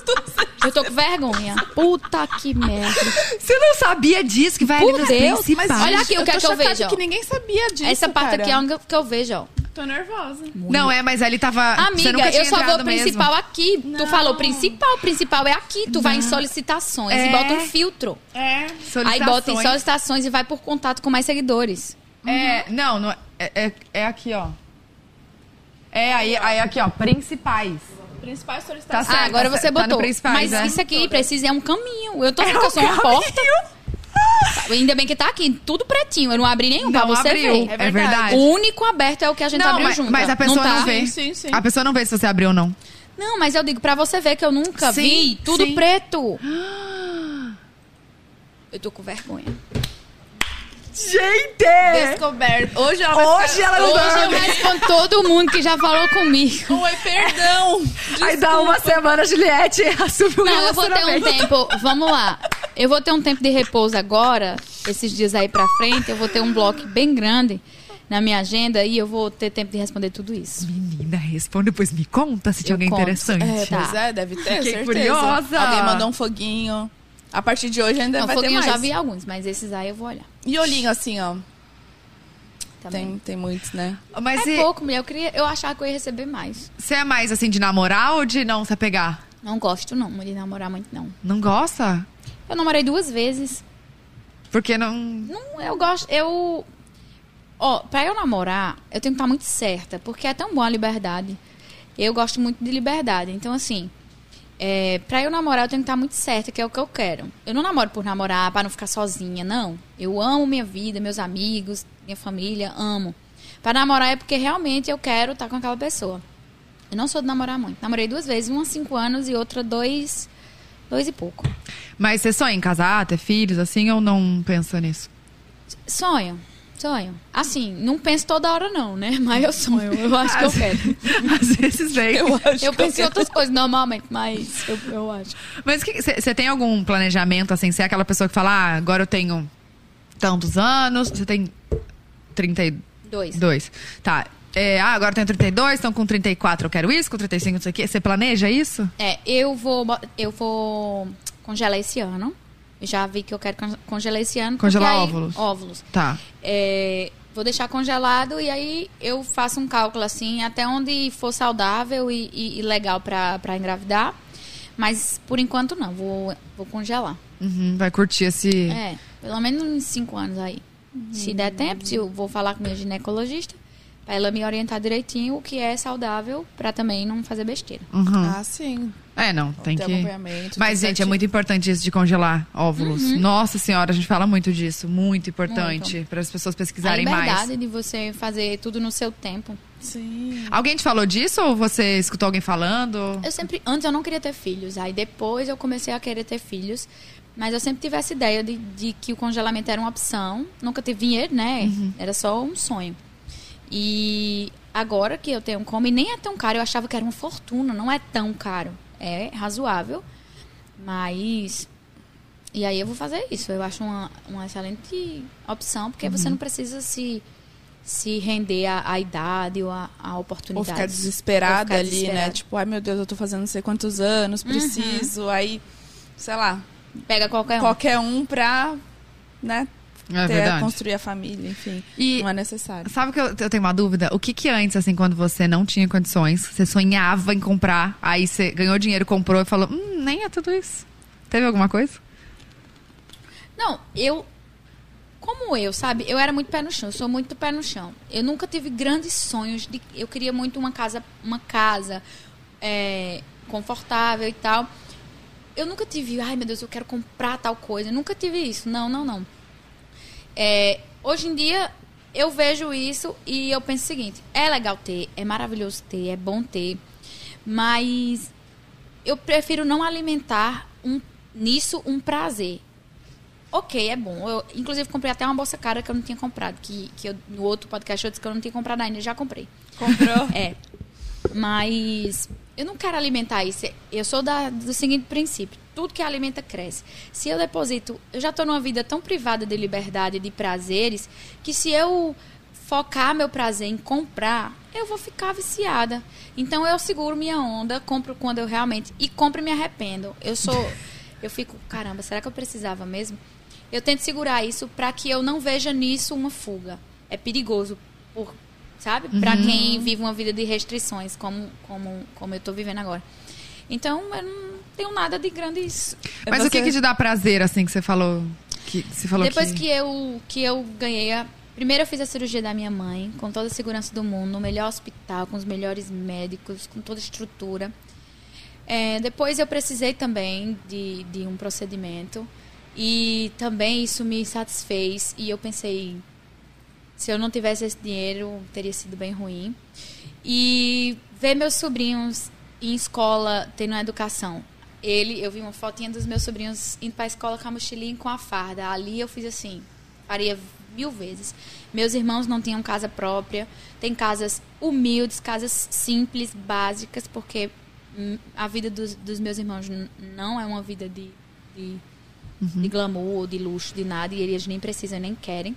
Eu tô com vergonha. Puta que merda. Você não sabia disso, que vai Por Deus, mas olha aqui o que eu é que eu vejo, que ninguém sabia disso, Essa parte cara. aqui é a única que eu vejo, ó. Tô nervosa. Não, é, mas ele tava... você nunca Amiga, tinha eu só vou principal mesmo. aqui. Tu falou principal, principal é aqui. Tu vai em solicitações É. e bota um filtro. É. Aí bota em Solicitações. e vai por contato com mais seguidores. É, não, não é, é, é aqui, ó. É, aí, aí aqui, ó, principais. Principais Tá solicitações. certo, Ah, agora tá você certo, tá botou. principais, Mas é. isso aqui precisa é um caminho. Eu tô É que eu um sou uma porta. Ainda bem que tá aqui, tudo pretinho. Eu não abri nenhum pra Não você abriu, ver. é verdade. O único aberto é o que a gente Não, abriu mas, junto. mas a pessoa não, tá? vê. Sim, sim, sim. A pessoa não vê se você abriu ou não. Não, mas eu digo pra você ver que eu nunca Sim, vi tudo sim. preto. Eu tô com vergonha. Gente! Descoberto. Hoje ela vai Hoje ficar... ela não Hoje eu dorme. respondo todo mundo que já falou comigo. Oi, perdão. Aí dá uma semana, Juliette assume o Não, eu vou ter um tempo. Vamos lá. Eu vou ter um tempo de repouso agora, esses dias aí pra frente. Eu vou ter um bloco bem grande na minha agenda e eu vou ter tempo de responder tudo isso. Menina, responde, depois me conta se tinha alguém conto. interessante. É, Tá. pois é, deve ter, Fiquei certeza. curiosa. Alguém mandou um foguinho. A partir de hoje ainda Não, vai ter foguinho eu mais. já vi alguns, mas esses aí eu vou olhar. E olhinho assim, ó. Também. Tem, tem muitos, né? Mas É e- pouco, mulher. Eu, queria, eu achava que eu ia receber mais. você é mais assim de namorar ou de não se apegar? Não gosto, não, de namorar muito, não. Não gosta? Eu namorei duas vezes. Porque não. Não, eu gosto. Eu. Ó, pra eu namorar, eu tenho que estar muito certa, porque é tão bom a liberdade. Eu gosto muito de liberdade. Então, assim, é, pra eu namorar, eu tenho que estar muito certa, que é o que eu quero. Eu não namoro por namorar, pra não ficar sozinha, não. Eu amo minha vida, meus amigos, minha família, amo. Pra namorar é porque realmente eu quero estar com aquela pessoa. Eu não sou de namorar muito. Namorei duas vezes, uma cinco anos e outra dois, dois e pouco. Mas você sonha em casar, ter filhos, assim, ou não pensa nisso? Sonho, sonho. Assim, não penso toda hora não, né? Mas eu sonho, eu acho que eu quero. Às vezes vem. Eu acho Eu que penso em outras coisas normalmente, mas eu, eu acho. Mas você tem algum planejamento, assim? Você é aquela pessoa que fala, ah, agora eu tenho tantos anos, você tem 32. Dois. Tá. É, ah, agora eu tenho 32, então com 34 eu quero isso, com 35 não sei o quê. Você planeja isso? É, eu vou, eu vou congelar esse ano. Já vi que eu quero con- congelar esse ano. Congelar aí- óvulos. Óvulos. Tá. É, vou deixar congelado e aí eu faço um cálculo assim, até onde for saudável e, e- e legal pra pra engravidar. Mas por enquanto não, vou, vou congelar. Uhum, vai curtir esse. É, pelo menos uns cinco anos aí. Se der tempo, se eu vou falar com minha ginecologista, pra ela me orientar direitinho o que é saudável, pra também não fazer besteira. Uhum. Ah, sim. É, não, tem que. acompanhamento, Mas, gente, é muito importante isso de congelar óvulos. Uhum. Nossa senhora, a gente fala muito disso. Muito importante para as pessoas A pesquisarem liberdade mais. de você fazer tudo no seu tempo. Sim. Alguém te falou disso ou você escutou alguém falando? Eu sempre, antes eu não queria ter filhos, aí depois eu comecei a querer ter filhos. Mas eu sempre tive essa ideia de, de que o congelamento era uma opção. Nunca tive dinheiro, né? Era só um sonho. E agora que eu tenho como, e nem é tão caro, eu achava que era uma fortuna, não é tão caro. É razoável, mas E aí eu vou fazer isso. Eu acho uma, uma excelente opção, porque você não precisa se, se render à, idade ou à, à Ou oportunidade. ficar desesperada Ou ficar ali, né? desesperada. Tipo, ai meu Deus, eu tô fazendo não sei quantos anos, preciso. Aí, sei lá, Pega qualquer um. qualquer um pra, né, É ter, verdade. construir a família, enfim. E Não é necessário. sabe que eu, eu tenho uma dúvida? O que que antes, assim, quando você não tinha condições, você sonhava em comprar, aí você ganhou dinheiro, comprou e falou, hum, nem é tudo isso. Teve alguma coisa? Não, eu. Como eu, sabe? Eu era muito pé no chão, eu sou muito pé no chão. Eu nunca tive grandes sonhos de. Eu queria muito uma casa, uma casa é, confortável e tal. Eu nunca tive, ai meu Deus, eu quero comprar tal coisa. Eu nunca tive isso. Não, não, não. É, hoje em dia, eu vejo isso e eu penso o seguinte: é legal ter, é maravilhoso ter, é bom ter, mas eu prefiro não alimentar um, nisso um prazer. Ok, é bom. Eu, inclusive, comprei até uma bolsa cara que eu não tinha comprado. Que, que eu, no outro podcast eu disse que eu não tinha comprado ainda. Já comprei. Comprou? É. Mas eu não quero alimentar isso. Eu sou da, do seguinte princípio: tudo que alimenta cresce. Se eu deposito. Eu já estou numa vida tão privada de liberdade, de prazeres, que se eu focar meu prazer em comprar, eu vou ficar viciada. Então eu seguro minha onda, compro quando eu realmente. E compro e me arrependo. Eu sou. Eu fico, caramba, será que eu precisava mesmo? Eu tento segurar isso para que eu não veja nisso uma fuga. É perigoso, por, sabe? Para quem vive uma vida de restrições, como, como, como eu tô vivendo agora. Então, eu não tenho nada de grandes. Mas o que Você- que te dá prazer, assim, que você falou? Que você falou Depois que... eu, que eu ganhei a. Primeiro eu fiz a cirurgia da minha mãe, com toda a segurança do mundo, no melhor hospital, com os melhores médicos, com toda a estrutura. É, depois eu precisei também de, de um procedimento. E também isso me satisfez. E eu pensei, se eu não tivesse esse dinheiro, teria sido bem ruim. E ver meus sobrinhos em escola, tendo uma educação. Ele, eu vi uma fotinha dos meus sobrinhos indo para a escola com a mochilinha e com a farda. Ali eu fiz assim, faria mil vezes. Meus irmãos não tinham casa própria, tem casas humildes, casas simples, básicas, porque hum, a vida dos, dos meus irmãos não é uma vida de, de, de glamour, de luxo, de nada, e eles nem precisam nem querem.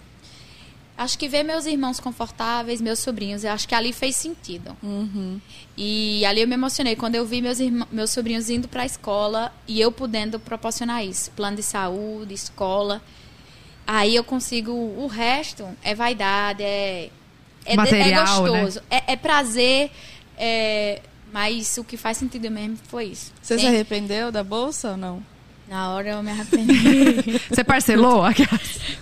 Acho que ver meus irmãos confortáveis, meus sobrinhos, eu acho que ali fez sentido. E ali eu me emocionei quando eu vi meus, irmã- meus sobrinhos indo para a escola e eu podendo proporcionar isso. Plano de saúde, escola. Aí eu consigo. O resto é vaidade, é. É, de- Material, é né? gostoso. É, é prazer. é- mas o que faz sentido mesmo foi isso. Você se arrependeu da bolsa ou não? Na hora eu me arrependi. Você parcelou?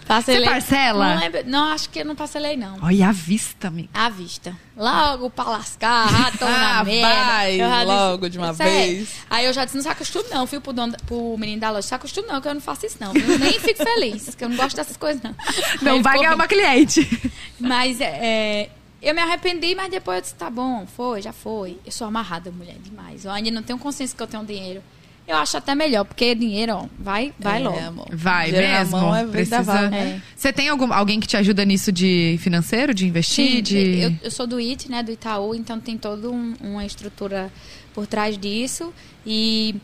Parcelei. Você parcela? Não, lembro- não, acho que eu não parcelei, não. Olha a vista, amiga. À vista. Logo pra lascar, tô Ah, na merda. vai, Eu logo de uma vez. Aí eu já disse, não se acostume não, fui pro, dono, pro menino da loja, se acostume não, que eu não faço isso não. Eu nem fico feliz, que eu não gosto dessas coisas não. Aí Não ele vai ganhar uma cliente. Mas é, eu me arrependi, mas depois eu disse, tá bom, foi, já foi. Eu sou amarrada, mulher, demais. Eu ainda não tenho consciência que eu tenho dinheiro. Eu acho até melhor, porque dinheiro, ó, vai, vai É, logo. amor. Vai Dinheiro mesmo. mão é Precisa... né? Você tem algum, alguém que te ajuda nisso de financeiro, de investir? Sim, de... eu, eu sou do IT, né, do Itaú, então tem toda um- uma estrutura por trás disso. E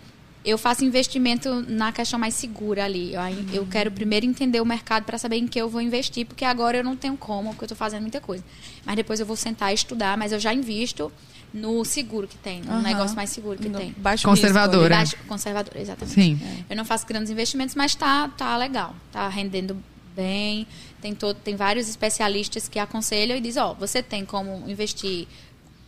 eu faço investimento na questão mais segura ali. Eu, eu quero primeiro entender o mercado para saber em que eu vou investir, porque agora eu não tenho como, porque eu estou fazendo muita coisa. Mas depois eu vou sentar e estudar, mas eu já invisto no seguro que tem, no Aham. negócio mais seguro que No tem. baixo Conservadora. risco Baixo, conservador, exatamente. Sim. Eu não faço grandes investimentos, mas tá, tá legal. Tá rendendo bem. Tem, todo, tem vários especialistas que aconselham e dizem, ó, você tem como investir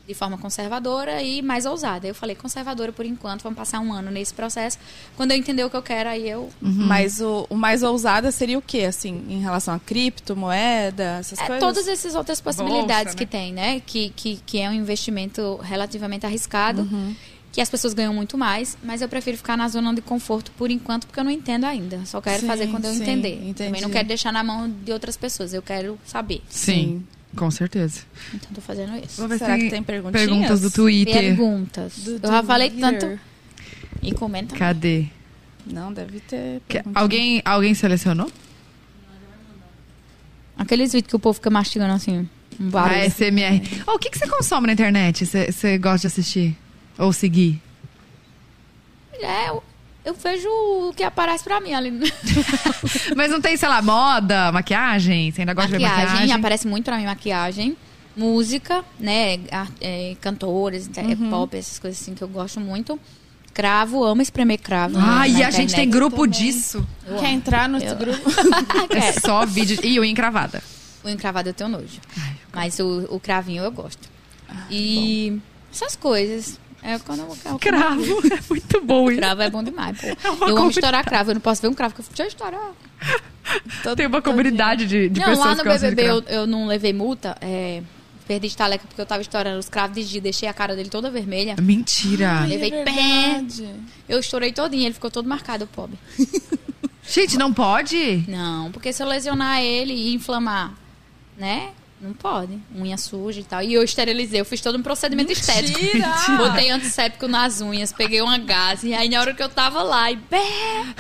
de forma conservadora e mais ousada. Eu falei, conservadora por enquanto, vamos passar um ano nesse processo. Quando eu entender o que eu quero, aí eu... ali. Mas o, o mais ousada seria o quê, assim, em relação a cripto, moeda, essas É, coisas? todas essas outras possibilidades Bolsa, que né? tem, né? Que, que, que é um investimento relativamente arriscado, Uhum. que as pessoas ganham muito mais, mas eu prefiro ficar na zona de conforto por enquanto, porque eu não entendo ainda. Só quero Sim, fazer quando eu sim, entender. entendi. Também não quero deixar na mão de outras pessoas, eu quero saber. Sim, com certeza. Então tô fazendo isso. Vou ver Será se que tem perguntinhas? Perguntas do Twitter. Perguntas. Do eu já falei Twitter. tanto. E comenta. Cadê? Não, deve ter. Que- alguém, alguém selecionou? Aqueles vídeos que o povo fica mastigando assim. Um barulho. A SMR. Oh, o que, que você consome na internet? Você você gosta de assistir? Ou seguir? É, eu, eu vejo o que aparece pra mim ali. Mas não tem, sei lá, moda, maquiagem? Você ainda gosta de ver maquiagem, maquiagem? aparece muito pra mim maquiagem. Música, né? é, cantores, é, Uhum. pop, essas coisas assim que eu gosto muito. Cravo, amo espremer cravo. Ai, na e a gente tem grupo também. disso. Eu Quer amo. entrar nesse Eu- grupo? É só vídeo. E o encravada. O encravado eu tenho nojo. Mas o, o cravinho eu gosto. e essas coisas. É quando eu, eu Cravo. É muito bom isso. Cravo é bom demais, pô. uma eu amo comunidade. estourar cravo. Eu não posso ver um cravo que eu já estourar. Tem uma comunidade de, de não, pessoas lá no BBB eu, eu não levei multa. É, perdi estaleca porque eu tava estourando os cravos de Gi. Deixei a cara dele toda vermelha. Mentira. Levei é pé. Eu estourei todinho. Ele ficou todo marcado, o pobre. Gente, não pode? Não, porque se eu lesionar ele e inflamar, né? Não pode. Unha suja e tal. E eu esterilizei. Eu fiz todo um procedimento estético. Mentira! Botei antisséptico nas unhas, peguei uma gase. E aí, na hora que eu tava lá, e bé,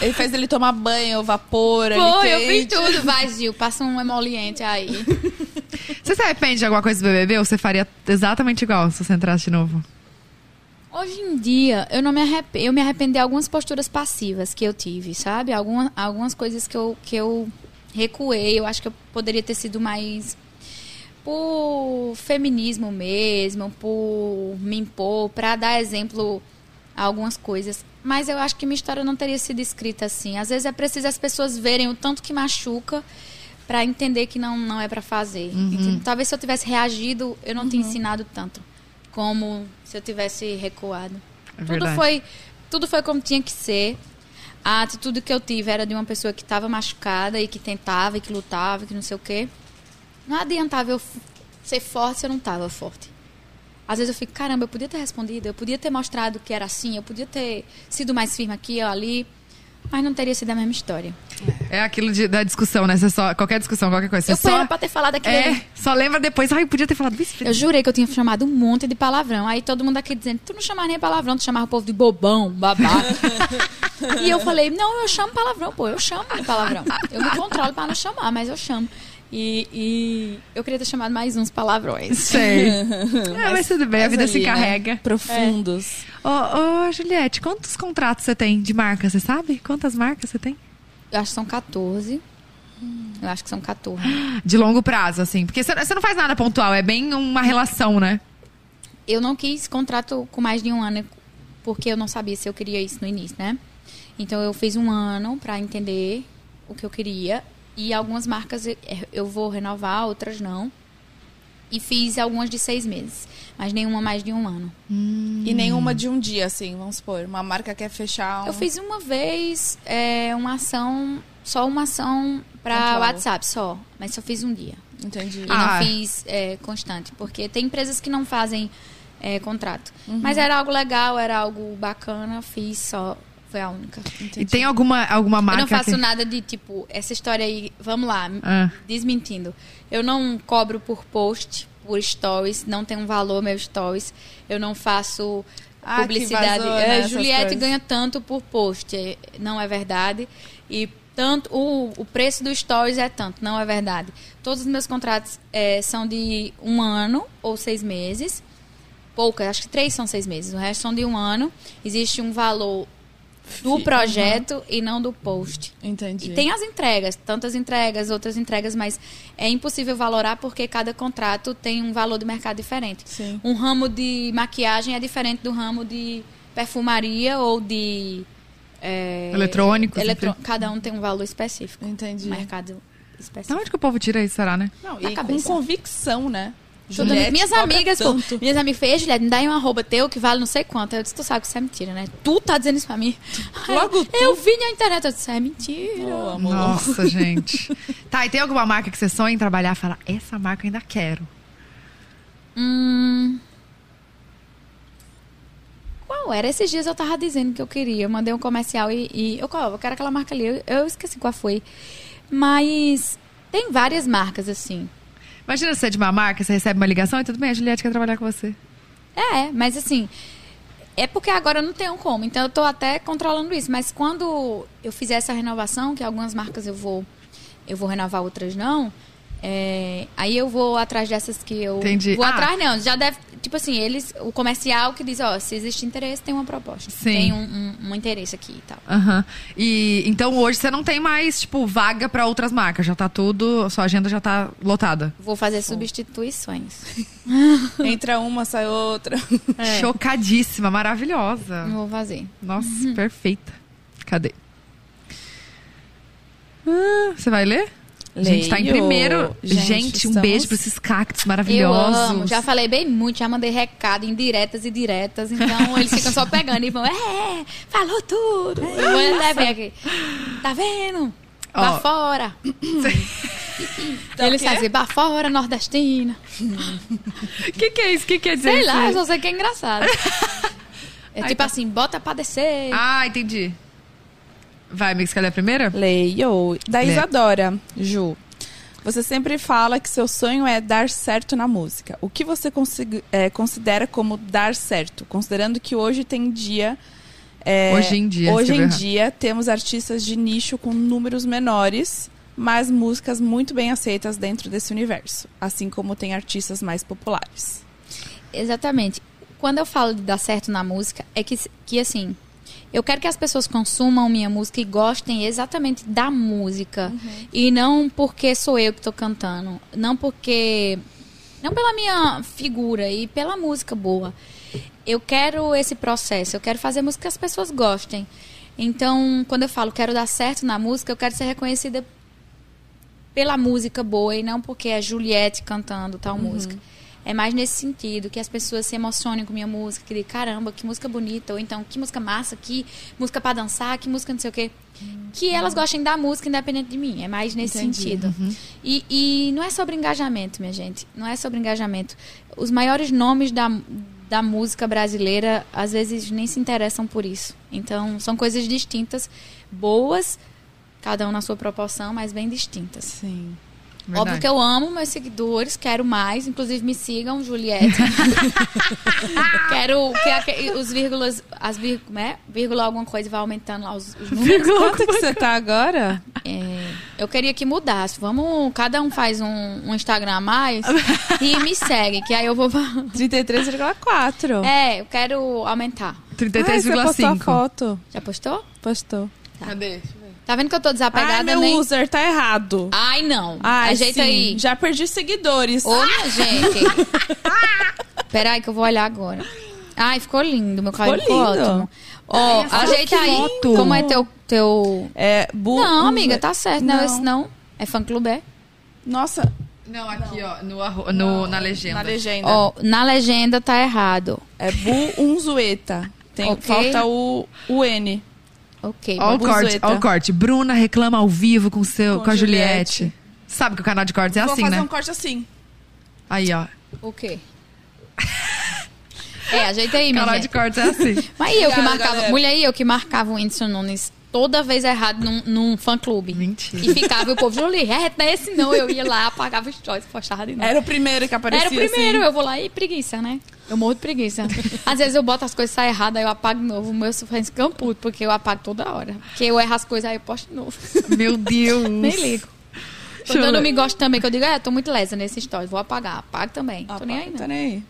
Ele fez ele tomar banho, vapor, Foi, eu fiz tudo. Vai, Gil, passa um emoliente aí. Você se arrepende de alguma coisa do BBB ou você faria exatamente igual se você entrasse de novo? Hoje em dia, eu não me arrependo. Eu me arrependo de algumas posturas passivas que eu tive, sabe? Algumas, algumas coisas que eu, que eu recuei. Eu acho que eu poderia ter sido mais por feminismo mesmo, por me impor, pra dar exemplo a algumas coisas. Mas eu acho que minha história não teria sido escrita assim. Às vezes é preciso as pessoas verem o tanto que machuca pra entender que não, não é pra fazer. Entende? Talvez se eu tivesse reagido, eu não tinha ensinado tanto como se eu tivesse recuado. É tudo verdade. foi tudo foi como tinha que ser. A atitude que eu tive era de uma pessoa que estava machucada e que tentava e que lutava, e que não sei o quê. Não adiantava eu ser forte se eu não estava forte. Às vezes eu fico, caramba, eu podia ter respondido, eu podia ter mostrado que era assim, eu podia ter sido mais firme aqui ou ali, mas não teria sido a mesma história. É aquilo de- da discussão, né? Você só, qualquer discussão, qualquer coisa. Você eu só, pra ter falado aquilo ali. é, só lembra depois. Ai, eu podia ter falado isso. Eu jurei que eu tinha chamado um monte de palavrão. Aí todo mundo aqui dizendo, tu não chamava nem palavrão, tu chamava o povo de bobão, babaca. e eu falei, não, eu chamo palavrão, pô, eu chamo de palavrão. Eu me controlo pra não chamar, mas eu chamo. E, e eu queria ter chamado mais uns palavrões. Sei. é, mas tudo bem, a Mas vida ali, se né, encarrega. Profundos. Ô, ô, Juliette, quantos contratos você tem de marca, você sabe? Quantas marcas você tem? Eu acho que são 14. Eu acho que são 14. De longo prazo, assim. Porque você não faz nada pontual, é bem uma relação, né? Eu não quis contrato com mais de um ano, porque eu não sabia se eu queria isso no início, né? Então eu fiz um ano pra entender o que eu queria. E algumas marcas eu- eu vou renovar, outras não. E fiz algumas de seis meses, mas nenhuma mais de um ano. E nenhuma de um dia, assim, vamos supor. Uma marca quer fechar um... Eu fiz uma vez é, uma ação, só uma ação pra Pontual. WhatsApp, só. Mas só fiz um dia. Entendi. E Ah. não fiz é, constante, porque tem empresas que não fazem é, contrato. Uhum. Mas era algo legal, era algo bacana, fiz só. Foi a única. E tem alguma, alguma marca eu não faço que... nada de tipo, essa história aí, vamos lá, Ah. desmentindo. Eu não cobro por post, por stories, não tem um valor meu stories. Eu não faço Ah, publicidade. vazou, É, né, Juliette ganha tanto por post, é, não é verdade. E tanto o, o preço do stories é tanto, não é verdade. Todos os meus contratos é, são de um ano ou seis meses. Poucas, acho que três são seis meses, o resto são de um ano. Existe um valor do projeto e não do post. Entendi. E tem as entregas, tantas entregas, outras entregas, mas é impossível valorar porque cada contrato tem um valor de mercado diferente. Sim. Um ramo de maquiagem é diferente do ramo de perfumaria ou de. é, Eletrônicos, eletro-. Cada um tem um valor específico. Entendi. Um mercado Da específico. onde que o povo tira isso, será, né? Não, Na e cabeça. com convicção, né? Juliette minhas amigas, pô, minhas amigas fez, Juliette, me dá aí um arroba teu que vale não sei quanto. Eu disse, tu sabe que isso é mentira, né? Tu tá dizendo isso pra mim. Logo eu, tu. eu vi na internet, eu disse, é mentira. Ô, amor. Nossa, gente. Tá, e tem alguma marca que você sonha em trabalhar e fala, essa marca eu ainda quero? Hum. Qual era? Esses dias eu tava dizendo que eu queria. Eu mandei um comercial e, e eu, qual? eu quero aquela marca ali. Eu, eu esqueci qual foi. Mas tem várias marcas assim. Imagina você é de uma marca, você recebe uma ligação e tudo bem, a Juliette quer trabalhar com você. É, mas assim. É porque agora eu não tenho como. Então eu tô até controlando isso. Mas quando eu fizer essa renovação, que algumas marcas eu vou, eu vou renovar, outras não. É, aí eu vou atrás dessas que eu. Entendi. Vou Ah. atrás, não. Já deve. Tipo assim, eles. O comercial que diz, ó, se existe interesse, tem uma proposta. Sim. Tem um, um- um interesse aqui e tal. Aham. E então hoje você não tem mais, tipo, vaga pra outras marcas. Já tá tudo. Sua agenda já tá lotada. Vou fazer substituições. Entra uma, sai outra. É. Chocadíssima, maravilhosa. Vou fazer. Nossa, perfeita. Cadê? Ah, você vai ler? A gente tá em primeiro. Gente, Gente, um estamos- beijo pra esses cactos Eu maravilhosos. amo. Já falei bem muito, já mandei recado, indiretas e diretas. Então eles ficam só pegando e vão, é, falou tudo. Eu vou ver aqui. Tá vendo? Ó. fora. Tá Eles o quê? fazem, vá fora, nordestina. O que, que é isso? O que quer dizer Sei isso? lá, eu só sei que é engraçado. É tipo assim, bota pra descer. Ah, entendi. Vai, você quer ler a primeira? Leio. Da Lê. Isadora, Ju. Você sempre fala que seu sonho é dar certo na música. O que você é, considera como dar certo? Considerando que hoje tem dia. é, Hoje em dia, Hoje em errado. dia temos artistas de nicho com números menores, mas músicas muito bem aceitas dentro desse universo. Assim como tem artistas mais populares. Exatamente. Quando eu falo de dar certo na música, é que, que assim, eu quero que as pessoas consumam minha música e gostem exatamente da música. E não porque sou eu que tô cantando. Não porque. Não pela minha figura e pela música boa. Eu quero esse processo, eu quero fazer música que as pessoas gostem. Então, quando eu falo quero dar certo na música, eu quero ser reconhecida pela música boa e não porque é Juliette cantando tal música. É mais nesse sentido, que as pessoas se emocionem com minha música, que digam, caramba, que música bonita, ou então, que música massa, que música pra dançar, que música não sei o quê. Que elas gostem da música independente de mim, é mais nesse Entendi. sentido. E, e não é sobre engajamento, minha gente, não é sobre engajamento. Os maiores nomes da, da música brasileira, às vezes, nem se interessam por isso. Então, são coisas distintas, boas, cada um na sua proporção, mas bem distintas. Sim. Óbvio que eu amo meus seguidores, quero mais. Inclusive, me sigam, Juliette. quero que os vírgulas, as vírgulas, né? Vírgula alguma coisa vai aumentando lá os, os números. Vírgula Quanto que você tá agora? É, eu queria que mudasse. Vamos, cada um faz um, um Instagram a mais e me segue, que aí eu vou. 33,4. É, eu quero aumentar. Ai, você postou a 33,5. foto. Já postou? Postou. Cadê? Tá vendo que eu tô desapegada Ai, meu nem? user tá errado. Ai, não. Ai, Ajeita sim. aí. Já perdi seguidores. Ô, minha gente. Peraí que eu vou olhar agora. Ai, ficou lindo, meu cabelo ficou lindo. ótimo. Ó, essa ajeita aí. Como é teu... teu... É, bu Não, amiga, tá certo. Não, Não. esse não. É fã-clube, é? Nossa, Não, aqui, ó, no, arro- no- na legenda. na legenda. Ó, na legenda tá errado. É bu unzueta. Tem, Ok. Falta o, o N. Ok. Ó o corte, ó o corte. Bruna reclama ao vivo com, seu, com, Com a Juliette. Juliette. Sabe que o canal de cortes é Vou assim, fazer né? um corte assim. Aí, ó. O quê? É, ajeita aí, O minha canal de cortes é assim. Mas eu que Obrigada, marcava... galera. Mulher, eu que marcava o Whindersson Nunes toda vez errado num, num fã-clube. Mentira. E ficava o povo, Juliette, não é esse não. Eu ia lá, apagava os stories, postava de novo. Era o primeiro que aparecia Era o primeiro, assim. eu vou lá e preguiça, né? Eu morro de preguiça. Às vezes eu boto as coisas saem erradas, aí eu apago de novo. O meu fãs ficam puto, porque eu apago toda hora. Porque eu erro as coisas, aí eu posto de novo. Meu Deus. Nem ligo. Quando eu não me gosto também, que eu digo, é, tô muito lesa nesse story, vou apagar. Apago também. Ah, tô nem aí, não. nem aí.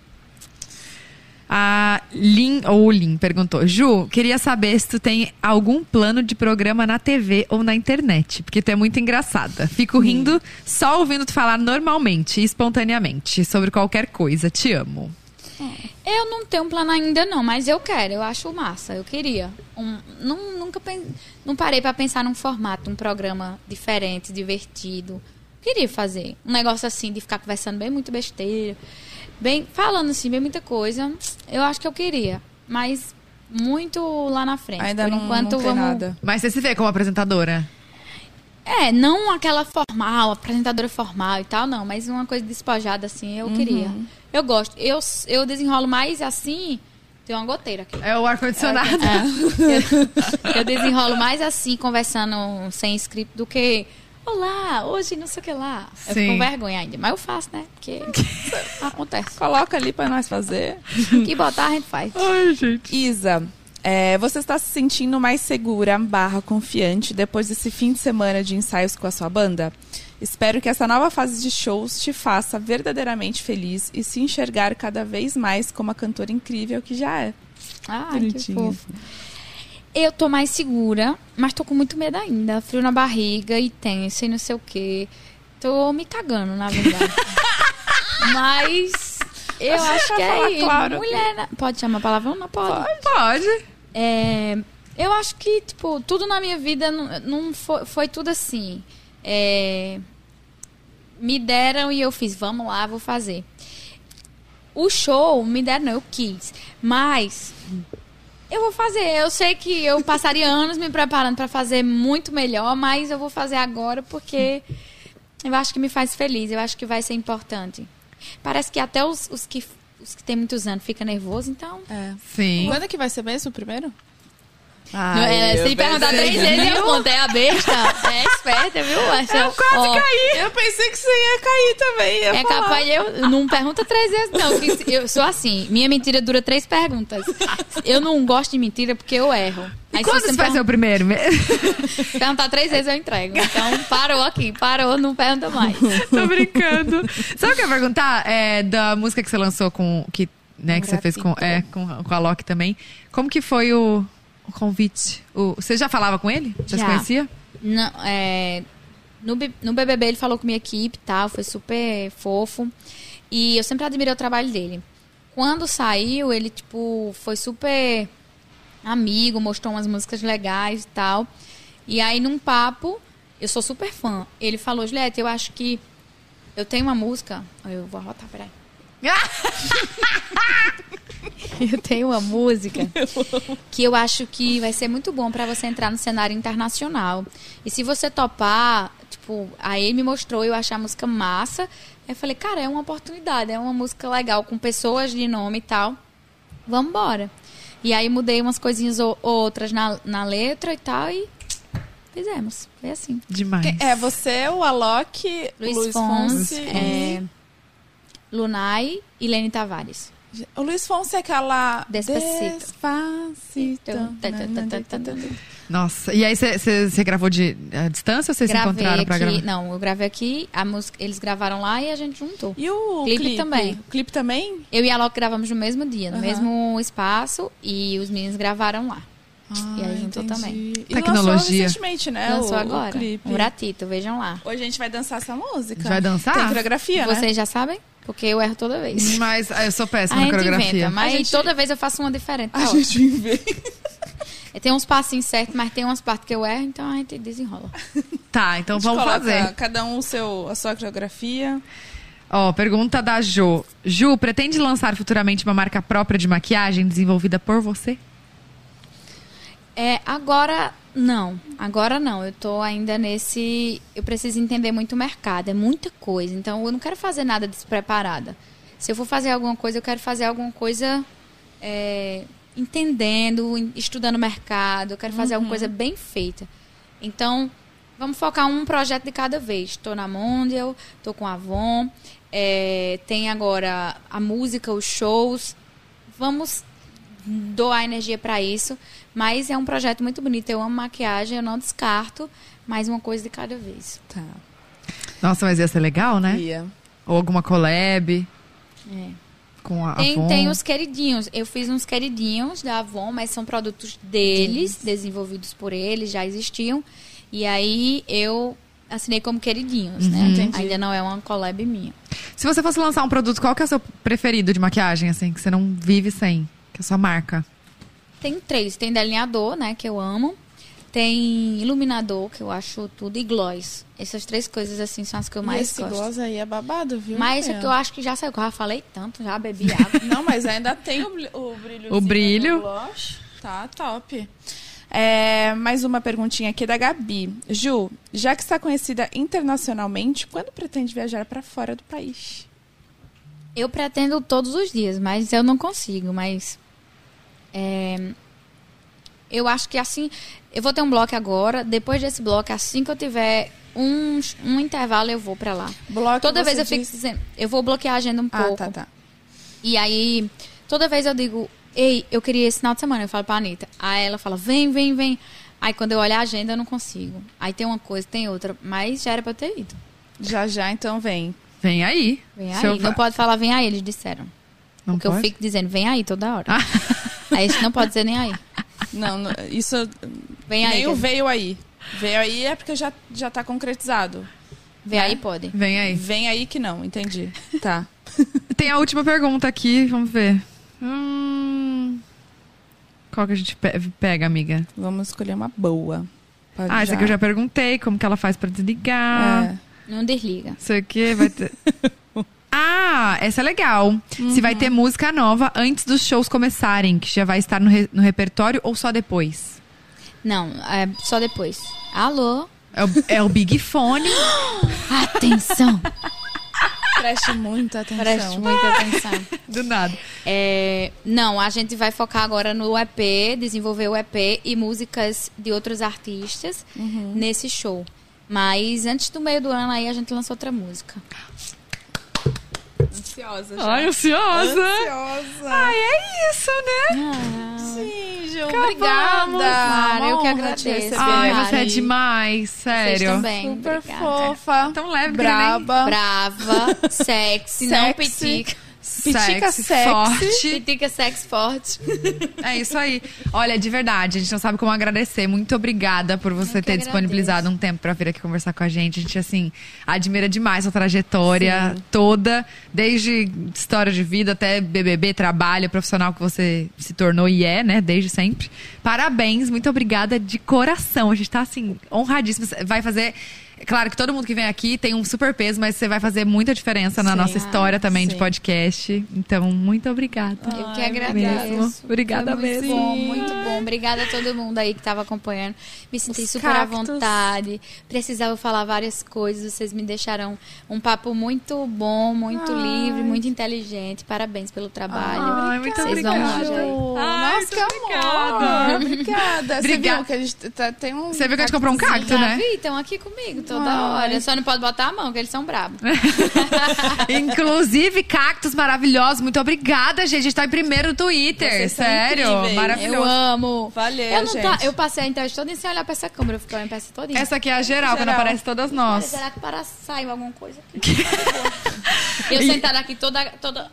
A Lin, ou Lin, perguntou. Ju, queria saber se tu tem algum plano de programa na TV ou na internet. Porque tu é muito engraçada. Fico rindo só ouvindo tu falar normalmente, espontaneamente, sobre qualquer coisa. Te amo. Eu não tenho um plano ainda, não, mas eu quero, eu acho massa, eu queria. Um, não, nunca não parei pra pensar num formato, um programa diferente, divertido. Queria fazer um negócio assim, de ficar conversando bem muito besteira, bem falando assim, bem muita coisa. Eu acho que eu queria, mas muito lá na frente. Ainda Por não, enquanto, não tem vamos... nada. Mas você se vê como apresentadora? É, não aquela formal, apresentadora formal e tal, não, mas uma coisa despojada assim, eu queria. Eu gosto. Eu, eu desenrolo mais assim. Tem uma goteira aqui. É o ar-condicionado. É. Eu, eu desenrolo mais assim, conversando sem script, do que. Olá, hoje não sei o que lá. Eu Sim. fico com vergonha ainda. Mas eu faço, né? Porque acontece. Coloca ali pra nós fazer. Que botar, a gente faz. Ai, gente. Isa, é, você está se sentindo mais segura, barra confiante, depois desse fim de semana de ensaios com a sua banda? Espero que essa nova fase de shows te faça verdadeiramente feliz e se enxergar cada vez mais como a cantora incrível que já é. Ai, que fofo. Eu tô mais segura, mas tô com muito medo ainda. Frio na barriga e tenso e não sei o quê. Tô me cagando, na verdade. mas eu acho que falar é isso. claro. Mulher, né? pode chamar palavrão? Não pode. Pode. É, eu acho que, tipo, tudo na minha vida não, não foi, foi tudo assim. É, me deram e eu fiz, vamos lá, vou fazer. O show, me deram, não, eu quis. Mas eu vou fazer. Eu sei que eu passaria anos me preparando para fazer muito melhor, mas eu vou fazer agora porque eu acho que me faz feliz. Eu acho que vai ser importante. Parece que até os, os que os que tem muitos anos ficam nervosos, então. É. Sim. Quando é que vai ser mesmo o primeiro? É, se perguntar três vezes, eu contei a besta. É esperta, viu? Essa, eu quase caí. Eu pensei que você ia cair também. ia É falar. capaz de eu. Não pergunta três vezes, não. eu sou assim. Minha mentira dura três perguntas. Eu não gosto de mentira porque eu erro. E Aí quando você você vai ser o primeiro? me perguntar três vezes, eu entrego. Então, parou aqui. Parou, não pergunta mais. Tô brincando. Sabe o que eu ia perguntar? É, da música que você lançou com. Que, né, que você fez com, é, com, com a Loki também. Como que foi o convite? O, você já falava com ele? Já, se Já. conhecia? Não, é, no, no BBB ele falou com minha equipe e tal, foi super fofo. E eu sempre admirei o trabalho dele. Quando saiu, ele, tipo, foi super amigo, mostrou umas músicas legais e tal. E aí, num papo, eu sou super fã. Ele falou, Juliette, eu acho que eu tenho uma música. Eu vou arrotar, peraí. Eu tenho uma música que eu acho que vai ser muito bom pra você entrar no cenário internacional. E se você topar, tipo, aí ele me mostrou, eu achei a música massa. Aí eu falei, cara, é uma oportunidade, é uma música legal, com pessoas de nome e tal. Vamos embora. E aí mudei umas coisinhas ou outras na, na letra e tal, e fizemos. Foi assim. Demais. É você, o Alok, Luiz, Luiz Fonse, Fonse. é, Lunai e Lene Tavares. O Luiz Fonse é aquela... Despacito. Despacito. Nossa. E aí você- gravou de à distância ou vocês se encontraram pra aqui. gravar? Não, eu gravei aqui, a música, eles gravaram lá e a gente juntou. E o Clipe clipe, também. O clipe também? Eu e a Loki gravamos no mesmo dia, no mesmo espaço, e os meninos gravaram lá. E aí juntou entendi. também. E Tecnologia. lançou recentemente, né? Lançou o, agora. O clipe. Um ratito, vejam lá. Hoje a gente vai dançar essa música. Vai dançar? Tem coreografia, né? Vocês já sabem? Porque eu erro toda vez. Mas ah, eu sou A péssima na gente coreografia. inventa, mas A gente- toda vez eu faço uma diferente. A gente inventa. ótimo. Tem uns passinhos certos, mas tem umas partes que eu erro, então a gente desenrola. Tá, então A gente vamos fazer. Cada um o seu, a sua coreografia. Ó, pergunta da Jo. Ju, pretende lançar futuramente uma marca própria de maquiagem desenvolvida por você? É, agora não. Agora não. Eu tô ainda nesse. Eu preciso entender muito o mercado. É muita coisa. Então eu não quero fazer nada despreparada. Se eu for fazer alguma coisa, eu quero fazer alguma coisa é, entendendo, estudando o mercado. Eu quero fazer alguma coisa bem feita. Então, vamos focar um projeto de cada vez. Estou na Mondial, estou com a Avon, é, tem agora a música, os shows. Vamos doar energia para isso, mas é um projeto muito bonito. Eu amo maquiagem, eu não descarto, mas uma coisa de cada vez. Tá. Nossa, mas ia ser legal, né? Ia. Ou alguma collab É. com a Tem, Avon. tem os queridinhos. Eu fiz uns queridinhos da Avon, mas são produtos deles, desenvolvidos por eles, já existiam. E aí eu assinei como queridinhos, né? Entendi. Ainda não é uma collab minha. Se você fosse lançar um produto, qual que é o seu preferido de maquiagem, assim, que você não vive sem? Que é sua marca? Tem três. Tem delineador, né? Que eu amo. Tem iluminador, que eu acho tudo. E gloss. Essas três coisas, assim, são as que eu E mais esse gosto. gloss aí é babado, viu? Mas É. é que eu acho que já saiu. Eu já falei tanto, já bebi água. Não, mas ainda tem o, o brilho. O brilho. Gloss. Tá top. É, mais uma perguntinha aqui da Gabi. Ju, já que está conhecida internacionalmente, quando pretende viajar para fora do país? Eu pretendo todos os dias, mas eu não consigo. Mas é, eu acho que assim, eu vou ter um bloco agora. Depois desse bloco, assim que eu tiver um, um intervalo, eu vou pra lá. Bloco Toda vez eu fico diz- dizendo, eu vou bloquear a agenda um Ah, pouco. tá, tá. E aí, toda vez eu digo, ei, eu queria esse final de semana, eu falo pra Anitta. Aí ela fala, vem, vem, vem. Aí quando eu olho a agenda, eu não consigo. Aí tem uma coisa, tem outra. Mas já era pra eu ter ido. Já já, então vem. Vem aí. Vem aí. Não pode falar vem aí, eles disseram. Não Porque pode? eu fico dizendo vem aí toda hora. Ah. Aí a gente não pode dizer nem aí. Não, não, isso Vem aí. nem o veio aí. Veio aí é porque já, já tá concretizado. Vem aí pode. Vem aí. Vem aí que não, entendi. Tá. Tem a última pergunta aqui, vamos ver. Hum... Qual que a gente pe- pega, amiga? Vamos escolher uma boa. Pode Ah, essa aqui eu já perguntei, como que ela faz pra desligar. É. Não desliga. Isso aqui vai ter. Ah, essa é legal. Se vai ter música nova antes dos shows começarem, que já vai estar no, re- no repertório ou só depois? Não, é só depois. Alô? É o, é o Big Fone. Atenção! Preste muita atenção. Preste muita atenção. Do nada. É, não, a gente vai focar agora no EP, desenvolver o EP e músicas de outros artistas nesse show. Mas antes do meio do ano aí a gente lança outra música. Ansiosa já. Ai, ansiosa. Ansiosa. Ai, é isso, né? Sim, Ju, Acabamos. obrigada. Claro, eu que agradeço. Ai, você é demais, Vocês sério. também. Super obrigada. fofa. Tão leve braba. Brava, sexy, não Sexy. pitica. Pitica Sexy, sexy. forte. Pitica sexy forte. É isso aí. Olha, de verdade, a gente não sabe como agradecer. Muito obrigada por você Eu ter disponibilizado um tempo pra vir aqui conversar com a gente. A gente, assim, admira demais sua trajetória toda, desde história de vida até BBB, trabalho profissional que você se tornou e é, né, desde sempre. Parabéns, muito obrigada de coração. A gente tá, assim, honradíssima. Você Vai fazer. Claro que todo mundo que vem aqui tem um super peso, mas você vai fazer muita diferença na Sim. nossa história também de sim. podcast. Então, muito obrigada. Eu que Ai, agradeço. mesmo. Obrigada Foi muito mesmo. bom, muito bom. Obrigada a todo mundo aí que estava acompanhando. Me senti Os super cactos. à vontade. Precisava falar várias coisas. Vocês me deixaram um papo muito bom, muito livre, muito inteligente. Parabéns pelo trabalho. Ai, muito Vocês vão obrigada. longe aí. Ai, Nossa, que muito amor. Obrigada. Você Obrigada. viu que a gente tá- tem um... Você viu que a gente comprou um cacto, né? vi, estão aqui comigo toda Ai. hora. Só não pode botar a mão, que eles são bravos. Inclusive, cactos maravilhosos. Muito obrigada, gente. A gente tá em primeiro no Twitter. Vocês Sério. incríveis. Eu Maravilhoso. amo. Valeu, eu, não gente. tá- eu passei a entrevista toda sem olhar pra essa câmera. Eu fiquei olhando pra essa toda. Essa aqui é a geral, quando Geral. aparece todas nós. Será que para saiu alguma coisa aqui? eu sentada aqui toda. toda...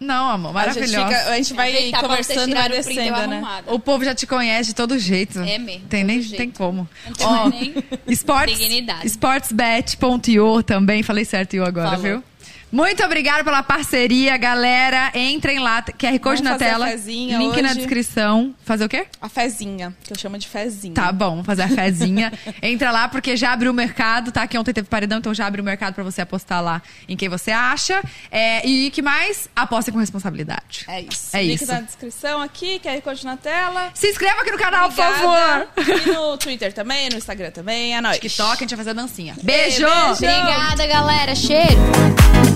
Não, amor, A gente, maravilhosa. fica- a gente vai conversando e tirarem o print, eu agradecendo, né? arrumada. O povo já te conhece de todo jeito. É mesmo, Tem nem jeito. tem como. Não tem mais nem Sports, dignidade. Sportsbet.io também. Falei certo io agora, Falou. viu? Muito obrigada pela parceria, galera. Entrem lá, QR Code Vamos na fazer a tela. fezinha Link na hoje. descrição. Fazer o quê? A fezinha, que eu chamo de fezinha. Tá bom, vamos fazer a fezinha. Entra lá, porque já abriu o mercado, tá? Que ontem teve paredão, então já abriu o mercado pra você apostar lá em quem você acha. É, e que mais? Aposta com responsabilidade. É isso. É Link isso. na descrição aqui, QR Code na tela. Se inscreva aqui no canal, por Obrigada. favor. E no Twitter também, no Instagram também. É nóis. TikTok, a gente vai fazer a dancinha. Beijo! beijo. Obrigada, galera. Cheiro.